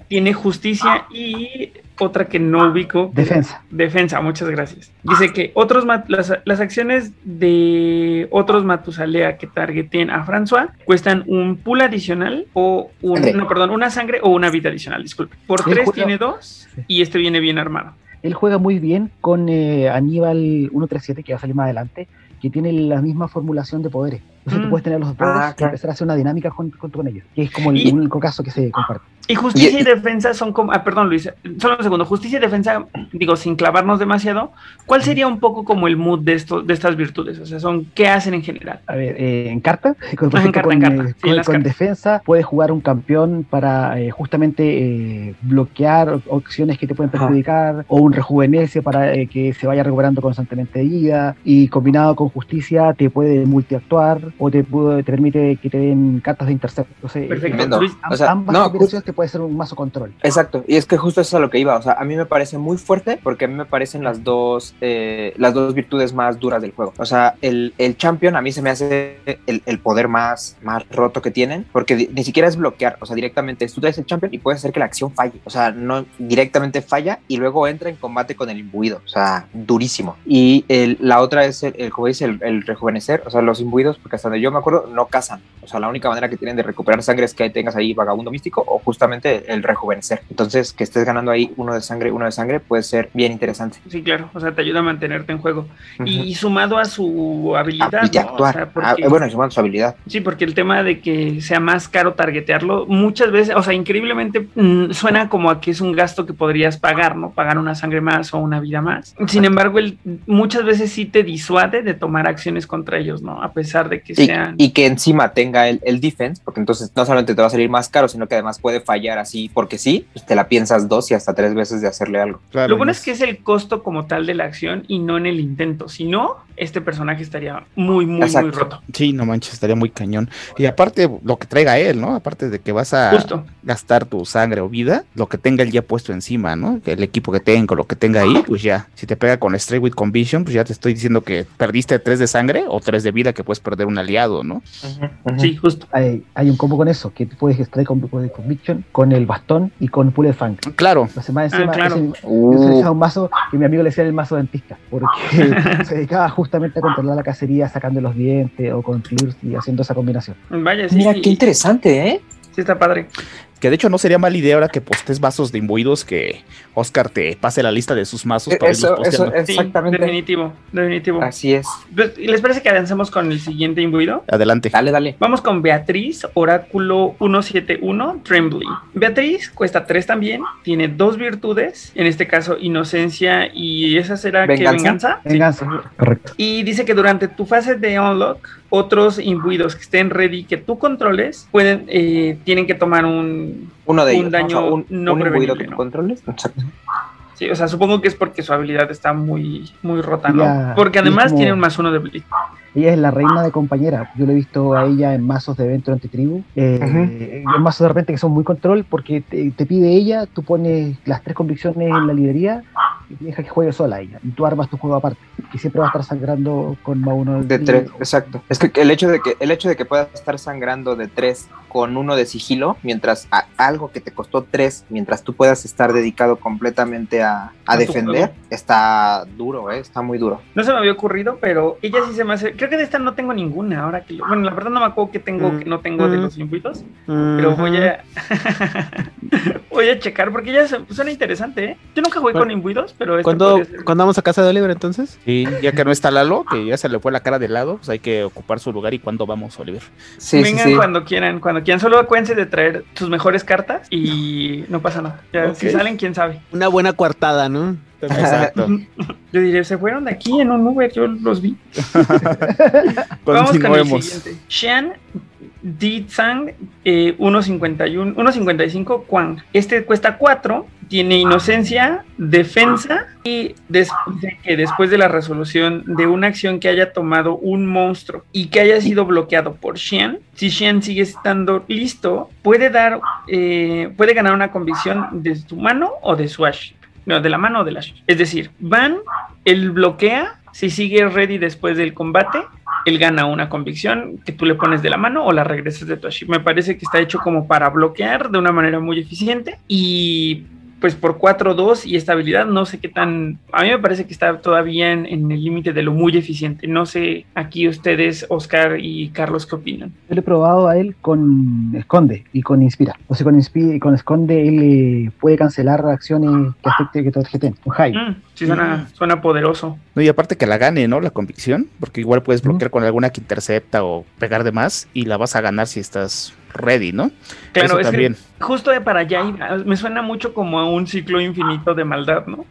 tiene justicia y otra que no ubico. Defensa. Defensa, muchas gracias. Dice que otros las, las acciones de otros Matusalea que targeten a François cuestan un pool adicional o un, no, perdón, una sangre o una vida adicional, disculpe. Por tres tiene dos Sí. y este viene bien armado. Él juega muy bien con eh, Aníbal 137, que va a salir más adelante, que tiene la misma formulación de poderes. Entonces Mm. tú puedes tener los dos poderes Ah, y claro. empezar a hacer una dinámica junto, junto con ellos, que es como el Y- único caso que se comparte. Y justicia y, Y- defensa son como, ah, perdón Luis, solo un segundo, justicia y defensa, digo, sin clavarnos demasiado, ¿cuál sería un poco como el mood de, esto, de estas virtudes? O sea, son, ¿qué hacen en general? A ver, eh, en carta, <laughs> con, Ah, en carta, en con, carta, eh, sí, en con- defensa, puedes jugar un campeón para eh, justamente eh, bloquear opciones que te pueden Ajá. perjudicar, o un rejuvenece para eh, que se vaya recuperando constantemente de vida, y combinado con justicia te puede multiactuar, o te, puede- te permite que te den cartas de intercept. Entonces, Perfecto. eh. Luis, O sea, ambas no, puede ser un mazo control. Exacto, y es que justo eso es a lo que iba, o sea, a mí me parece muy fuerte porque a mí me parecen las dos, eh, las dos virtudes más duras del juego. O sea, el, el champion a mí se me hace el, el poder más, más roto que tienen, porque ni siquiera es bloquear, o sea, directamente tú traes el champion y puedes hacer que la acción falle, o sea, no directamente falla y luego entra en combate con el imbuido, o sea, durísimo. Y el- la otra es el, el como dice, el, el rejuvenecer, o sea, los imbuidos, porque hasta donde yo me acuerdo, no cazan, sea, la única manera que tienen de recuperar sangre es que tengas ahí vagabundo místico o justamente el rejuvenecer. Entonces, que estés ganando ahí uno de sangre, uno de sangre, puede ser bien interesante. Sí, claro, o sea, te ayuda a mantenerte en juego. Ujú. Y sumado a su habilidad, Ah, y ¿no? O actuar. sea, Ah, porque- bueno, y sumando su habilidad. Sí, porque el tema de que sea más caro targetearlo, muchas veces, o sea, increíblemente mm, suena como a que es un gasto que podrías pagar, ¿no? Pagar una sangre más o una vida más. Sin embargo, el, muchas veces sí te disuade de tomar acciones contra ellos, ¿no? A pesar de que Y, sean... y que encima tenga el, el defense, porque entonces no solamente te va a salir más caro, sino que además puede fallar así, porque sí, pues te la piensas dos y hasta tres veces de hacerle algo. Claro, Lo bueno y es que es el costo como tal de la acción y no en el intento. Si no, este personaje estaría muy, muy, muy roto. Sí, no manches, estaría muy cañón. Y aparte, lo que traiga él, ¿no? Aparte de que vas a Justo. gastar tu sangre o vida, lo que tenga él ya puesto encima, ¿no? El equipo que tenga, lo que tenga ahí, pues ya. Si te pega con Stray with Conviction, pues ya te estoy diciendo que perdiste tres de sangre o tres de vida que puedes perder un aliado, ¿no? Sí, justo. Hay, hay un combo con eso, que tú puedes extraer con, con Conviction, con el bastón y con Bullet Fang. Claro, Entonces, más Ah, encima, claro. ese- Uh, Ese un mazo que mi amigo le decía el mazo dentista, porque <laughs> se dedicaba justamente a controlar la cacería sacando los dientes o con y haciendo esa combinación. Vaya, sí. Mira, qué interesante, ¿eh? Sí, está padre. Que de hecho no sería mala idea ahora que postes vasos de imbuidos que Oscar te pase la lista de sus mazos para irlos Eso, posteando. eso, Sí, definitivo, definitivo. Así es. Pues, ¿Les parece que avancemos con el siguiente imbuido? Adelante. Dale, dale. Vamos con Beatriz, Oráculo 171, Trembling. Beatriz cuesta 3 también, tiene dos virtudes, en este caso inocencia y esa será que ¿Venganza? venganza. Sí. Venganza, correcto. Y dice que durante tu fase de unlock, otros imbuidos que estén ready que tú controles pueden, eh, tienen que tomar un, Uno de Un ellos. daño ¿no? O sea, un, no un imbuido prevenible, que tú ¿no? controles. Exacto. Sí, o sea, supongo que es porque su habilidad está muy, muy rota, ¿no? Porque además como- tiene un más uno de bleed. Ella es la reina de compañera. Yo lo he visto a ella en mazos de evento antitribu. Eh, En mazos de repente que son muy control porque te, te pide ella, tú pones las tres convicciones en la librería y deja que juegue sola ella. Y tú armas tu juego aparte. Que siempre va a estar sangrando con más uno De tres, exacto. Es que el hecho de que el hecho de que puedas estar sangrando de tres con uno de sigilo, mientras a- algo que te costó tres, mientras tú puedas estar dedicado completamente a, a defender, está duro, ¿eh? está muy duro. No se me había ocurrido, pero ella sí se me hace. Creo que de esta no tengo ninguna. Ahora que. lo- Bueno, la verdad no me acuerdo que tengo, Mm. que no tengo de Mm. los imbuidos. Pero voy a. Voy a checar porque ya suena interesante, ¿eh? Yo nunca jugué ¿Cuál- con imbuidos, pero este ¿Cuándo, podría ser. ¿Cuándo vamos a casa de Oliver entonces? Y ya que no está Lalo, que ya se le fue la cara de lado, pues hay que ocupar su lugar. ¿Y cuándo vamos, Oliver? Sí, sí, Vengan sí. cuando quieran, cuando quieran. Solo acuérdense de traer sus mejores cartas y no pasa nada. Ya, Si salen, quién sabe. Una buena coartada, ¿no? Exacto. <laughs> Yo diré, se fueron de aquí en un Uber, yo los vi. <laughs> Vamos con el siguiente. Xian Di Tsang, eh, 1.51 1.55 Kwang. Este cuesta 4, tiene inocencia, defensa y que después de la resolución de una acción que haya tomado un monstruo y que haya sido bloqueado por Xian, si Xian sigue estando listo, puede dar, eh, puede ganar una convicción de su mano o de su ash. No, de la mano o de la ash. Es decir, Van, él bloquea, si sigue ready después del combate, él gana una convicción que tú le pones de la mano o la regresas de tu Aship. Me parece que está hecho como para bloquear de una manera muy eficiente y pues por 4-2 y estabilidad no sé qué tan... A mí me parece que está todavía en, en el límite de lo muy eficiente. No sé aquí ustedes, Oscar y Carlos, qué opinan. Yo lo he probado a él con Esconde y con Inspira. O sea, con, Inspi- con Esconde él puede cancelar acciones que afecte que te tarjeten. Con Hype. Mm, sí, suena, suena poderoso. No, y aparte que la gane, ¿no? La convicción, porque igual puedes bloquear con alguna que intercepta o pegar de más y la vas a ganar si estás ready, ¿no? Claro, Eso es también. que justo de para allá me suena mucho como a un ciclo infinito de maldad, ¿no?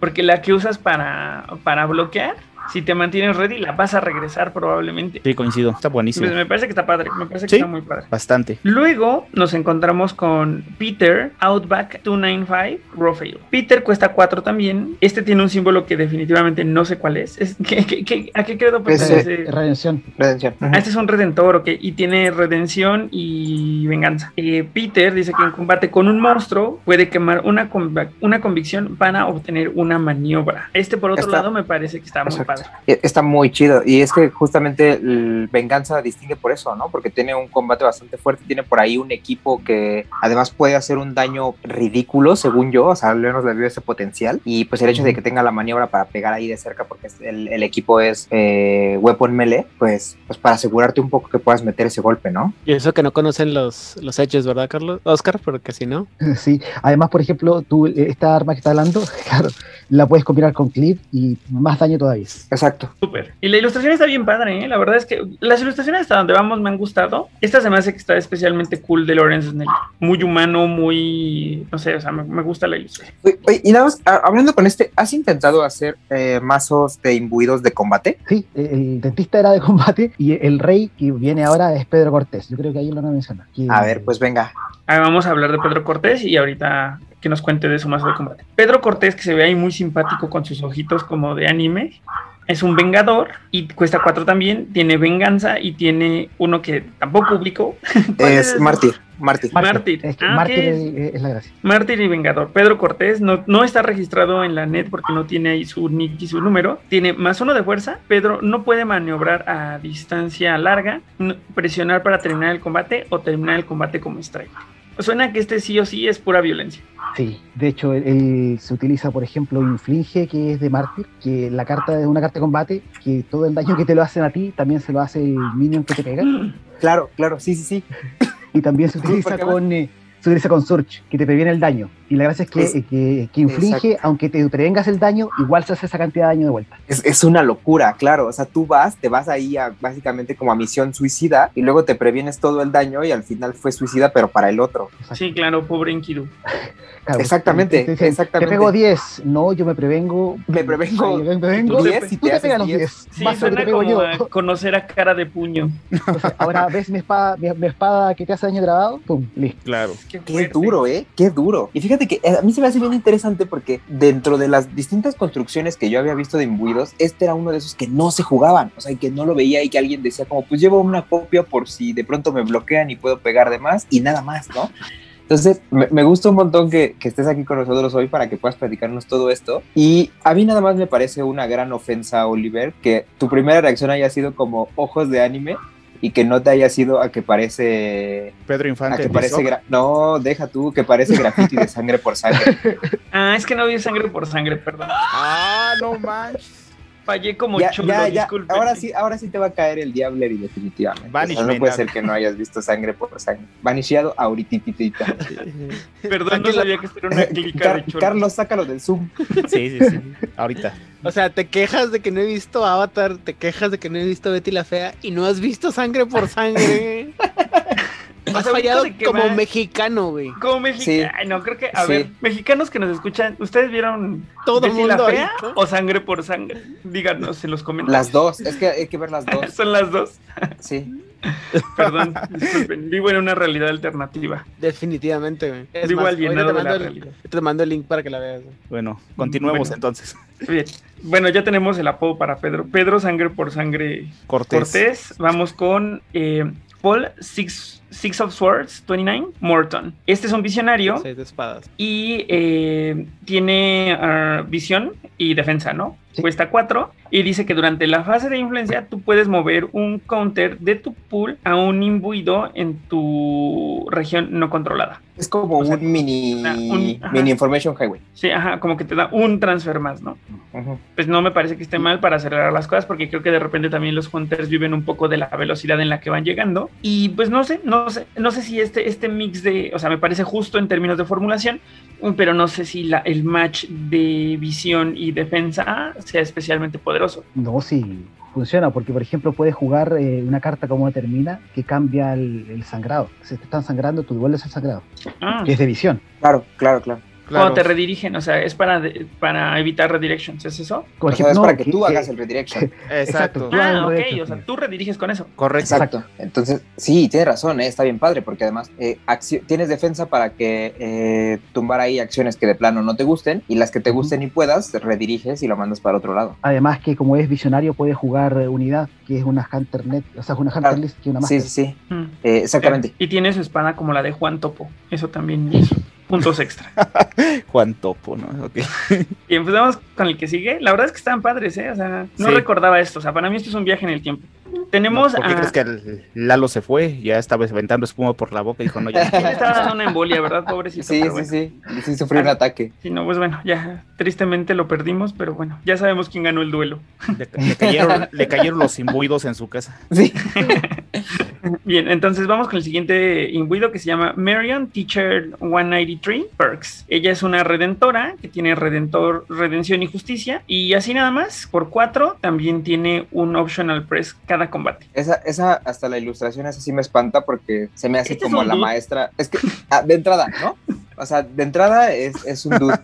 Porque la que usas para, para bloquear, si te mantienes ready, la vas a regresar probablemente. Sí, coincido. Está buenísimo. Pues me parece que está padre, me parece que Sí. está muy padre. Bastante. Luego nos encontramos con Peter Outback 295 Raphael. Peter cuesta 4 también. Este tiene un símbolo que definitivamente no sé cuál es. Es- ¿qué- qué- qué- ¿A qué credo pertenece? Redención. Redención. Ah, este es un redentor, ok, y tiene redención y venganza. Eh, Peter dice que en combate con un monstruo puede quemar una, conva- una convicción para obtener una maniobra. Este, por otro Está- lado, me parece que está muy Exacto. Padre. E- Está muy chido. Y es que justamente el Venganza distingue por eso, ¿no? Porque tiene un combate bastante fuerte. Tiene por ahí un equipo que además puede hacer un daño ridículo, según yo. O sea, al menos le veo ese potencial. Y pues el hecho de que tenga la maniobra para pegar ahí de cerca, porque el equipo es eh, weapon melee, pues, pues para asegurarte un poco que puedas meter ese golpe, ¿no? Y eso que no conocen los, los hechos, ¿verdad, Carlos? Oscar, porque si no. <laughs> Sí, además, por ejemplo, tú, eh, esta arma que está hablando, <laughs> claro, la puedes combinar con Clip y más daño todavía. Exacto. Súper. Y la ilustración está bien padre, ¿eh? La verdad es que las ilustraciones hasta donde vamos me han gustado. Esta se me hace que está especialmente cool de Lawrence Snell. Muy humano, muy... No sé, o sea, me, me gusta la ilustración. Oye, oye, y nada más, a- hablando con este, ¿has intentado hacer eh, mazos de imbuidos de combate? Sí, eh, el dentista era de combate y el rey que viene ahora es Pedro Cortés. Yo creo que ahí lo van a mencionar. A ver, pues venga. Ahora vamos a hablar de Pedro Cortés y ahorita que nos cuente de su mazo de combate. Pedro Cortés, que se ve ahí muy simpático con sus ojitos como de anime, es un vengador y cuesta 4 también, tiene venganza y tiene uno que tampoco publicó. <laughs> ¿Cuál Es mártir, mártir. Mártir. Es Ah, Mártir ¿qué es, es la gracia. Mártir y Vengador. Pedro Cortés no, no está registrado en la net porque no tiene ahí su nick y su número. Tiene más uno de fuerza. Pedro no puede maniobrar a distancia larga, presionar para terminar el combate o terminar el combate como strike. Suena que este sí o sí es pura violencia. Sí, de hecho, él, él se utiliza, por ejemplo, Inflige, que es de Mártir, que la carta es una carta de combate, que todo el daño que te lo hacen a ti también se lo hace el minion que te pega. Claro, claro, sí, sí, sí. Y también se utiliza con, eh, se utiliza con Surge, que te previene el daño. Y la gracia es que, Es- que, que inflige, exacto. aunque te prevengas el daño, igual se hace esa cantidad de daño de vuelta. Es, es una locura, claro. O sea, tú vas, te vas ahí a, básicamente como a misión suicida y luego te previenes todo el daño y al final fue suicida, pero para el otro. Sí, claro, pobre. Claro, Exactamente, te- te dicen, exactamente. Te pego 10, no, yo me prevengo. Me prevengo Me prevengo. 10 y Tú te pegas los 10. 10. Sí, más suena como yo. a conocer a cara de puño. <laughs> Entonces, ahora ves mi espada, mi, mi espada que te hace daño grabado, pum, listo. Claro. Qué, Qué duro, ¿eh? Qué duro. Y fíjate que eh, a mí se me hace bien interesante porque dentro de las distintas construcciones que yo había visto de imbuidos, este era uno de esos que no se jugaban, o sea, y que no lo veía y que alguien decía como, pues llevo una copia por si de pronto me bloquean y puedo pegar de más y nada más, ¿no? Entonces, me, me gusta un montón que, que estés aquí con nosotros hoy para que puedas platicarnos todo esto. Y a mí nada más me parece una gran ofensa, Oliver, que tu primera reacción haya sido como ojos de anime y que no te haya sido a que parece Pedro a Infante. que de parece gra- no, deja tú, que parece graffiti de sangre por sangre. <laughs> Ah, es que no vi sangre por sangre, perdón. Ah, no manches. Fallé como Ya, chulo, ya, ya. Ahora sí, ahora sí te va a caer el Diablery definitivamente. O sea, no puede ser que no hayas visto sangre por sangre. Vanishiado ahorita. <laughs> Perdón, no sabía que era una <laughs> clica de cholo. Carlos, sácalo del Zoom. Sí, sí, sí. Ahorita. O sea, te quejas de que no he visto Avatar, te quejas de que no he visto Betty la Fea y no has visto sangre por sangre. <laughs> <laughs> Has fallado ahorita de que como mexicano, güey. Como mexicano. Sí. Ay, no, creo que, a Sí. ver, mexicanos que nos escuchan, ¿ustedes vieron Todo la mundo Fea o sangre por sangre? Díganos en los comentarios. Las dos, es que hay que ver las dos. <laughs> Son las dos. Sí. <laughs> Perdón, disculpen. Vivo en una realidad alternativa. Definitivamente, güey. Es Vivo más, alienado ahorita de la el, realidad. te mando el link para que la veas. güey. Bueno, continuemos Bueno. entonces. Bien. Bueno, ya tenemos el apodo para Pedro. Pedro, sangre por sangre Cortés. Cortés. Vamos con eh, Paul Six, Six of Swords 29 Morton. Este es un visionario Seis de espadas. y eh, tiene ah, visión y defensa, ¿no? Sí. Cuesta 4 y dice que durante la fase de influencia tú puedes mover un counter de tu pool a un imbuido en tu región no controlada. Es como O sea, un mini, una- un- mini information highway. Sí, ajá, como que te da un transfer más, ¿no? Ujú. Pues no me parece que esté mal para acelerar las cosas porque creo que de repente también los hunters viven un poco de la velocidad en la que van llegando y pues no sé, no sé, no sé si este, este mix de, o sea, me parece justo en términos de formulación, pero no sé si la, el match de visión y defensa sea especialmente poderoso. No, sí, funciona, porque por ejemplo puedes jugar eh, una carta como determina que cambia el, el sangrado. Si te están sangrando, tú devuelves el sangrado, Ah, que es de visión. Claro, claro, claro. Cuando te redirigen, o sea, es para, de- para evitar redirections, ¿es eso? Por O sea, es no, para que que- tú que- hagas el redirection. <laughs> Exacto. Ah, ok, o sea, sí. tú rediriges con eso. Correcto. Exacto. Entonces, sí, tienes razón, ¿eh? está bien padre, porque además eh, tienes defensa para que eh, tumbar ahí acciones que de plano no te gusten y las que te gusten y puedas, te rediriges y lo mandas para otro lado. Además que como es visionario puede jugar unidad, que es una Hunter Net, o sea, es una Hunter Claro. List que es una Sí, Master. sí, sí, Mm. eh, exactamente. Y tiene su espada como la de Juan Topo. Eso también es puntos extra. <laughs> Juan Topo, ¿no? Ok. Y empezamos con el que sigue. La verdad es que están padres, ¿eh? O sea, no Sí. recordaba esto. O sea, para mí esto es un viaje en el tiempo. Tenemos ¿Por qué a... crees que el Lalo se fue? Ya estaba aventando espuma por la boca y dijo, no, ya. Estaba dando una embolia, ¿verdad? Pobrecito. Sí, sí, bueno. sí, sí, sufrió un ataque. Sí, no, pues bueno, ya tristemente lo perdimos, pero bueno, ya sabemos quién ganó el duelo. Le, le cayeron, le cayeron los imbuidos en su casa. Sí. <laughs> Bien, entonces vamos con el siguiente imbuido que se llama Marion Teacher 193 Perks. Ella es una redentora que tiene redentor, redención y justicia. Y así nada más, por cuatro, también tiene un optional press cada combate. Esa, esa, hasta la ilustración, esa sí me espanta porque se me hace Este es como la maestra. Es que, ah, de entrada, ¿no? O sea, de entrada es, es un dude.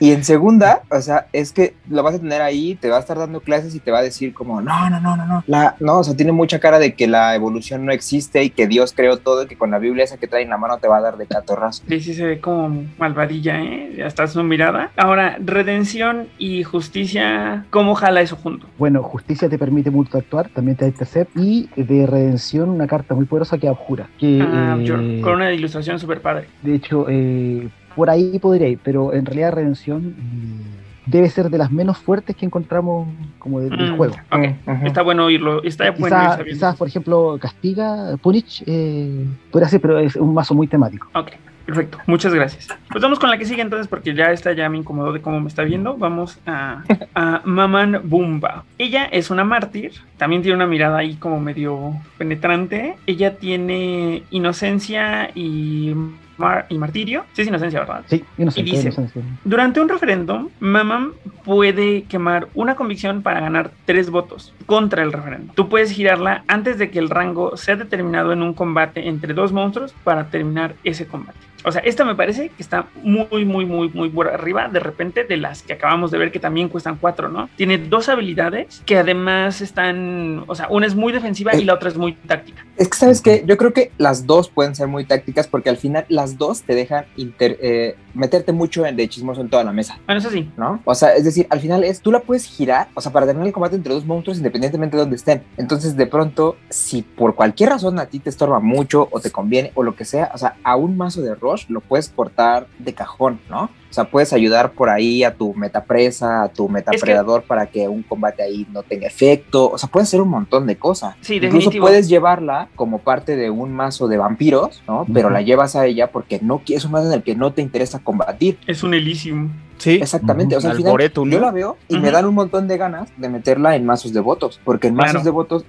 Y en segunda, o sea, es que lo vas a tener ahí, te va a estar dando clases y te va a decir como, no, no, no, no, no. La, no, o sea, tiene mucha cara de que la evolución no existe y que Dios creó todo y que con la Biblia esa que trae en la mano te va a dar de catorrazo. Sí, sí se ve como malvadilla, ¿eh? Hasta su mirada. Ahora, redención y justicia, ¿cómo jala eso junto? Bueno, justicia te permite multiactuar, también te da intercept, y de redención una carta muy poderosa que abjura. Que, Ah, eh, yo- con una ilustración súper padre. De hecho, eh, por ahí podría ir, pero en realidad redención eh, debe ser de las menos fuertes que encontramos como de- del Mm, juego. ok. Ujú. Está bueno oírlo. Está bueno Quizás, por ejemplo, Castiga, Punich, eh, podría ser, pero es un mazo muy temático. Ok, perfecto. Muchas gracias. Pues vamos con la que sigue entonces, porque ya esta ya me incomodó de cómo me está viendo. Vamos a, <laughs> a Maman Bumba. Ella es una mártir. También tiene una mirada ahí como medio penetrante. Ella tiene inocencia y, mar- y martirio. Sí, es inocencia, ¿verdad? Sí, inocente, Y dice- inocencia. Durante un referéndum, Maman puede quemar una convicción para ganar tres votos contra el referéndum. Tú puedes girarla antes de que el rango sea determinado en un combate entre dos monstruos para terminar ese combate. O sea, esta me parece que está muy, muy, muy, muy por arriba de repente de las que acabamos de ver que también cuestan cuatro, ¿no? Tiene dos habilidades que además están, o sea, una es muy defensiva y la otra es muy táctica. Es que, ¿sabes qué? Yo creo que las dos pueden ser muy tácticas porque al final las dos te dejan inter- eh, meterte mucho en de chismoso en toda la mesa, Bueno, eso sí. ¿no? O sea, es decir, al final es, tú la puedes girar, o sea, para tener el combate entre dos monstruos independientemente de donde estén. Entonces, de pronto, si por cualquier razón a ti te estorba mucho o te conviene o lo que sea, o sea, a un mazo de Rush lo puedes portar de cajón, ¿no? O sea, puedes ayudar por ahí a tu metapresa, a tu metapredador para que un combate ahí no tenga efecto. O sea, puedes hacer un montón de cosas. Sí, Incluso definitivo. puedes llevarla como parte de un mazo de vampiros, ¿no? Pero Ujú. la llevas a ella porque no es un mazo en el que no te interesa combatir. Es un Elysium. Sí. Exactamente. O sea, al final, yo la veo y me dan un montón de ganas de meterla en mazos de votos. Porque en mazos Claro. de votos,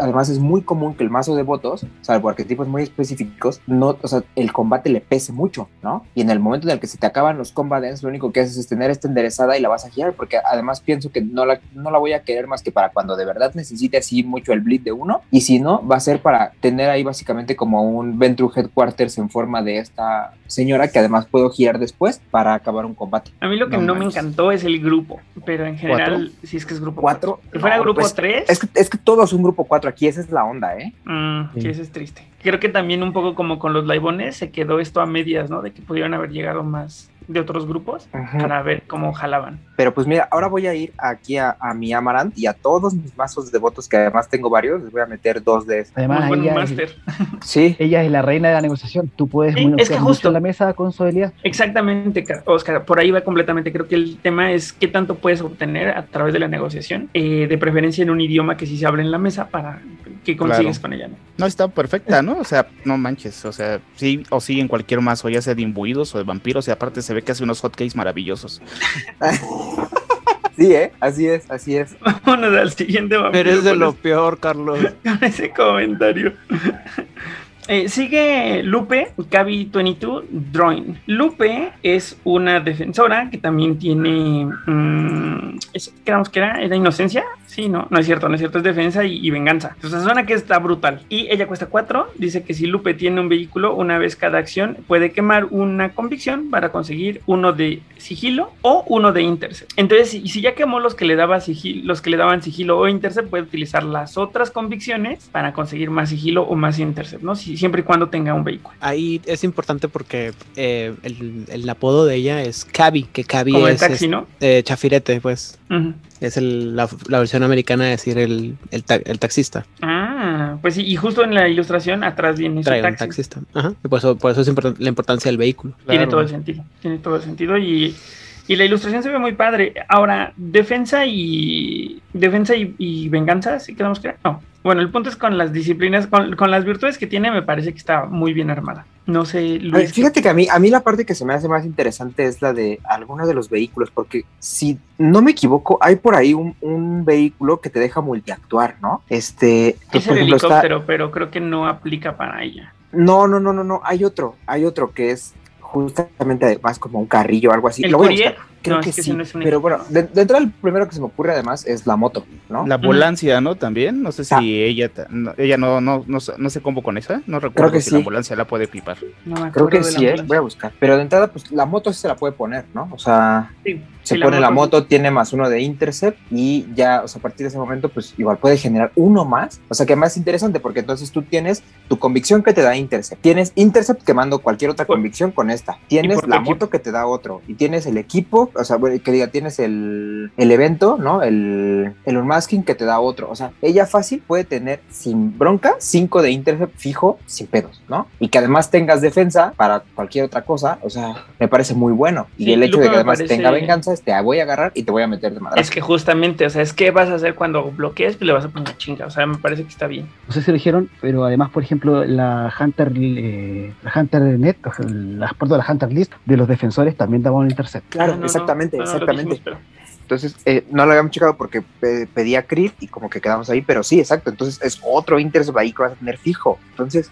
además es muy común que el mazo de votos, salvo arquetipos muy específicos, no, o sea, el combate le pese mucho, ¿no? Y en el momento en el que se te acaban los combatants, lo único que haces es tener esta enderezada y la vas a girar. Porque además pienso que no la, no la voy a querer más que para cuando de verdad necesite así mucho el bleed de uno. Y si no, va a ser para tener ahí básicamente como un Ventru Headquarters en forma de esta señora que además puedo girar después para acabar un combate. A mí lo que No no, me encantó es el grupo, pero en general, sí es que es grupo ¿Cuatro? 4. Si fuera No, grupo pues, 3, Es que, es que todo es un grupo 4 aquí, esa es la onda, ¿eh? mm, sí, Sí. eso es triste. Creo que también un poco como con los laibones se quedó esto a medias, ¿no? De que pudieron haber llegado más de otros grupos para ver cómo jalaban. Pero pues mira, ahora voy a ir aquí a, a mi Amarant y a todos mis mazos de votos, que además tengo varios, les voy a meter dos de estos. Además, Muy buen ella, es. Sí, ella es la reina de la negociación. Tú puedes Sí, es que justo. en la mesa con su habilidad. Exactamente, Ca- Oscar, por ahí va completamente. Creo que el tema es qué tanto puedes obtener a través de la negociación, eh, de preferencia en un idioma que sí se hable en la mesa para que consigues Claro. con ella. ¿no? No, está perfecta, ¿no? O sea, no manches. O sea, sí o sí en cualquier mazo, ya sea de imbuidos o de vampiros, y aparte se ve que hace unos hotcakes maravillosos. <laughs> sí, ¿eh? Así es, así es. Vámonos al siguiente vampiro Eres de con lo ese- peor, Carlos. <laughs> con ese comentario. Eh, sigue Lupe, Cavi22 Drawing. Lupe es una defensora que también tiene. mm, creamos que era, era inocencia. Sí, no, no es cierto, no es cierto, es defensa y, y venganza. Entonces suena que está brutal. Y ella cuesta 4. Dice que si Lupe tiene un vehículo, una vez cada acción puede quemar una convicción para conseguir uno de sigilo o uno de intercept. Entonces, si, si ya quemó los que le daba sigilo, los que le daban sigilo o intercept, puede utilizar las otras convicciones para conseguir más sigilo o más intercept, ¿no? Si, siempre y cuando tenga un vehículo. Ahí es importante porque eh, el, el apodo de ella es Cabi, que Cabi Como el es, taxi, es, ¿no? eh, chafirete, pues. Es el- la, la versión americana de decir el, el, ta- el taxista. Ah, pues sí, y justo en la ilustración atrás viene su Trae un taxi. taxista. Ajá. Y por eso, por eso es importan- la importancia del vehículo. Tiene todo el sentido. Tiene todo el sentido y, y la ilustración se ve muy padre. Ahora, defensa y defensa y, y venganza, ¿sí quedamos claros? No. Bueno, el punto es con las disciplinas, con, con las virtudes que tiene, me parece que está muy bien armada. No sé, ver, Luis. fíjate que a mí, a mí la parte que se me hace más interesante es la de algunos de los vehículos, porque si no me equivoco, hay por ahí un, un vehículo que te deja multiactuar, ¿no? Este, es por el ejemplo, está- helicóptero, pero creo que no aplica para ella. No, no, no, no, no, hay otro, hay otro que es justamente además como un carrillo o algo así. ¿El Lo voy a. Creo No, es que, sí, no es un pero bueno, helicóptero. de, de entrada el primero que se me ocurre además es la moto, ¿no? La ambulancia, ¿no? También. No sé si Ah. ella, no- ella no, no, no, se- no se combo con esa. No recuerdo que si sí. la ambulancia la puede equipar. No me Creo que la sí, ¿eh? ambulancia. voy a buscar. Pero de entrada, pues la moto sí se la puede poner, ¿no? O sea, Sí, se sí, pone la moto, tiene más uno de intercept y ya, o sea, a partir de ese momento, pues igual puede generar uno más. O sea, que más interesante porque entonces tú tienes tu convicción que te da intercept. Tienes intercept quemando cualquier otra convicción con esta. Tienes la equipo. moto que te da otro y tienes el equipo, o sea, bueno, que diga, tienes el, el evento, ¿no? El, el unmasking que te da otro. O sea, ella fácil puede tener sin bronca 5 de intercept fijo sin pedos, ¿no? Y que además tengas defensa para cualquier otra cosa, o sea, me parece muy bueno. Y el hecho de que además parece- tenga venganza, te voy a agarrar y te voy a meter de madre. Es que justamente, o sea, es que vas a hacer cuando bloquees, pues le vas a poner chinga. O sea, me parece que está bien. No sé si lo dijeron, pero además, por ejemplo, la Hunter, eh, la Hunter Net, o sea, las puertas de la Hunter List de los defensores también daban un intercept. Claro, Ah, no, no, exactamente, no, exactamente. dijimos, Entonces, eh, no lo habíamos checado porque pe- pedía crit y como que quedamos ahí, pero sí, exacto. Entonces, es otro intercept ahí que vas a tener fijo. Entonces,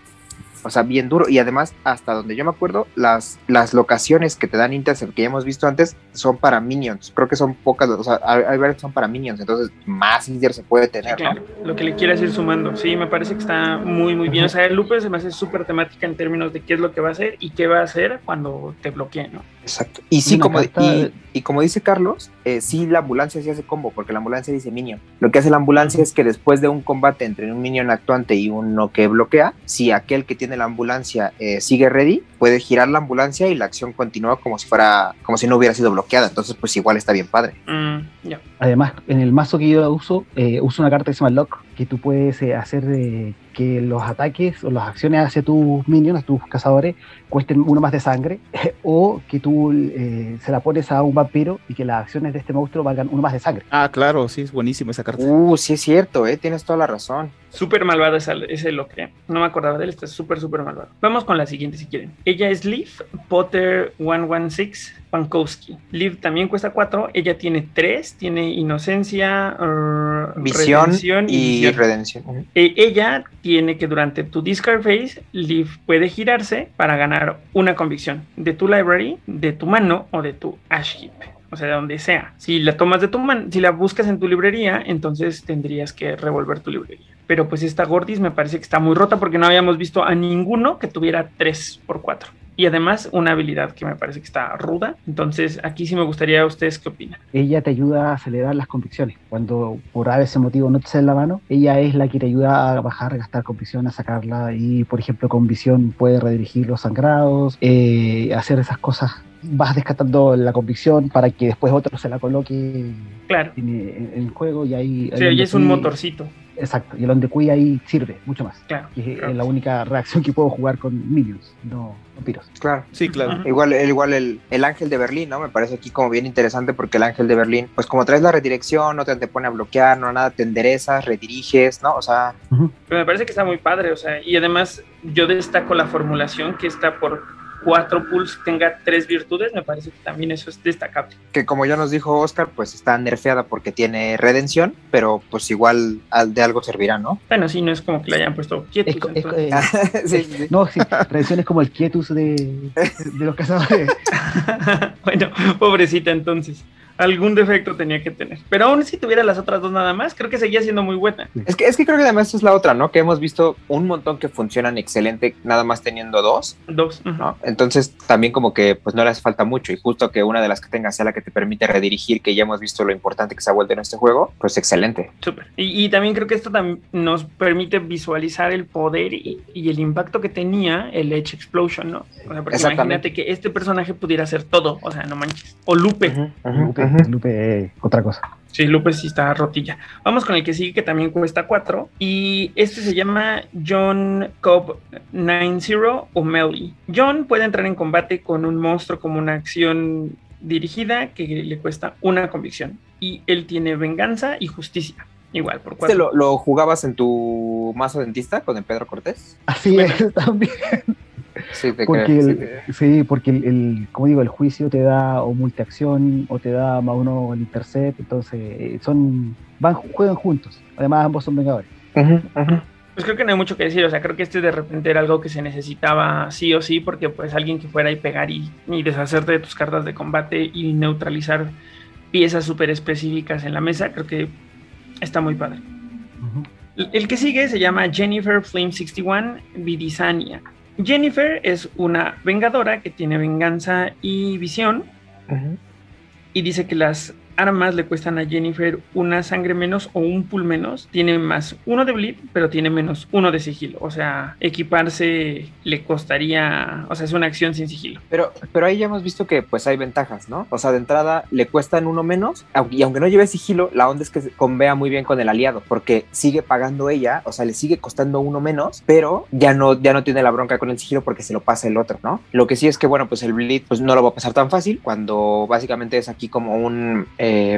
o sea, bien duro. Y además, hasta donde yo me acuerdo, las, las locaciones que te dan intercept que ya hemos visto antes son para minions. Creo que son pocas, o sea, hay, varias que son para minions. Entonces, más intercept puede Sí, tener, ¿no? claro, lo que le quieras ir sumando. Sí, me parece que está muy, muy bien. O sea, el Lupe se me hace súper temática en términos de qué es lo que va a hacer y qué va a hacer cuando te bloquee, ¿no? Exacto. Y sí, como, carta y, de- y como dice Carlos, eh, sí la ambulancia sí hace combo, porque la ambulancia dice minion. Lo que hace la ambulancia es que después de un combate entre un minion actuante y uno que bloquea, si aquel que tiene la ambulancia eh, sigue ready, puede girar la ambulancia y la acción continúa como si fuera, como si no hubiera sido bloqueada. Entonces, pues igual está bien padre. Mm, Además, en el mazo que yo uso, eh, uso una carta que se llama Lock, que tú puedes eh, hacer eh, que los ataques o las acciones hacia tus minions, tus cazadores, cuesten uno más de sangre, <laughs> o que tú eh, se la pones a un vampiro y que las acciones de este monstruo valgan uno más de sangre. Ah, claro, sí, es buenísima esa carta. Uh, sí es cierto, eh, tienes toda la razón. Súper malvado esa- ese lo que no me acordaba de él, está súper, súper malvado. Vamos con la siguiente si quieren. Ella es Leaf Potter 116 Pankowski. Liv también cuesta 4, ella tiene 3, tiene inocencia, uh, Visión redención y redención. Eh, ella tiene que durante tu discard phase, Liv puede girarse para ganar una convicción de tu library, de tu mano o de tu ash heap. O sea, de donde sea. Si la tomas de tu mano, si la buscas en tu librería, entonces tendrías que revolver tu librería. Pero pues esta Gordis me parece que está muy rota porque no habíamos visto a ninguno que tuviera 3 por 4 Y además una habilidad que me parece que está ruda. Entonces aquí sí me gustaría a ustedes qué opinan. Ella te ayuda a acelerar las convicciones. Cuando por ese motivo no te sale la mano, ella es la que te ayuda a bajar, a gastar convicción, a sacarla. Y por ejemplo, con visión puede redirigir los sangrados, eh, hacer esas cosas. Vas descartando la convicción para que después otro se la coloque Claro. en, el juego y ahí. Sí, ahí es un motorcito. Exacto, y el Ondekui ahí sirve mucho más. Claro. Y es claro. la única reacción que puedo jugar con minions, no vampiros. Claro. Sí, claro. Igual, el- igual el, el ángel de Berlín, ¿no? Me parece aquí como bien interesante porque el ángel de Berlín, pues como traes la redirección, no te, te pone a bloquear, no nada, te enderezas, rediriges, ¿no? O sea, Pero me parece que está muy padre, o sea, y además yo destaco la formulación que está por cuatro pulls tenga tres virtudes, me parece que también eso es destacable. que como ya nos dijo Oscar, pues está nerfeada porque tiene redención, pero pues igual al- de algo servirá, ¿no? Bueno, sí, no es como que le hayan puesto quietos. Es eh, <laughs> sí, sí. no, sí, tradición es como el quietus de, de los cazadores. <laughs> bueno, pobrecita entonces. Algún defecto tenía que tener. Pero aún si tuviera las otras dos nada más, creo que seguía siendo muy buena. Es que, es que creo que además es la otra, ¿no? Que hemos visto un montón que funcionan excelente nada más teniendo dos, Dos. ¿no? Entonces también como que pues no le hace falta mucho y justo que una de las que tenga sea la que te permite redirigir, que ya hemos visto lo importante que se ha vuelto en este juego, pues excelente. Súper. Y, y también creo que esto nos permite visualizar el poder y, y el impacto que tenía el Edge Explosion, ¿no? O sea, porque imagínate que este personaje pudiera hacer todo, o sea, no manches. O Lupe. Lupe, ujú. Lupe, otra cosa. Sí, Lupe sí está rotilla. Vamos con el que sigue, que también cuesta 4. Y este se llama John Cobb 90 O'Malley. John puede entrar en combate con un monstruo como una acción dirigida que le cuesta una convicción. Y él tiene venganza y justicia. Igual, por ¿Este 4. lo, lo jugabas en tu mazo dentista con el Pedro Cortés? Así Bueno. es, <laughs> también. Sí, te Porque creo. sí, el, te- sí, porque el, el- como digo, el juicio te da o multiacción o te da más uno el intercept, entonces eh, son van juegan juntos. Además ambos son vengadores. Ujú, ujú. Pues creo que no hay mucho que decir, o sea, creo que este de repente era algo que se necesitaba sí o sí, porque pues alguien que fuera y pegar y, y deshacerte de tus cartas de combate y neutralizar piezas súper específicas en la mesa, creo que está muy padre. El- El que sigue se llama Jennifer Flame 61 Vidisania. Jennifer es una vengadora que tiene venganza y visión y dice que las armas le cuestan a Jennifer una sangre menos o un pull menos. Tiene más uno de bleed, pero tiene menos uno de sigilo. O sea, equiparse le costaría, o sea, es una acción sin sigilo. Pero, pero ahí ya hemos visto que pues hay ventajas, ¿no? O sea, de entrada le cuestan uno menos, y aunque no lleve sigilo, la onda es que se convea muy bien con el aliado, porque sigue pagando ella, o sea, le sigue costando uno menos, pero ya no, ya no tiene la bronca con el sigilo porque se lo pasa el otro, ¿no? Lo que sí es que, bueno, pues el bleed pues no lo va a pasar tan fácil, cuando básicamente es aquí como un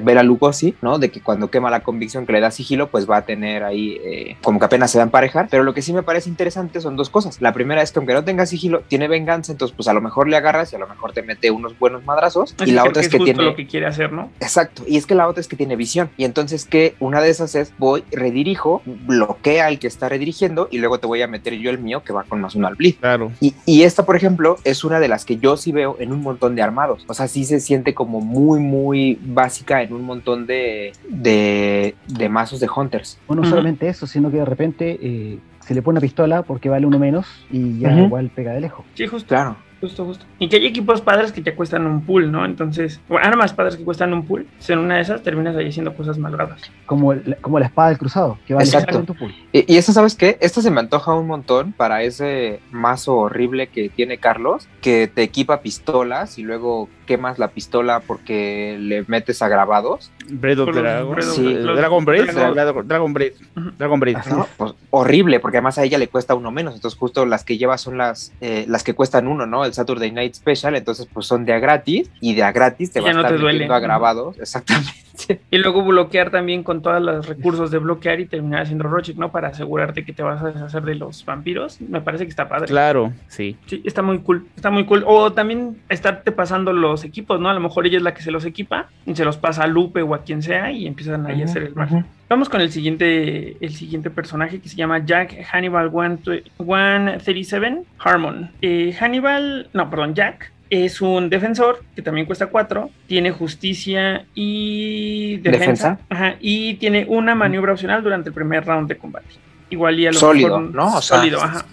Bela Lugosi, ¿no? De que cuando quema la convicción que le da sigilo, pues va a tener ahí eh, como que apenas se va a emparejar, pero lo que sí me parece interesante son dos cosas. La primera es que aunque no tenga sigilo, tiene venganza, entonces pues a lo mejor le agarras y a lo mejor te mete unos buenos madrazos. Así y la otra es es que justo tiene... lo que quiere hacer, ¿no? Exacto, y es que la otra es que tiene visión. Y entonces que una de esas es voy, redirijo, bloquea al que está redirigiendo y luego te voy a meter yo el mío que va con más uno al bleed. Claro. Y, y esta, por ejemplo, es una de las que yo sí veo en un montón de armados. O sea, sí se siente como muy, muy básica en un montón de, de, de mazos de hunters. Bueno, no solamente eso, sino que de repente eh, se le pone una pistola porque vale uno menos y ya igual pega de lejos. Sí, justo. Claro. Justo, justo. Y que hay equipos padres que te cuestan un pool, ¿no? Entonces, bueno, armas padres que cuestan un pool. Si en una de esas terminas ahí haciendo cosas malvadas. Como, el- como la espada del cruzado, que vale Exacto. un pool. Y, y esta, ¿sabes qué? Esta se me antoja un montón para ese mazo horrible que tiene Carlos, que te equipa pistolas y luego quemas la pistola porque le metes a grabados. Breath of Dragon. Sí. Dragon Breath. Dragon- Breath. Dragon Breath. Pues, horrible, porque además a ella le cuesta uno menos. Entonces, justo las que lleva son las, eh, las que cuestan uno, ¿no? El Saturday Night Special. Entonces, pues son de a gratis y de a gratis te va a no estar te duele. a grabados. <laughs> Exactamente. Y luego bloquear también con todos los recursos de bloquear y terminar haciendo Rochic, ¿no? Para asegurarte que te vas a deshacer de los vampiros. Me parece que está padre. Claro, sí. Sí, está muy cool. Está muy cool. O también estarte pasando los los equipos, ¿no? A lo mejor ella es la que se los equipa y se los pasa a Lupe o a quien sea y empiezan ahí a hacer el bar. Vamos con el siguiente, el siguiente personaje que se llama Jack Hannibal 137 Harmon. Eh, Hannibal, no, perdón, Jack es un defensor que también cuesta 4, tiene justicia y defensa, Defensa. Ajá, y tiene una maniobra opcional durante el primer round de combate. Igual y a lo Sólido, mejor- ¿no? O sea, sólido, ajá.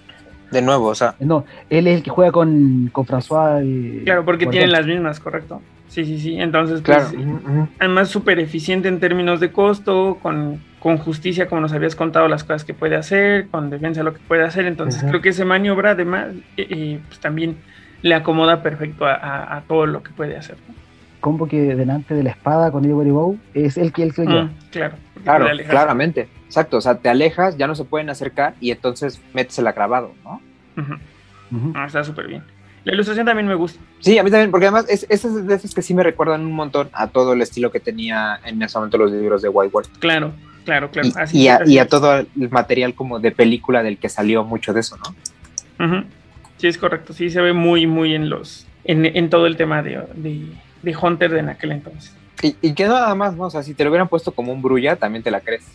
De nuevo, o sea, No, él es el que juega con, con François. y- Claro, porque tienen las mismas, correcto. Sí, sí, sí. Entonces, claro. pues, ujú. además súper eficiente en términos de costo, con, con justicia, como nos habías contado, las cosas que puede hacer, con defensa lo que puede hacer. Entonces, creo que ese maniobra, además, eh, eh, pues también le acomoda perfecto a, a- a todo lo que puede hacer. ¿no? combo que delante de la espada con Ivory Bow es el que él que lleva. Mm, claro. Claro, claramente. Exacto, o sea, te alejas, ya no se pueden acercar y entonces metes el grabado, ¿no? Ujú. Ah, está súper bien. La ilustración también me gusta. Sí, a mí también, porque además es, esas es de esas que sí me recuerdan un montón a todo el estilo que tenía en ese momento los libros de White Wolf. Claro, claro, claro. Y, Así y a, así y a es. todo el material como de película del que salió mucho de eso, ¿no? Ujú. Sí, es correcto. Sí, se ve muy, muy en los. En, en todo el tema de, de, de Hunter de en aquel entonces. Y, y que nada más, ¿no? O sea, si te lo hubieran puesto como un brulla, también te la crees.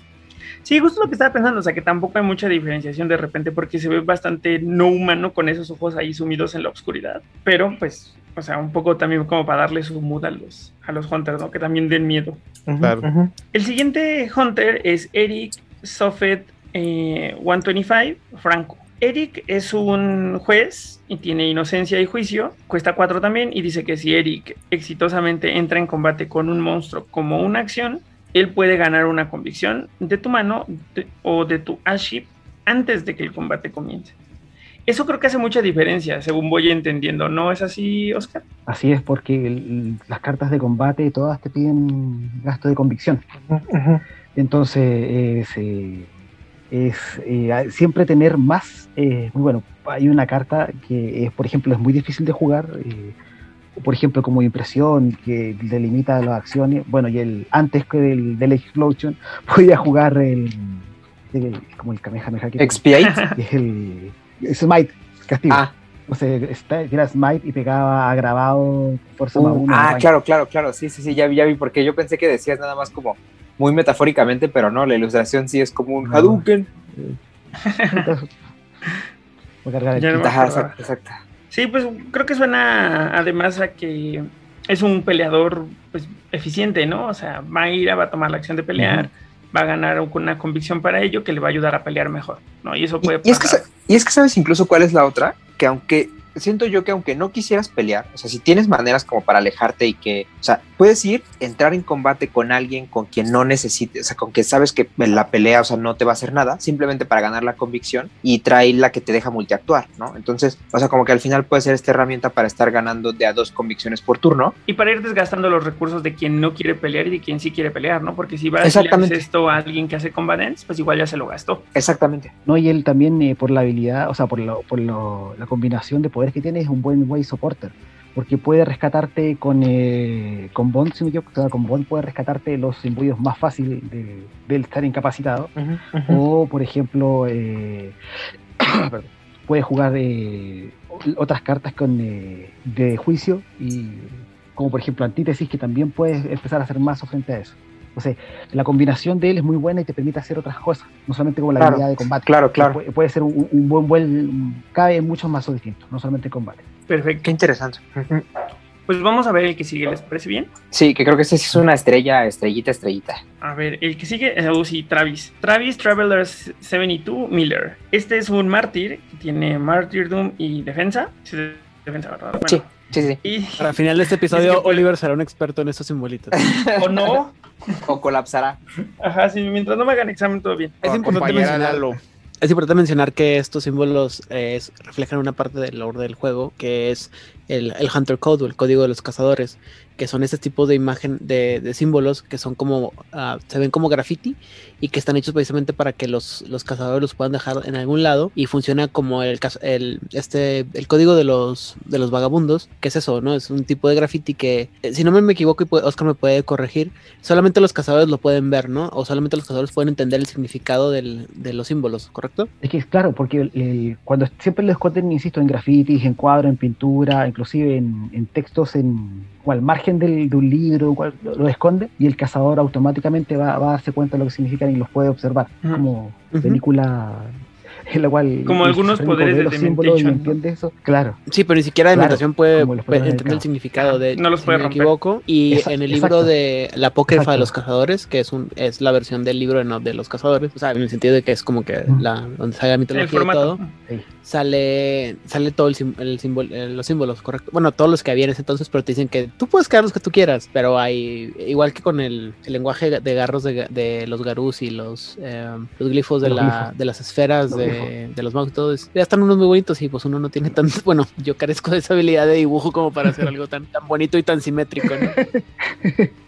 Sí, justo lo que estaba pensando, o sea que tampoco hay mucha diferenciación de repente porque se ve bastante no humano con esos ojos ahí sumidos en la oscuridad. Pero pues, o sea, un poco también como para darle su mood a los, a los Hunters, ¿no? Que también den miedo. Claro. El siguiente Hunter es Eric Soffet eh, 125 Franco. Eric es un juez y tiene inocencia y juicio, cuesta 4 también y dice que si Eric exitosamente entra en combate con un monstruo como una acción, él puede ganar una convicción de tu mano de- o de tu aship antes de que el combate comience. Eso creo que hace mucha diferencia, según voy entendiendo. ¿No es así, Oscar? Así es, porque el- las cartas de combate todas te piden gasto de convicción. Entonces, es, eh, es, eh, siempre tener más. eh, muy bueno, hay una carta que, es, por ejemplo, es muy difícil de jugar. Por ejemplo, como impresión, que delimita las acciones. Bueno, y el antes que del, del Explosion, <laughs> podía jugar el. el- como el Kamehameha que Expiate. es el Smite, castigo. Ah, O sea, está, era Smite y pegaba agravado fuerza más uh, uno. ah, claro, claro, claro. Sí, sí, sí, ya vi, ya vi, porque yo pensé que decías nada más como muy metafóricamente, pero no, la ilustración sí es como un No. Hadouken. Voy a cargar el exacto. Sí, pues creo que suena además a que es un peleador pues, eficiente, ¿no? O sea, va a ir, a- va a tomar la acción de pelear, va a ganar una convicción para ello que le va a ayudar a pelear mejor, ¿no? Y eso Y, puede y es que, pasar. sa- y es que sabes incluso cuál es la otra, que aunque siento yo que aunque no quisieras pelear, o sea, si tienes maneras como para alejarte y que, o sea, puedes ir, entrar en combate con alguien con quien no necesites, o sea, con que sabes que en la pelea, o sea, no te va a hacer nada, simplemente para ganar la convicción y traer la que te deja multiactuar, ¿no? Entonces, o sea, como que al final puede ser esta herramienta para estar ganando de a dos convicciones por turno. Y para ir desgastando los recursos de quien no quiere pelear y de quien sí quiere pelear, ¿no? Porque si vas haces esto a alguien que hace combatants, pues igual ya se lo gastó. Exactamente. No, y él también eh, por la habilidad, o sea, por, lo- por lo- la combinación de poderes que tiene, es un buen way supporter. Porque puede rescatarte con, eh, con Bond, si me equivoco, o sea, con Bond puede rescatarte los imbuidos más fácil de, del estar incapacitado. O, por ejemplo, eh, <coughs> puede jugar eh, otras cartas con, eh, de juicio, y como por ejemplo Antítesis, que también puedes empezar a hacer mazo frente a eso. Sea, la combinación de él es muy buena y te permite hacer otras cosas, no solamente como la Claro, habilidad de combate. Claro, claro. Puede, puede ser un, un buen, buen, cabe en muchos mazos distintos, no solamente en combate. Perfecto. Qué interesante. Pues vamos a ver el que sigue, ¿les parece bien? Sí, que creo que ese sí es una estrella, estrellita, estrellita. A ver, el que sigue es oh, sí, Travis. Travis Traveler 72 Miller. Este es un mártir que tiene martyrdom y defensa. Sí, defensa, ¿verdad? Bueno, Sí, sí, sí. Y, Para el final de este <laughs> Es que episodio, Oliver será un experto en estos simbolitos. <laughs> o no. O colapsará. Ajá, sí, mientras no me hagan examen, todo bien. Es importante mencionar-. Es importante mencionar que estos símbolos eh, reflejan una parte del lore del juego, que es el, el Hunter Code o el código de los cazadores, que son este tipo de imagen de, símbolos que son como, ah, se ven como graffiti y que están hechos precisamente para que los, los cazadores los puedan dejar en algún lado y funciona como el, el, este, el código de los, de los vagabundos, que es eso, ¿no? Es un tipo de graffiti que, eh, si no me equivoco, y puede- Oscar me puede corregir, solamente los cazadores lo pueden ver, ¿no? O solamente los cazadores pueden entender el significado del- de los símbolos, ¿correcto? Es que, claro, porque cuando siempre lo esconden, insisto, en grafitis, en cuadros, en pintura, inclusive en, en textos en, o al margen del, de un libro, cual, lo, lo esconde y el cazador automáticamente va, va a darse cuenta de lo que significan y los puede observar. Como película <laughs> en la cual... Como algunos poderes de los símbolos y Dementation, ¿no? entiende eso. Claro. Sí, pero ni siquiera la Claro, imitación puede, como entender el significado de No los si puede me romper. equivoco. Y Esa- en el libro exacto. de La Apócrifa de los Cazadores, que es un es la versión del libro de, no- de los cazadores, o sea, en el sentido de que es como que Mm. la donde sale la El mitología y formato. todo, sale sale todo el, sim- el símbolo, eh, los símbolos, correcto. Bueno, todos los que había en ese entonces, pero te dicen que tú puedes crear los que tú quieras, pero hay igual que con el, el lenguaje de garros de, de los garús y los eh, los glifos de la de las esferas de, de los magos y todo eso. Ya están unos muy bonitos y pues uno no tiene tanto, <laughs> bueno, yo carezco de esa habilidad de dibujo como para hacer algo tan, tan bonito y tan simétrico, ¿no? <laughs>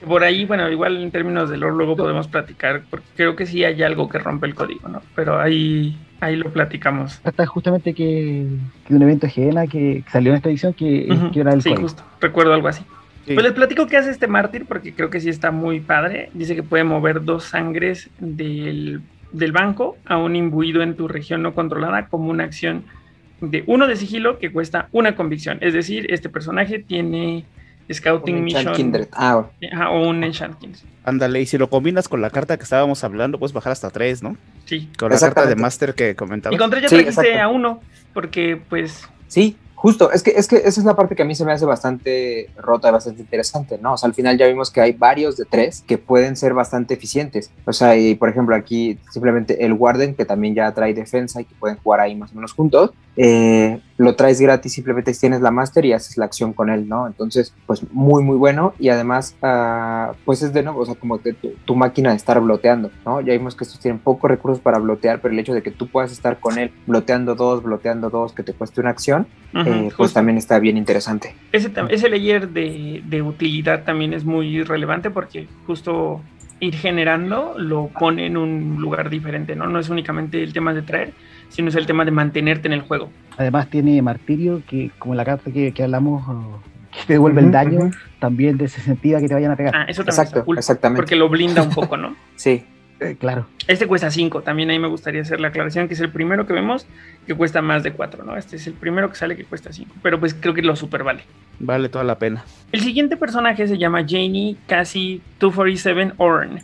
Por ahí, bueno, igual en términos de lore luego podemos platicar, porque creo que sí hay algo que rompe el código, ¿no? Pero ahí, ahí lo platicamos. Hasta justamente que, que un evento ajena que salió en esta edición que, era el Sí, justo, recuerdo algo así. Sí. Pues les platico qué hace este mártir, porque creo que sí está muy padre. Dice que puede mover dos sangres del, del banco a un imbuido en tu región no controlada como una acción de uno de sigilo que cuesta una convicción. Es decir, este personaje tiene Scouting Un Mission Kindred. Ah, ajá, o un Enchant Kindred. Ándale, y si lo combinas con la carta que estábamos hablando, puedes bajar hasta tres, ¿no? Sí. Con la carta de. Master que comentaba. Y contra ella Sí, trajiste exacto. a uno, porque pues Sí, justo, es que, es que esa es la parte que a mí se me hace bastante rota, bastante interesante, ¿no? O sea, al final ya vimos que hay varios de tres que pueden ser bastante eficientes. O sea, y por ejemplo aquí simplemente el Warden, que también ya trae defensa y que pueden jugar ahí más o menos juntos, eh, lo traes gratis, simplemente tienes la Master y haces la acción con él, ¿no? Entonces, pues muy, muy bueno y además, ah, pues es de nuevo, o sea, como que tu, tu máquina de estar bloteando, ¿no? Ya vimos que estos tienen pocos recursos para blotear, pero el hecho de que tú puedas estar con él bloteando dos, bloteando dos, que te cueste una acción, ujú, eh, pues justo. también está bien interesante. ese, ese layer de, de utilidad también es muy relevante porque justo ir generando lo pone en un lugar diferente, ¿no? No es únicamente el tema de traer, sino es el tema de mantenerte en el juego. Además tiene Martirio, que como la carta que, que hablamos, que te devuelve Ujú, el daño, ujú. también desincentiva que te vayan a pegar. Ah, eso también Exacto, está cool, exactamente. porque lo blinda un poco, ¿no? <laughs> Sí, Eh, claro. Este cuesta 5, también ahí me gustaría hacer la aclaración, que es el primero que vemos que cuesta más de 4, ¿no? Este es el primero que sale que cuesta 5, pero pues creo que lo super vale. Vale toda la pena. El siguiente personaje se llama Janie Cassie 247 Orn.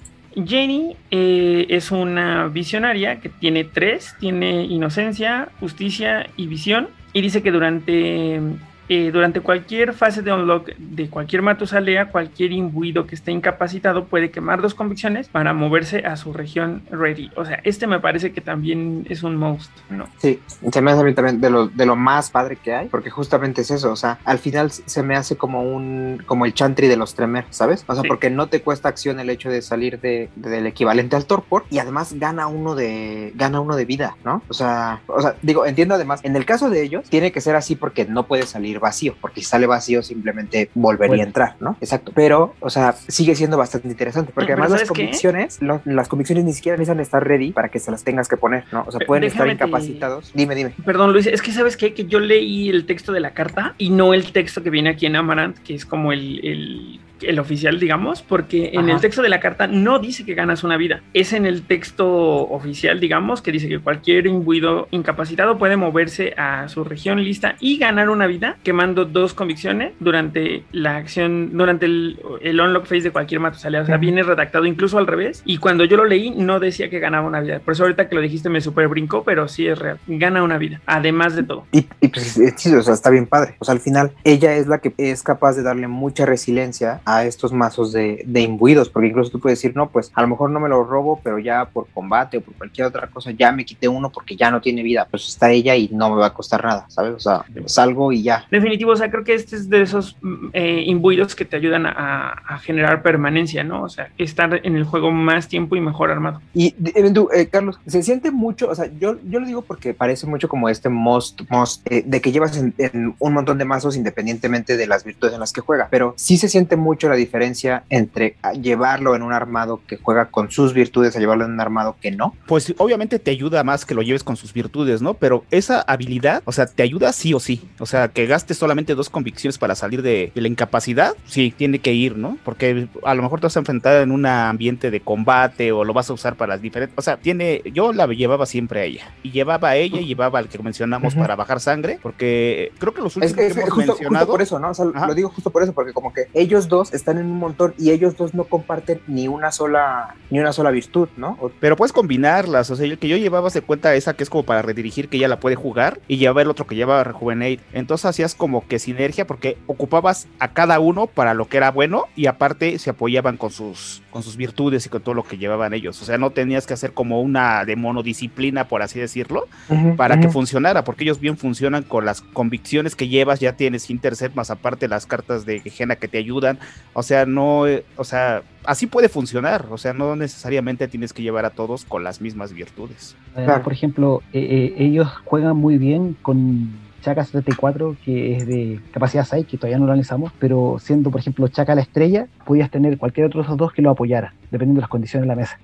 Janie eh, es una visionaria que tiene tres, tiene inocencia, justicia y visión. Y dice que durante, eh, durante cualquier fase de unlock de cualquier Matusalea, cualquier imbuido que esté incapacitado puede quemar dos convicciones para moverse a su región ready. O sea, este me parece que también es un most, ¿no? sí. Se me hace a mí también de lo, de lo más padre que hay, porque justamente es eso. O sea, al final se me hace como un como el chantry de los Tremer, ¿sabes? O sea, Sí. porque no te cuesta acción el hecho de salir de, de- del equivalente al torpor y además gana uno de gana uno de vida, ¿no? O sea, o sea, digo, entiendo además, en el caso de ellos, tiene que ser así porque no puede salir vacío, porque si sale vacío simplemente volvería Bueno. a entrar, ¿no? Exacto. Pero, o sea, sigue siendo bastante interesante, porque además las convicciones, lo- las convicciones ni siquiera necesitan estar ready para que se las tengas que poner, ¿no? O sea, pueden estar te- incapacitados. Dime, dime. Perdón, Luis, es que sabes qué? que yo leí el texto de la carta y no el texto que viene aquí en Amaranth, que es como el, el, el oficial, digamos, porque en el texto de la carta no dice que ganas una vida. Es en el texto oficial, digamos, que dice que cualquier imbuido incapacitado puede moverse a su región lista y ganar una vida quemando dos convicciones durante la acción, durante el, el unlock phase de cualquier matosalea. O sea, viene redactado incluso al revés. Y cuando yo lo leí, no decía que ganaba una vida. Por eso ahorita que lo dijiste me super brincó, pero sí es real. Gana una vida, además de todo. Y, y pues sí, o sea, está bien padre. O sea, al final, ella es la que es capaz de darle mucha resiliencia a estos mazos de, de imbuidos, porque incluso tú puedes decir, no, pues a lo mejor no me lo robo, pero ya por combate o por cualquier otra cosa, ya me quité uno porque ya no tiene vida. Pues está ella y no me va a costar nada, ¿sabes? O sea, salgo y ya. Definitivo, o sea, creo que este es de esos mm, eh, imbuidos que te ayudan a, a generar permanencia, ¿no? O sea, estar en el juego más tiempo y mejor armado. Y eh, tú, eh, Carlos, se siente mucho, o sea, yo, yo lo digo porque parece mucho como este most, most eh, de que llevas en, en un montón de mazos independientemente de las virtudes en las que juega, pero sí se siente mucho mucho la diferencia entre llevarlo en un armado que juega con sus virtudes a llevarlo en un armado que no? Pues obviamente te ayuda más que lo lleves con sus virtudes, ¿no? Pero esa habilidad, o sea, te ayuda sí o sí. O sea, que gastes solamente dos convicciones para salir de, de la incapacidad, sí, tiene que ir, ¿no? Porque a lo mejor te vas a enfrentar en un ambiente de combate o lo vas a usar para las diferentes. O sea, tiene. Yo la llevaba siempre a ella. Y llevaba a ella y llevaba al que mencionamos para bajar sangre. Porque creo que los Es, últimos es- que hemos justo, mencionado. justo por eso, ¿no? O sea, Ajá. lo digo justo por eso, porque como que ellos dos están en un montón y ellos dos no comparten ni una sola, ni una sola virtud, ¿no? Pero puedes combinarlas, o sea, el que yo llevaba se cuenta esa que es como para redirigir que ella la puede jugar y llevaba el otro que llevaba Rejuvenate. Entonces hacías como que sinergia porque ocupabas a cada uno para lo que era bueno y aparte se apoyaban con sus con sus virtudes y con todo lo que llevaban ellos. O sea, no tenías que hacer como una de monodisciplina, por así decirlo, para que funcionara, porque ellos bien funcionan con las convicciones que llevas, ya tienes Intercept más aparte las cartas de Gena que te ayudan, o sea, no, eh, o sea, así puede funcionar, o sea, no necesariamente tienes que llevar a todos con las mismas virtudes. Claro. por ejemplo, eh, eh, ellos juegan muy bien con Chaka 74, que es de capacidad 6, que todavía no lo analizamos, pero siendo, por ejemplo, Chaka la estrella, podías tener cualquier otro de esos dos que lo apoyara, dependiendo de las condiciones de la mesa.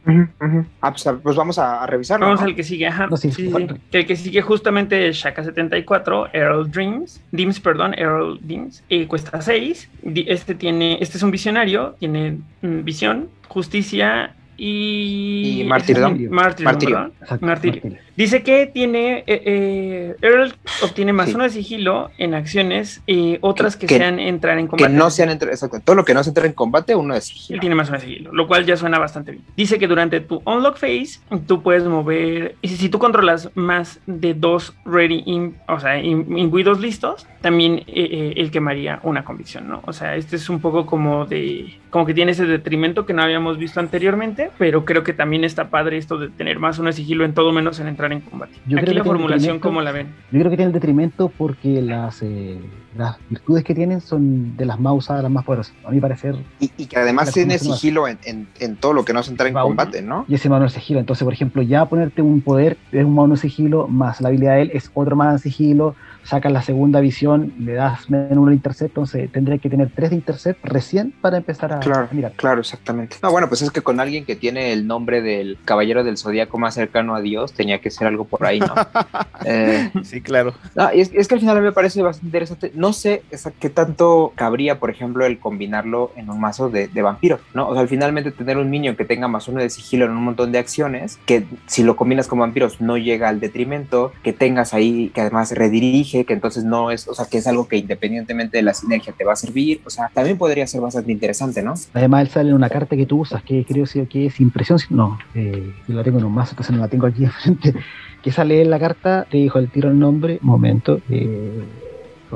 Ah, pues, pues vamos a, a revisarlo. Vamos ¿no? al que sigue, ajá. No, sí, Sí, sí, falta. sí. El que sigue justamente es Shaka 74, Earl Dreams, Dims, perdón, Earl Dims, y cuesta 6. Este tiene, este es un visionario, tiene mm, visión, justicia y. Y martirio. Martirio, Martirio. Dice que tiene. eh, eh, Earl obtiene más Sí. uno de sigilo en acciones y otras que, Que- sean entrar en Que combate. no sean exacto, todo lo que no se entre en combate, uno Él sigilo. tiene más o menos sigilo, lo cual ya suena bastante bien. Dice que durante tu unlock phase tú puedes mover, y si, si tú controlas más de dos ready, o sea, im- imbuidos listos, también eh, eh, él quemaría una convicción, ¿no? O sea, este es un poco como de, como que tiene ese detrimento que no habíamos visto anteriormente, pero creo que también está padre esto de tener más uno de sigilo en todo menos en entrar en combate. Yo Aquí creo que la tiene formulación. ¿cómo la ven? Yo creo que tiene el detrimento porque las, eh, las virtudes que tienen son de las más usadas, las más poderosas. A mi parecer, Y, y que además tiene sigilo en, en- en todo lo que no se entra en combate, ¿no? y ese mano de sigilo. Entonces, por ejemplo, ya ponerte un poder es un mano de sigilo, más la habilidad de él es otro mano de sigilo, sacas la segunda visión, le das menos uno de intercept, entonces tendría que tener tres de intercept recién para empezar a, Claro, a mirar. claro, exactamente. No, bueno, pues es que con alguien que tiene el nombre del caballero del zodiaco más cercano a Dios, tenía que ser algo por ahí, ¿no? <laughs> Eh, Sí, claro. no, y es, es que al final a mí me parece bastante interesante. No sé esa- qué tanto cabría, por ejemplo, el combinarlo en un mazo de, de vampiros, ¿no? O sea, al finalmente tener un niño que tenga más uno de sigilo en un montón de acciones, que si lo combinas con vampiros no llega al detrimento, que tengas ahí, que además redirige, que entonces no es, o sea, que es algo que independientemente de la sinergia te va a servir, o sea, también podría ser bastante interesante, ¿no? Además, sale una carta que tú usas, que creo que es impresión. No, eh, yo la tengo en un mazo, entonces no la tengo aquí enfrente. <laughs> Que sale en la carta, te dijo el tiro el nombre, momento, eh,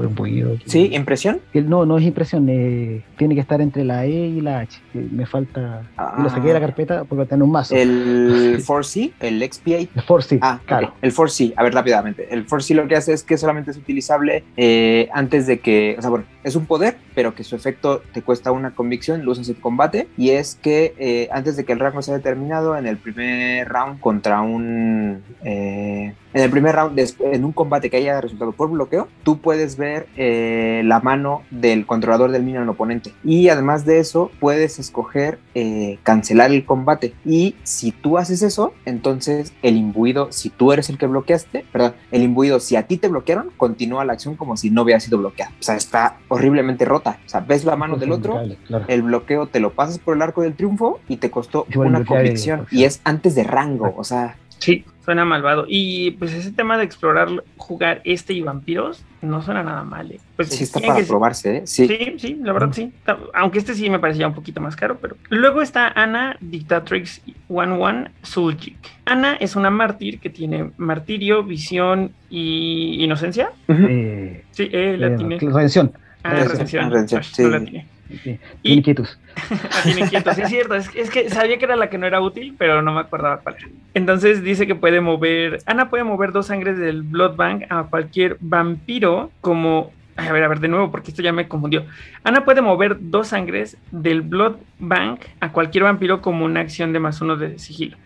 un poquito. aquí. Sí, impresión. No, no es impresión, eh, tiene que estar entre la E y la H. me falta. Yo lo saqué de la carpeta porque en un mazo. El 4C, el XP8. El Force, Ah, claro. El 4C, a ver rápidamente. El 4C lo que hace es que solamente es utilizable eh, antes de que, o sea, bueno, es un poder, pero que su efecto te cuesta una convicción, lo usas en combate, y es que eh, antes de que el rango sea determinado, en el primer round contra un... eh, en el primer round, en un combate que haya resultado por bloqueo, tú puedes ver eh, la mano del controlador del minion oponente. Y además de eso, puedes escoger eh, cancelar el combate. Y si tú haces eso, entonces el imbuido, si tú eres el que bloqueaste, perdón, el imbuido, si a ti te bloquearon, continúa la acción como si no hubiera sido bloqueado. O sea, está horriblemente rota. O sea, ves la mano del otro, Claro. el bloqueo te lo pasas por el arco del triunfo y te costó una convicción. Y es antes de rango. O sea, Sí, suena malvado. Y pues ese tema de explorar, jugar este y vampiros, no suena nada mal. ¿eh? Pues sí está para que- probarse, ¿eh? Sí. Sí, sí, la verdad sí. Aunque este sí me parecía un poquito más caro, pero. Luego está Ana Dictatrix 11 Suljic. Ana es una mártir que tiene martirio, visión y inocencia. Eh, Sí, eh, la eh, tiene. redención. Ah, redención, redención. redención, Ah, no la sí. tiene. Sí, Y- Tiene quietos. <laughs> Tiene quieto, sí es cierto. Es, es que sabía que era la que no era útil, pero no me acordaba cuál era. Entonces dice que puede mover. Ana puede mover dos sangres del Blood Bank a cualquier vampiro como. A ver, a ver, de nuevo, porque esto ya me confundió. Ana puede mover dos sangres del Blood Bank a cualquier vampiro como una acción de más uno de sigilo.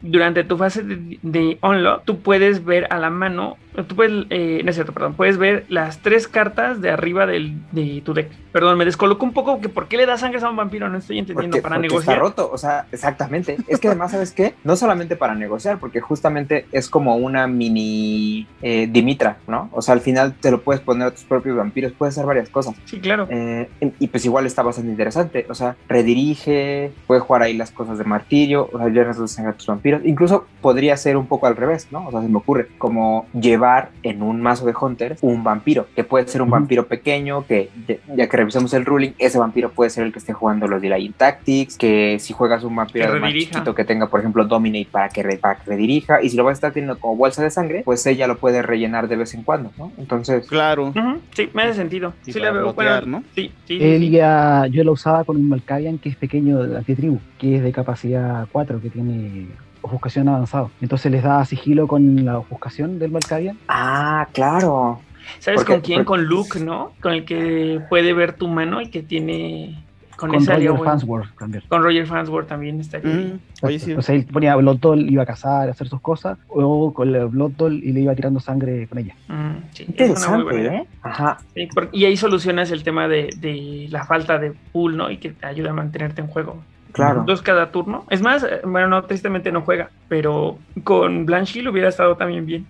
Durante tu fase de, de Unlock, tú puedes ver a la mano tú puedes, eh, no es cierto, perdón, puedes ver las tres cartas de arriba del, de tu deck. Perdón, me descoloco un poco que por qué le das sangre a un vampiro, no estoy entendiendo Porque, para porque negociar. está roto, o sea, exactamente. Es que además, ¿sabes qué? No solamente para negociar, porque justamente es como una mini eh, Dimitra, ¿no? O sea, al final te lo puedes poner a tus propios vampiros, puedes hacer varias cosas. Sí, claro. Eh, y pues igual está bastante interesante. O sea, redirige, puede jugar ahí las cosas de martirio, o sea, llenas de sangre a tus vampiros. Incluso podría ser un poco al revés, ¿no? O sea, se me ocurre como llevar en un mazo de Hunter un vampiro, que puede ser un vampiro pequeño, que ya, ya que revisamos el ruling, ese vampiro puede ser el que esté jugando los Delay Tactics, que si juegas un vampiro redirija. chiquito que tenga, por ejemplo, Dominate para que, re- para que redirija, y si lo vas a estar teniendo como bolsa de sangre, pues ella lo puede rellenar de vez en cuando, ¿no? Entonces, Claro. Sí, me hace sentido. Sí, la veo. bloquear, Bueno, ¿no? sí, sí, sí, Él sí. yo lo usaba con un Malkavian que es pequeño de antitribu, que es de capacidad 4, que tiene ofuscación avanzado. Entonces les da sigilo con la ofuscación del Malkavian. ah, claro. ¿Sabes con quién? porque- Con Luke, ¿no? Con el que puede ver tu mano y que tiene. Con, Con Roger bueno. Fansworth también. Con Roger Fansworth también estaría. ahí. Mm, Oye, sí. Entonces él ponía Blood Doll, iba a cazar, a hacer sus cosas, o con el Blood Doll y le iba tirando sangre con ella. Mm, sí, Interesante. ¿eh? Ajá. Por- y ahí solucionas el tema de, de la falta de pool, ¿no? Y que te ayuda a mantenerte en juego. Claro. Dos cada turno. Es más, eh, bueno, no, tristemente no juega, pero con Blanche Hill hubiera estado también bien.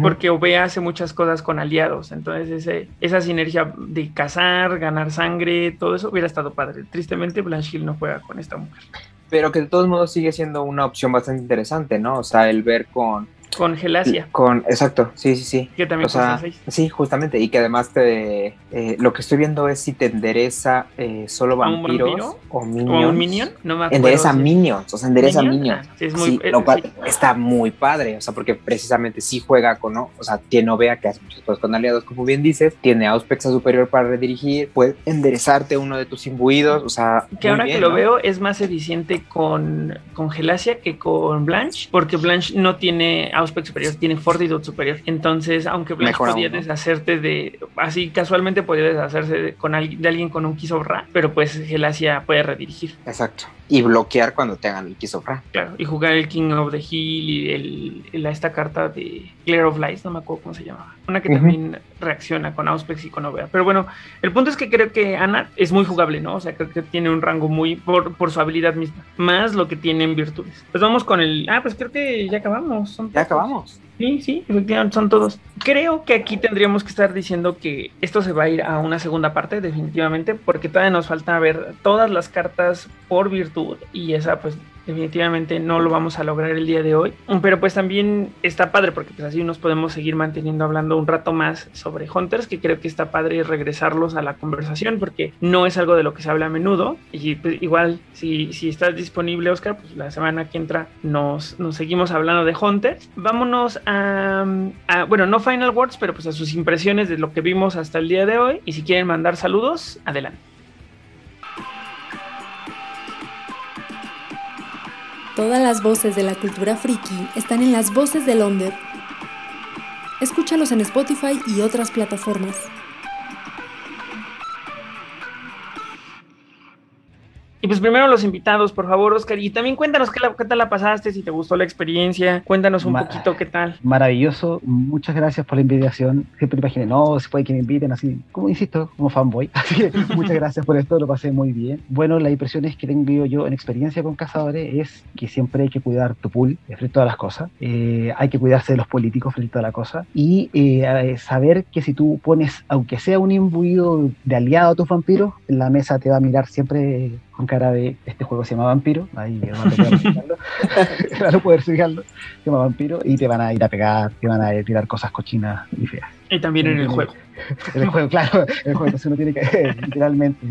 Porque Obe hace muchas cosas con aliados. Entonces, ese, esa sinergia de cazar, ganar sangre, todo eso hubiera estado padre. Tristemente, Blanche Hill no juega con esta mujer. Pero que de todos modos sigue siendo una opción bastante interesante, ¿no? O sea, el ver con... Con Gelasia, con exacto, sí, sí, sí. que también O sea, sí, justamente, y que además te, eh, lo que estoy viendo es si te endereza eh, solo ¿A un vampiros vampiro? o ¿O minions. un minion? No me acuerdo. Endereza si- minions, o sea, endereza ¿Minion? minions. Ah, sí, es muy- Sí, lo cual sí. está muy padre, o sea, porque precisamente sí juega con, ¿no? o sea, tiene Ovea que hace muchas cosas con aliados, como bien dices, tiene Auspex a superior para redirigir, puede enderezarte uno de tus imbuidos, o sea, Que ahora bien, que lo veo es más eficiente con, con Gelasia que con Blanche, porque Blanche no tiene Auspex superior, tiene Fortitude superior. Entonces, aunque Blanche Mejor podía aún, ¿no? deshacerte de, así casualmente podía deshacerse de, con alguien, de alguien con un Kiss of Ra, pero pues Gelasia puede redirigir, Exacto. Y bloquear cuando te hagan el Kisofra. claro, y jugar el King of the Hill y el, el- esta carta de Glare of Lights, no me acuerdo cómo se llamaba. Una que también reacciona con Auspex y con Ovea. Pero bueno, el punto es que creo que Ana es muy jugable, ¿no? O sea, creo que tiene un rango muy por, por su habilidad misma, más lo que tiene en virtudes. Pues vamos con el. Ah, pues creo que ya acabamos. Son Ya acabamos. Sí, sí, efectivamente son todos. Creo que aquí tendríamos que estar diciendo que esto se va a ir a una segunda parte, definitivamente, porque todavía nos falta ver todas las cartas por virtud y esa pues definitivamente no lo vamos a lograr el día de hoy. Pero pues también está padre porque pues así nos podemos seguir manteniendo hablando un rato más sobre Hunters, que creo que está padre regresarlos a la conversación porque no es algo de lo que se habla a menudo. Y pues, igual, si, si estás disponible, Oscar, pues la semana que entra nos, nos seguimos hablando de Hunters. Vámonos a, a, bueno, no Final Words, pero pues a sus impresiones de lo que vimos hasta el día de hoy. Y si quieren mandar saludos, adelante. Todas las voces de la cultura friki están en las voces de Londres. Escúchalos en Spotify y otras plataformas. Y pues primero los invitados, por favor, Oscar. Y también cuéntanos qué, la- qué tal la pasaste, si te gustó la experiencia. Cuéntanos un Ma- poquito qué tal. Maravilloso, muchas gracias por la invitación. Siempre imaginé, no, se puede que me inviten así, como insisto, como fanboy. <laughs> Así que muchas gracias por esto, lo pasé muy bien. Bueno, las impresiones que tengo yo en experiencia con cazadores es que siempre hay que cuidar tu pool frente a todas las cosas. Eh, hay que cuidarse de los políticos frente a la cosa. Y eh, saber que si tú pones, aunque sea un imbuido de aliado a tus vampiros, la mesa te va a mirar siempre con cara de este juego se llama Vampiro. Ahí. Claro, <laughs> <laughs> poder explicarlo se llama vampiro y te van a ir a pegar, te van a tirar cosas cochinas y feas. Y también en el juego. <laughs> En el juego, claro, en el juego, entonces uno tiene que, literalmente,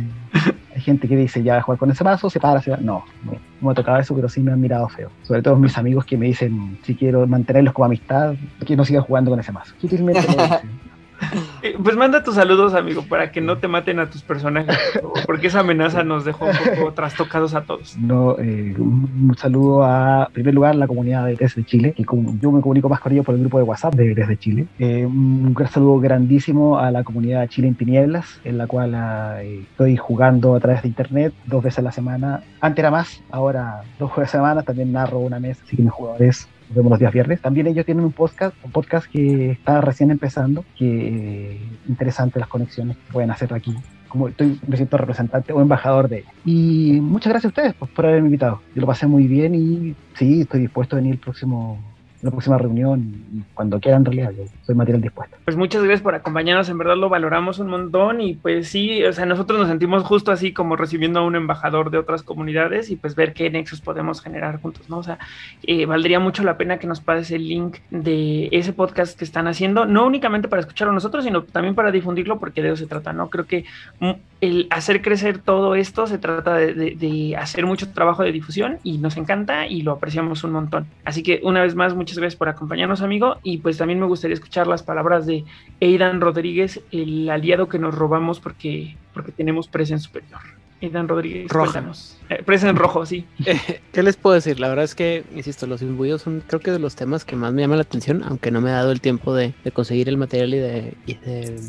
hay gente que dice, ya va a jugar con ese mazo, se para, se va. No, no, no me ha tocado eso, pero sí me han mirado feo. Sobre todo mis amigos que me dicen, si quiero mantenerlos como amistad, que no siga jugando con ese mazo. Sutilmente. Eh, Pues manda tus saludos, amigo, para que no te maten a tus personajes, porque esa amenaza nos dejó un poco trastocados a todos. No, eh, un, saludo a, en primer lugar, la comunidad de Desde Chile, que como yo me comunico más con ellos por el grupo de WhatsApp de Desde Chile. Eh, un gran saludo grandísimo a la comunidad Chile en Tinieblas, en la cual ah, eh, estoy jugando a través de internet dos veces a la semana. Antes era más, ahora dos jueves a la semana, también narro una mesa, así que mis jugadores nos vemos los días viernes. También ellos tienen un podcast, un podcast que está recién empezando, que interesante las conexiones que pueden hacer aquí como estoy, me siento representante o embajador de ella. Y muchas gracias a ustedes pues, por haberme invitado. Yo lo pasé muy bien y sí, estoy dispuesto a venir el próximo la próxima reunión cuando quieran en realidad, yo soy material dispuesto. Pues muchas gracias por acompañarnos, en verdad lo valoramos un montón y pues sí, o sea, nosotros nos sentimos justo así como recibiendo a un embajador de otras comunidades y pues ver qué nexos podemos generar juntos, ¿no? O sea, eh, valdría mucho la pena que nos pases el link de ese podcast que están haciendo, no únicamente para escucharlo nosotros, sino también para difundirlo porque de eso se trata, ¿no? Creo que mm, el hacer crecer todo esto se trata de, de hacer mucho trabajo de difusión y nos encanta y lo apreciamos un montón. Así que una vez más, muchas gracias por acompañarnos, amigo. Y pues también me gustaría escuchar las palabras de Aidan Rodríguez, el aliado que nos robamos porque, porque tenemos presa en superior. Aidan Rodríguez, cuéntanos. Eh, presa en rojo, sí. <laughs> ¿Qué les puedo decir? La verdad es que, insisto, los imbuidos son creo que de los temas que más me llaman la atención, aunque no me ha dado el tiempo de, de conseguir el material y de, y de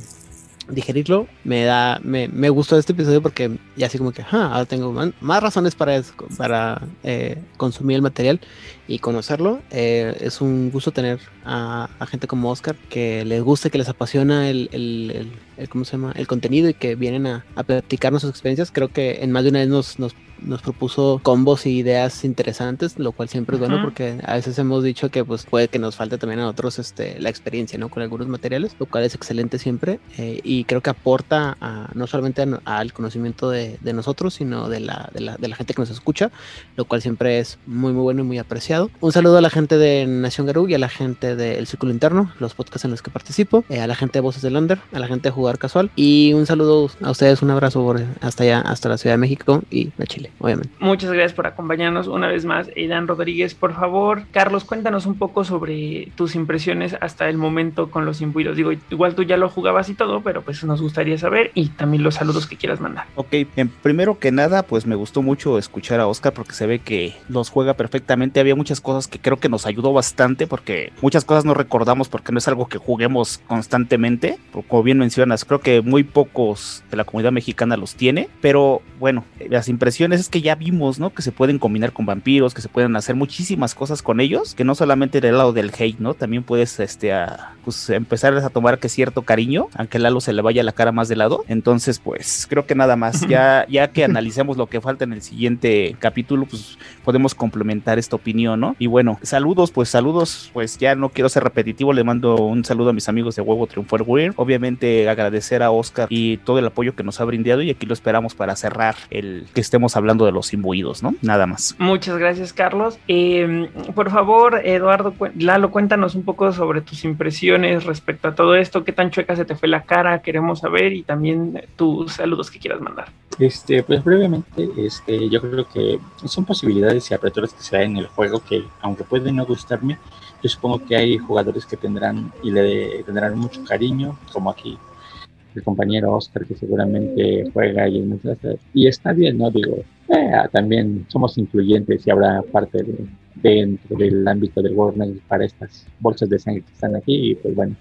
digerirlo, me da, me, me, gustó este episodio porque ya así como que, ah, ahora tengo más, más razones para, para eh, consumir el material y conocerlo. Eh, es un gusto tener a, a, gente como Oscar que les guste, que les apasiona el, el, el, el ¿cómo se llama? el contenido y que vienen a, a platicarnos sus experiencias. Creo que en más de una vez nos, nos nos propuso combos y ideas interesantes, lo cual siempre es bueno uh -huh. porque a veces hemos dicho que pues puede que nos falte también a otros este, la experiencia, ¿no? Con algunos materiales, lo cual es excelente siempre eh, y creo que aporta a, no solamente al conocimiento de, de, nosotros, sino de la, de, la, de la gente que nos escucha, lo cual siempre es muy muy bueno y muy apreciado. Un saludo a la gente de Nación Garú y a la gente del Círculo Interno, los podcasts en los que participo, eh, a la gente de Voces del Under, a la gente de Jugar Casual y un saludo a ustedes, un abrazo por hasta allá, hasta la Ciudad de México y a Chile obviamente. Muchas gracias por acompañarnos una vez más, Aidan Rodríguez. Por favor, Carlos, cuéntanos un poco sobre tus impresiones hasta el momento con los imbuidos. Digo, igual tú ya lo jugabas y todo, pero pues nos gustaría saber y también los saludos que quieras mandar. Ok, en primero que nada, pues me gustó mucho escuchar a Oscar porque se ve que los juega perfectamente. Había muchas cosas que creo que nos ayudó bastante porque muchas cosas no recordamos porque no es algo que juguemos constantemente. Como bien mencionas, creo que muy pocos de la comunidad mexicana los tiene, pero bueno, las impresiones es que ya vimos, ¿no? Que se pueden combinar con vampiros, que se pueden hacer muchísimas cosas con ellos, que no solamente del lado del hate, ¿no? También puedes, este, a, pues empezar a tomar que cierto cariño, aunque Lalo se le vaya la cara más de lado. Entonces, pues creo que nada más, ya, ya que analicemos lo que falta en el siguiente capítulo, pues podemos complementar esta opinión, ¿no? Y bueno, saludos, pues saludos, pues ya no quiero ser repetitivo, le mando un saludo a mis amigos de Huevo Triunfar Weird. Obviamente agradecer a Oscar y todo el apoyo que nos ha brindado y aquí lo esperamos para cerrar el que estemos hablando de los imbuidos, ¿no? Nada más. Muchas gracias, Carlos. Eh, por favor, Eduardo, Lalo, cuéntanos un poco sobre tus impresiones respecto a todo esto, qué tan chueca se te fue la cara, queremos saber y también tus saludos que quieras mandar. Este, pues brevemente, este, yo creo que son posibilidades y aperturas que se dan en el juego que, aunque pueden no gustarme, yo supongo que hay jugadores que tendrán y le tendrán mucho cariño, como aquí el compañero Oscar que seguramente juega y, y está bien, ¿no? Digo, eh, también somos incluyentes y habrá parte de, dentro del ámbito del Warner para estas bolsas de sangre que están aquí y pues bueno,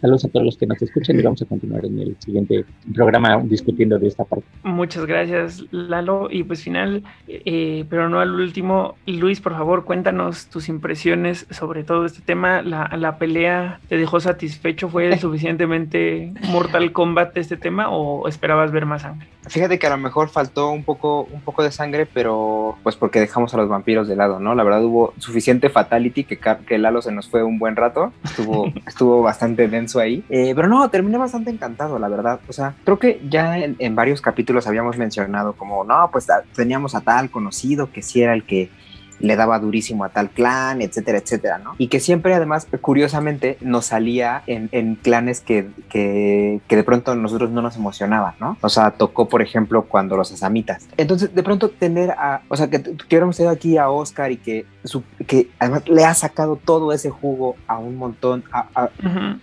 saludos a todos los que nos escuchan y vamos a continuar en el siguiente programa discutiendo de esta parte. Muchas gracias Lalo y pues final, eh, pero no al último, Luis por favor cuéntanos tus impresiones sobre todo este tema, la, la pelea te dejó satisfecho, fue <laughs> suficientemente Mortal Kombat este tema o esperabas ver más sangre? Fíjate que a lo mejor faltó un poco, un poco de sangre, pero pues porque dejamos a los vampiros de lado, ¿no? La verdad hubo suficiente fatality que, que Lalo se nos fue un buen rato, estuvo, <laughs> estuvo bastante denso ahí, eh, pero no, terminé bastante encantado, la verdad, o sea, creo que ya en, en varios capítulos habíamos mencionado como, no, pues teníamos a tal conocido que sí era el que le daba durísimo a tal clan, etcétera, etcétera, ¿no? Y que siempre, además, curiosamente, nos salía en, en clanes que, que, que, de pronto nosotros no nos emocionaban, ¿no? O sea, tocó, por ejemplo, cuando los asamitas. Entonces, de pronto tener a, o sea, que hubiéramos tenido aquí a Oscar y que, su, que además le ha sacado todo ese jugo a un montón, a, a, uh -huh.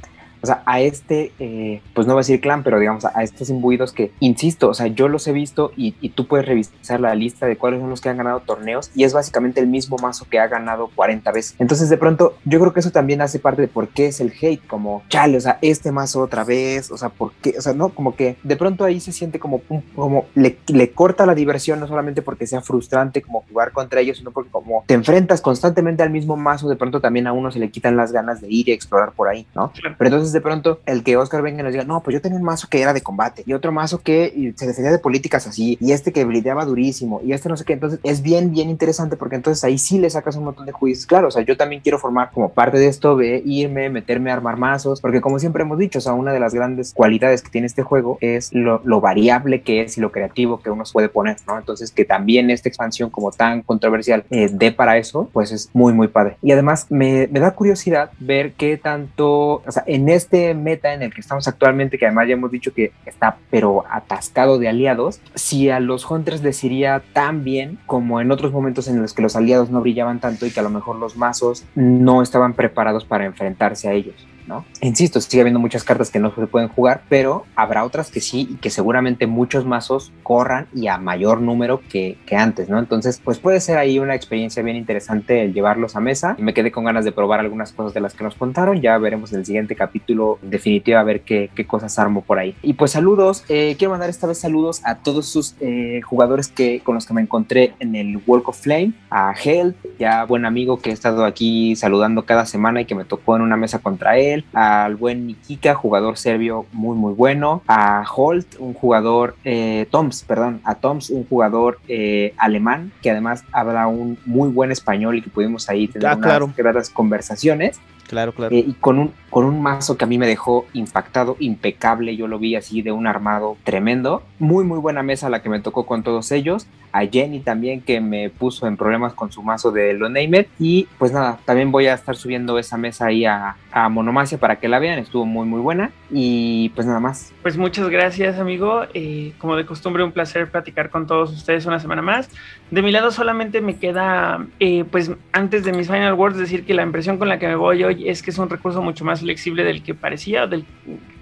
O sea, a este, eh, pues no voy a decir clan, pero digamos a estos imbuidos que, insisto, o sea, yo los he visto y, y, tú puedes revisar la lista de cuáles son los que han ganado torneos y es básicamente el mismo mazo que ha ganado 40 veces. Entonces, de pronto, yo creo que eso también hace parte de por qué es el hate, como, chale, o sea, este mazo otra vez, o sea, ¿por qué? O sea, no, como que de pronto ahí se siente como, como le, le corta la diversión, no solamente porque sea frustrante como jugar contra ellos, sino porque como te enfrentas constantemente al mismo mazo, de pronto también a uno se le quitan las ganas de ir y explorar por ahí, ¿no? Pero entonces de pronto el que Oscar venga y nos diga, no, pues yo tenía un mazo que era de combate y otro mazo que se defendía de políticas así y este que blideaba durísimo y este no sé qué, entonces es bien, bien interesante porque entonces ahí sí le sacas un montón de juicios. Claro, o sea, yo también quiero formar como parte de esto, de irme, meterme a armar mazos, porque como siempre hemos dicho, o sea, una de las grandes cualidades que tiene este juego es lo, lo variable que es y lo creativo que uno puede poner, ¿no? Entonces que también esta expansión como tan controversial eh, dé para eso, pues es muy, muy padre. Y además me, me da curiosidad ver qué tanto, o sea, en este meta en el que estamos actualmente, que además ya hemos dicho que está pero atascado de aliados, si a los Hunters les iría tan bien como en otros momentos en los que los aliados no brillaban tanto y que a lo mejor los mazos no estaban preparados para enfrentarse a ellos. ¿No? Insisto, sigue habiendo muchas cartas que no se pueden jugar, pero habrá otras que sí y que seguramente muchos mazos corran y a mayor número que, que, antes, ¿no? Entonces, pues puede ser ahí una experiencia bien interesante el llevarlos a mesa. Me quedé con ganas de probar algunas cosas de las que nos contaron. Ya veremos en el siguiente capítulo definitivo a ver qué, qué cosas armo por ahí. Y pues saludos, eh, quiero mandar esta vez saludos a todos sus eh, jugadores que, con los que me encontré en el Walk of Flame, a Health, ya buen amigo que he estado aquí saludando cada semana y que me tocó en una mesa contra él al buen Nikika, jugador serbio muy muy bueno, a Holt, un jugador, eh, Toms, perdón, a Toms, un jugador eh, alemán que además habla un muy buen español y que pudimos ahí tener Ah, unas claro. gratas conversaciones. Claro, claro. Eh, y con un, con un mazo que a mí me dejó impactado, impecable, yo lo vi así de un armado tremendo. Muy, muy buena mesa la que me tocó con todos ellos. A Jenny también que me puso en problemas con su mazo de Lo Name Y pues nada, también voy a estar subiendo esa mesa ahí a, a Monomacia para que la vean. Estuvo muy, muy buena. Y pues nada más. Pues muchas gracias, amigo. Eh, como de costumbre, un placer platicar con todos ustedes una semana más. De mi lado solamente me queda, eh, pues antes de mis final words, decir que la impresión con la que me voy hoy es que es un recurso mucho más flexible del que parecía, del,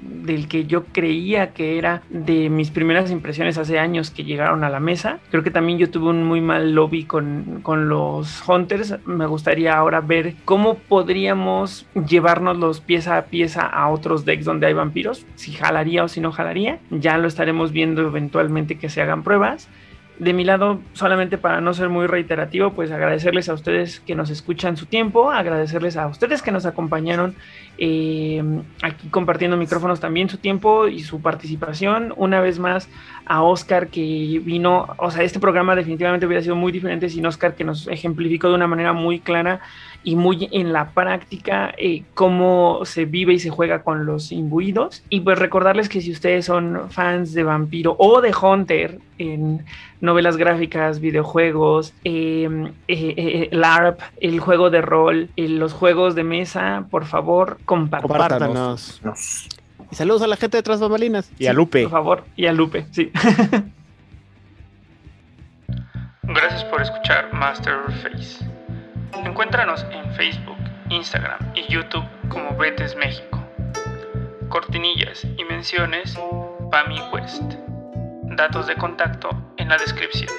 del que yo creía que era de mis primeras impresiones hace años que llegaron a la mesa. Creo que también yo tuve un muy mal lobby con, con los Hunters. Me gustaría ahora ver cómo podríamos llevarnos los pieza a pieza a otros decks donde hay vampiros, si jalaría o si no jalaría. Ya lo estaremos viendo eventualmente que se hagan pruebas de mi lado, solamente para no ser muy reiterativo, pues agradecerles a ustedes que nos escuchan su tiempo, agradecerles a ustedes que nos acompañaron eh, aquí compartiendo micrófonos también su tiempo y su participación. Una vez más a Oscar que vino, o sea, este programa definitivamente hubiera sido muy diferente sin Oscar que nos ejemplificó de una manera muy clara y muy en la práctica eh, cómo se vive y se juega con los imbuidos. Y pues recordarles que si ustedes son fans de Vampiro o de Hunter en novelas gráficas, videojuegos, eh, eh, eh, LARP, el juego de rol, eh, los juegos de mesa, por favor, compartan. Compártanos. Y saludos a la gente de Tras Bambalinas. Y a Lupe. Por favor, y a Lupe, sí. <laughs> Gracias por escuchar Masterface. Encuéntranos en Facebook, Instagram y YouTube como Betes México. Cortinillas y menciones, Pami West. Datos de contacto en la descripción.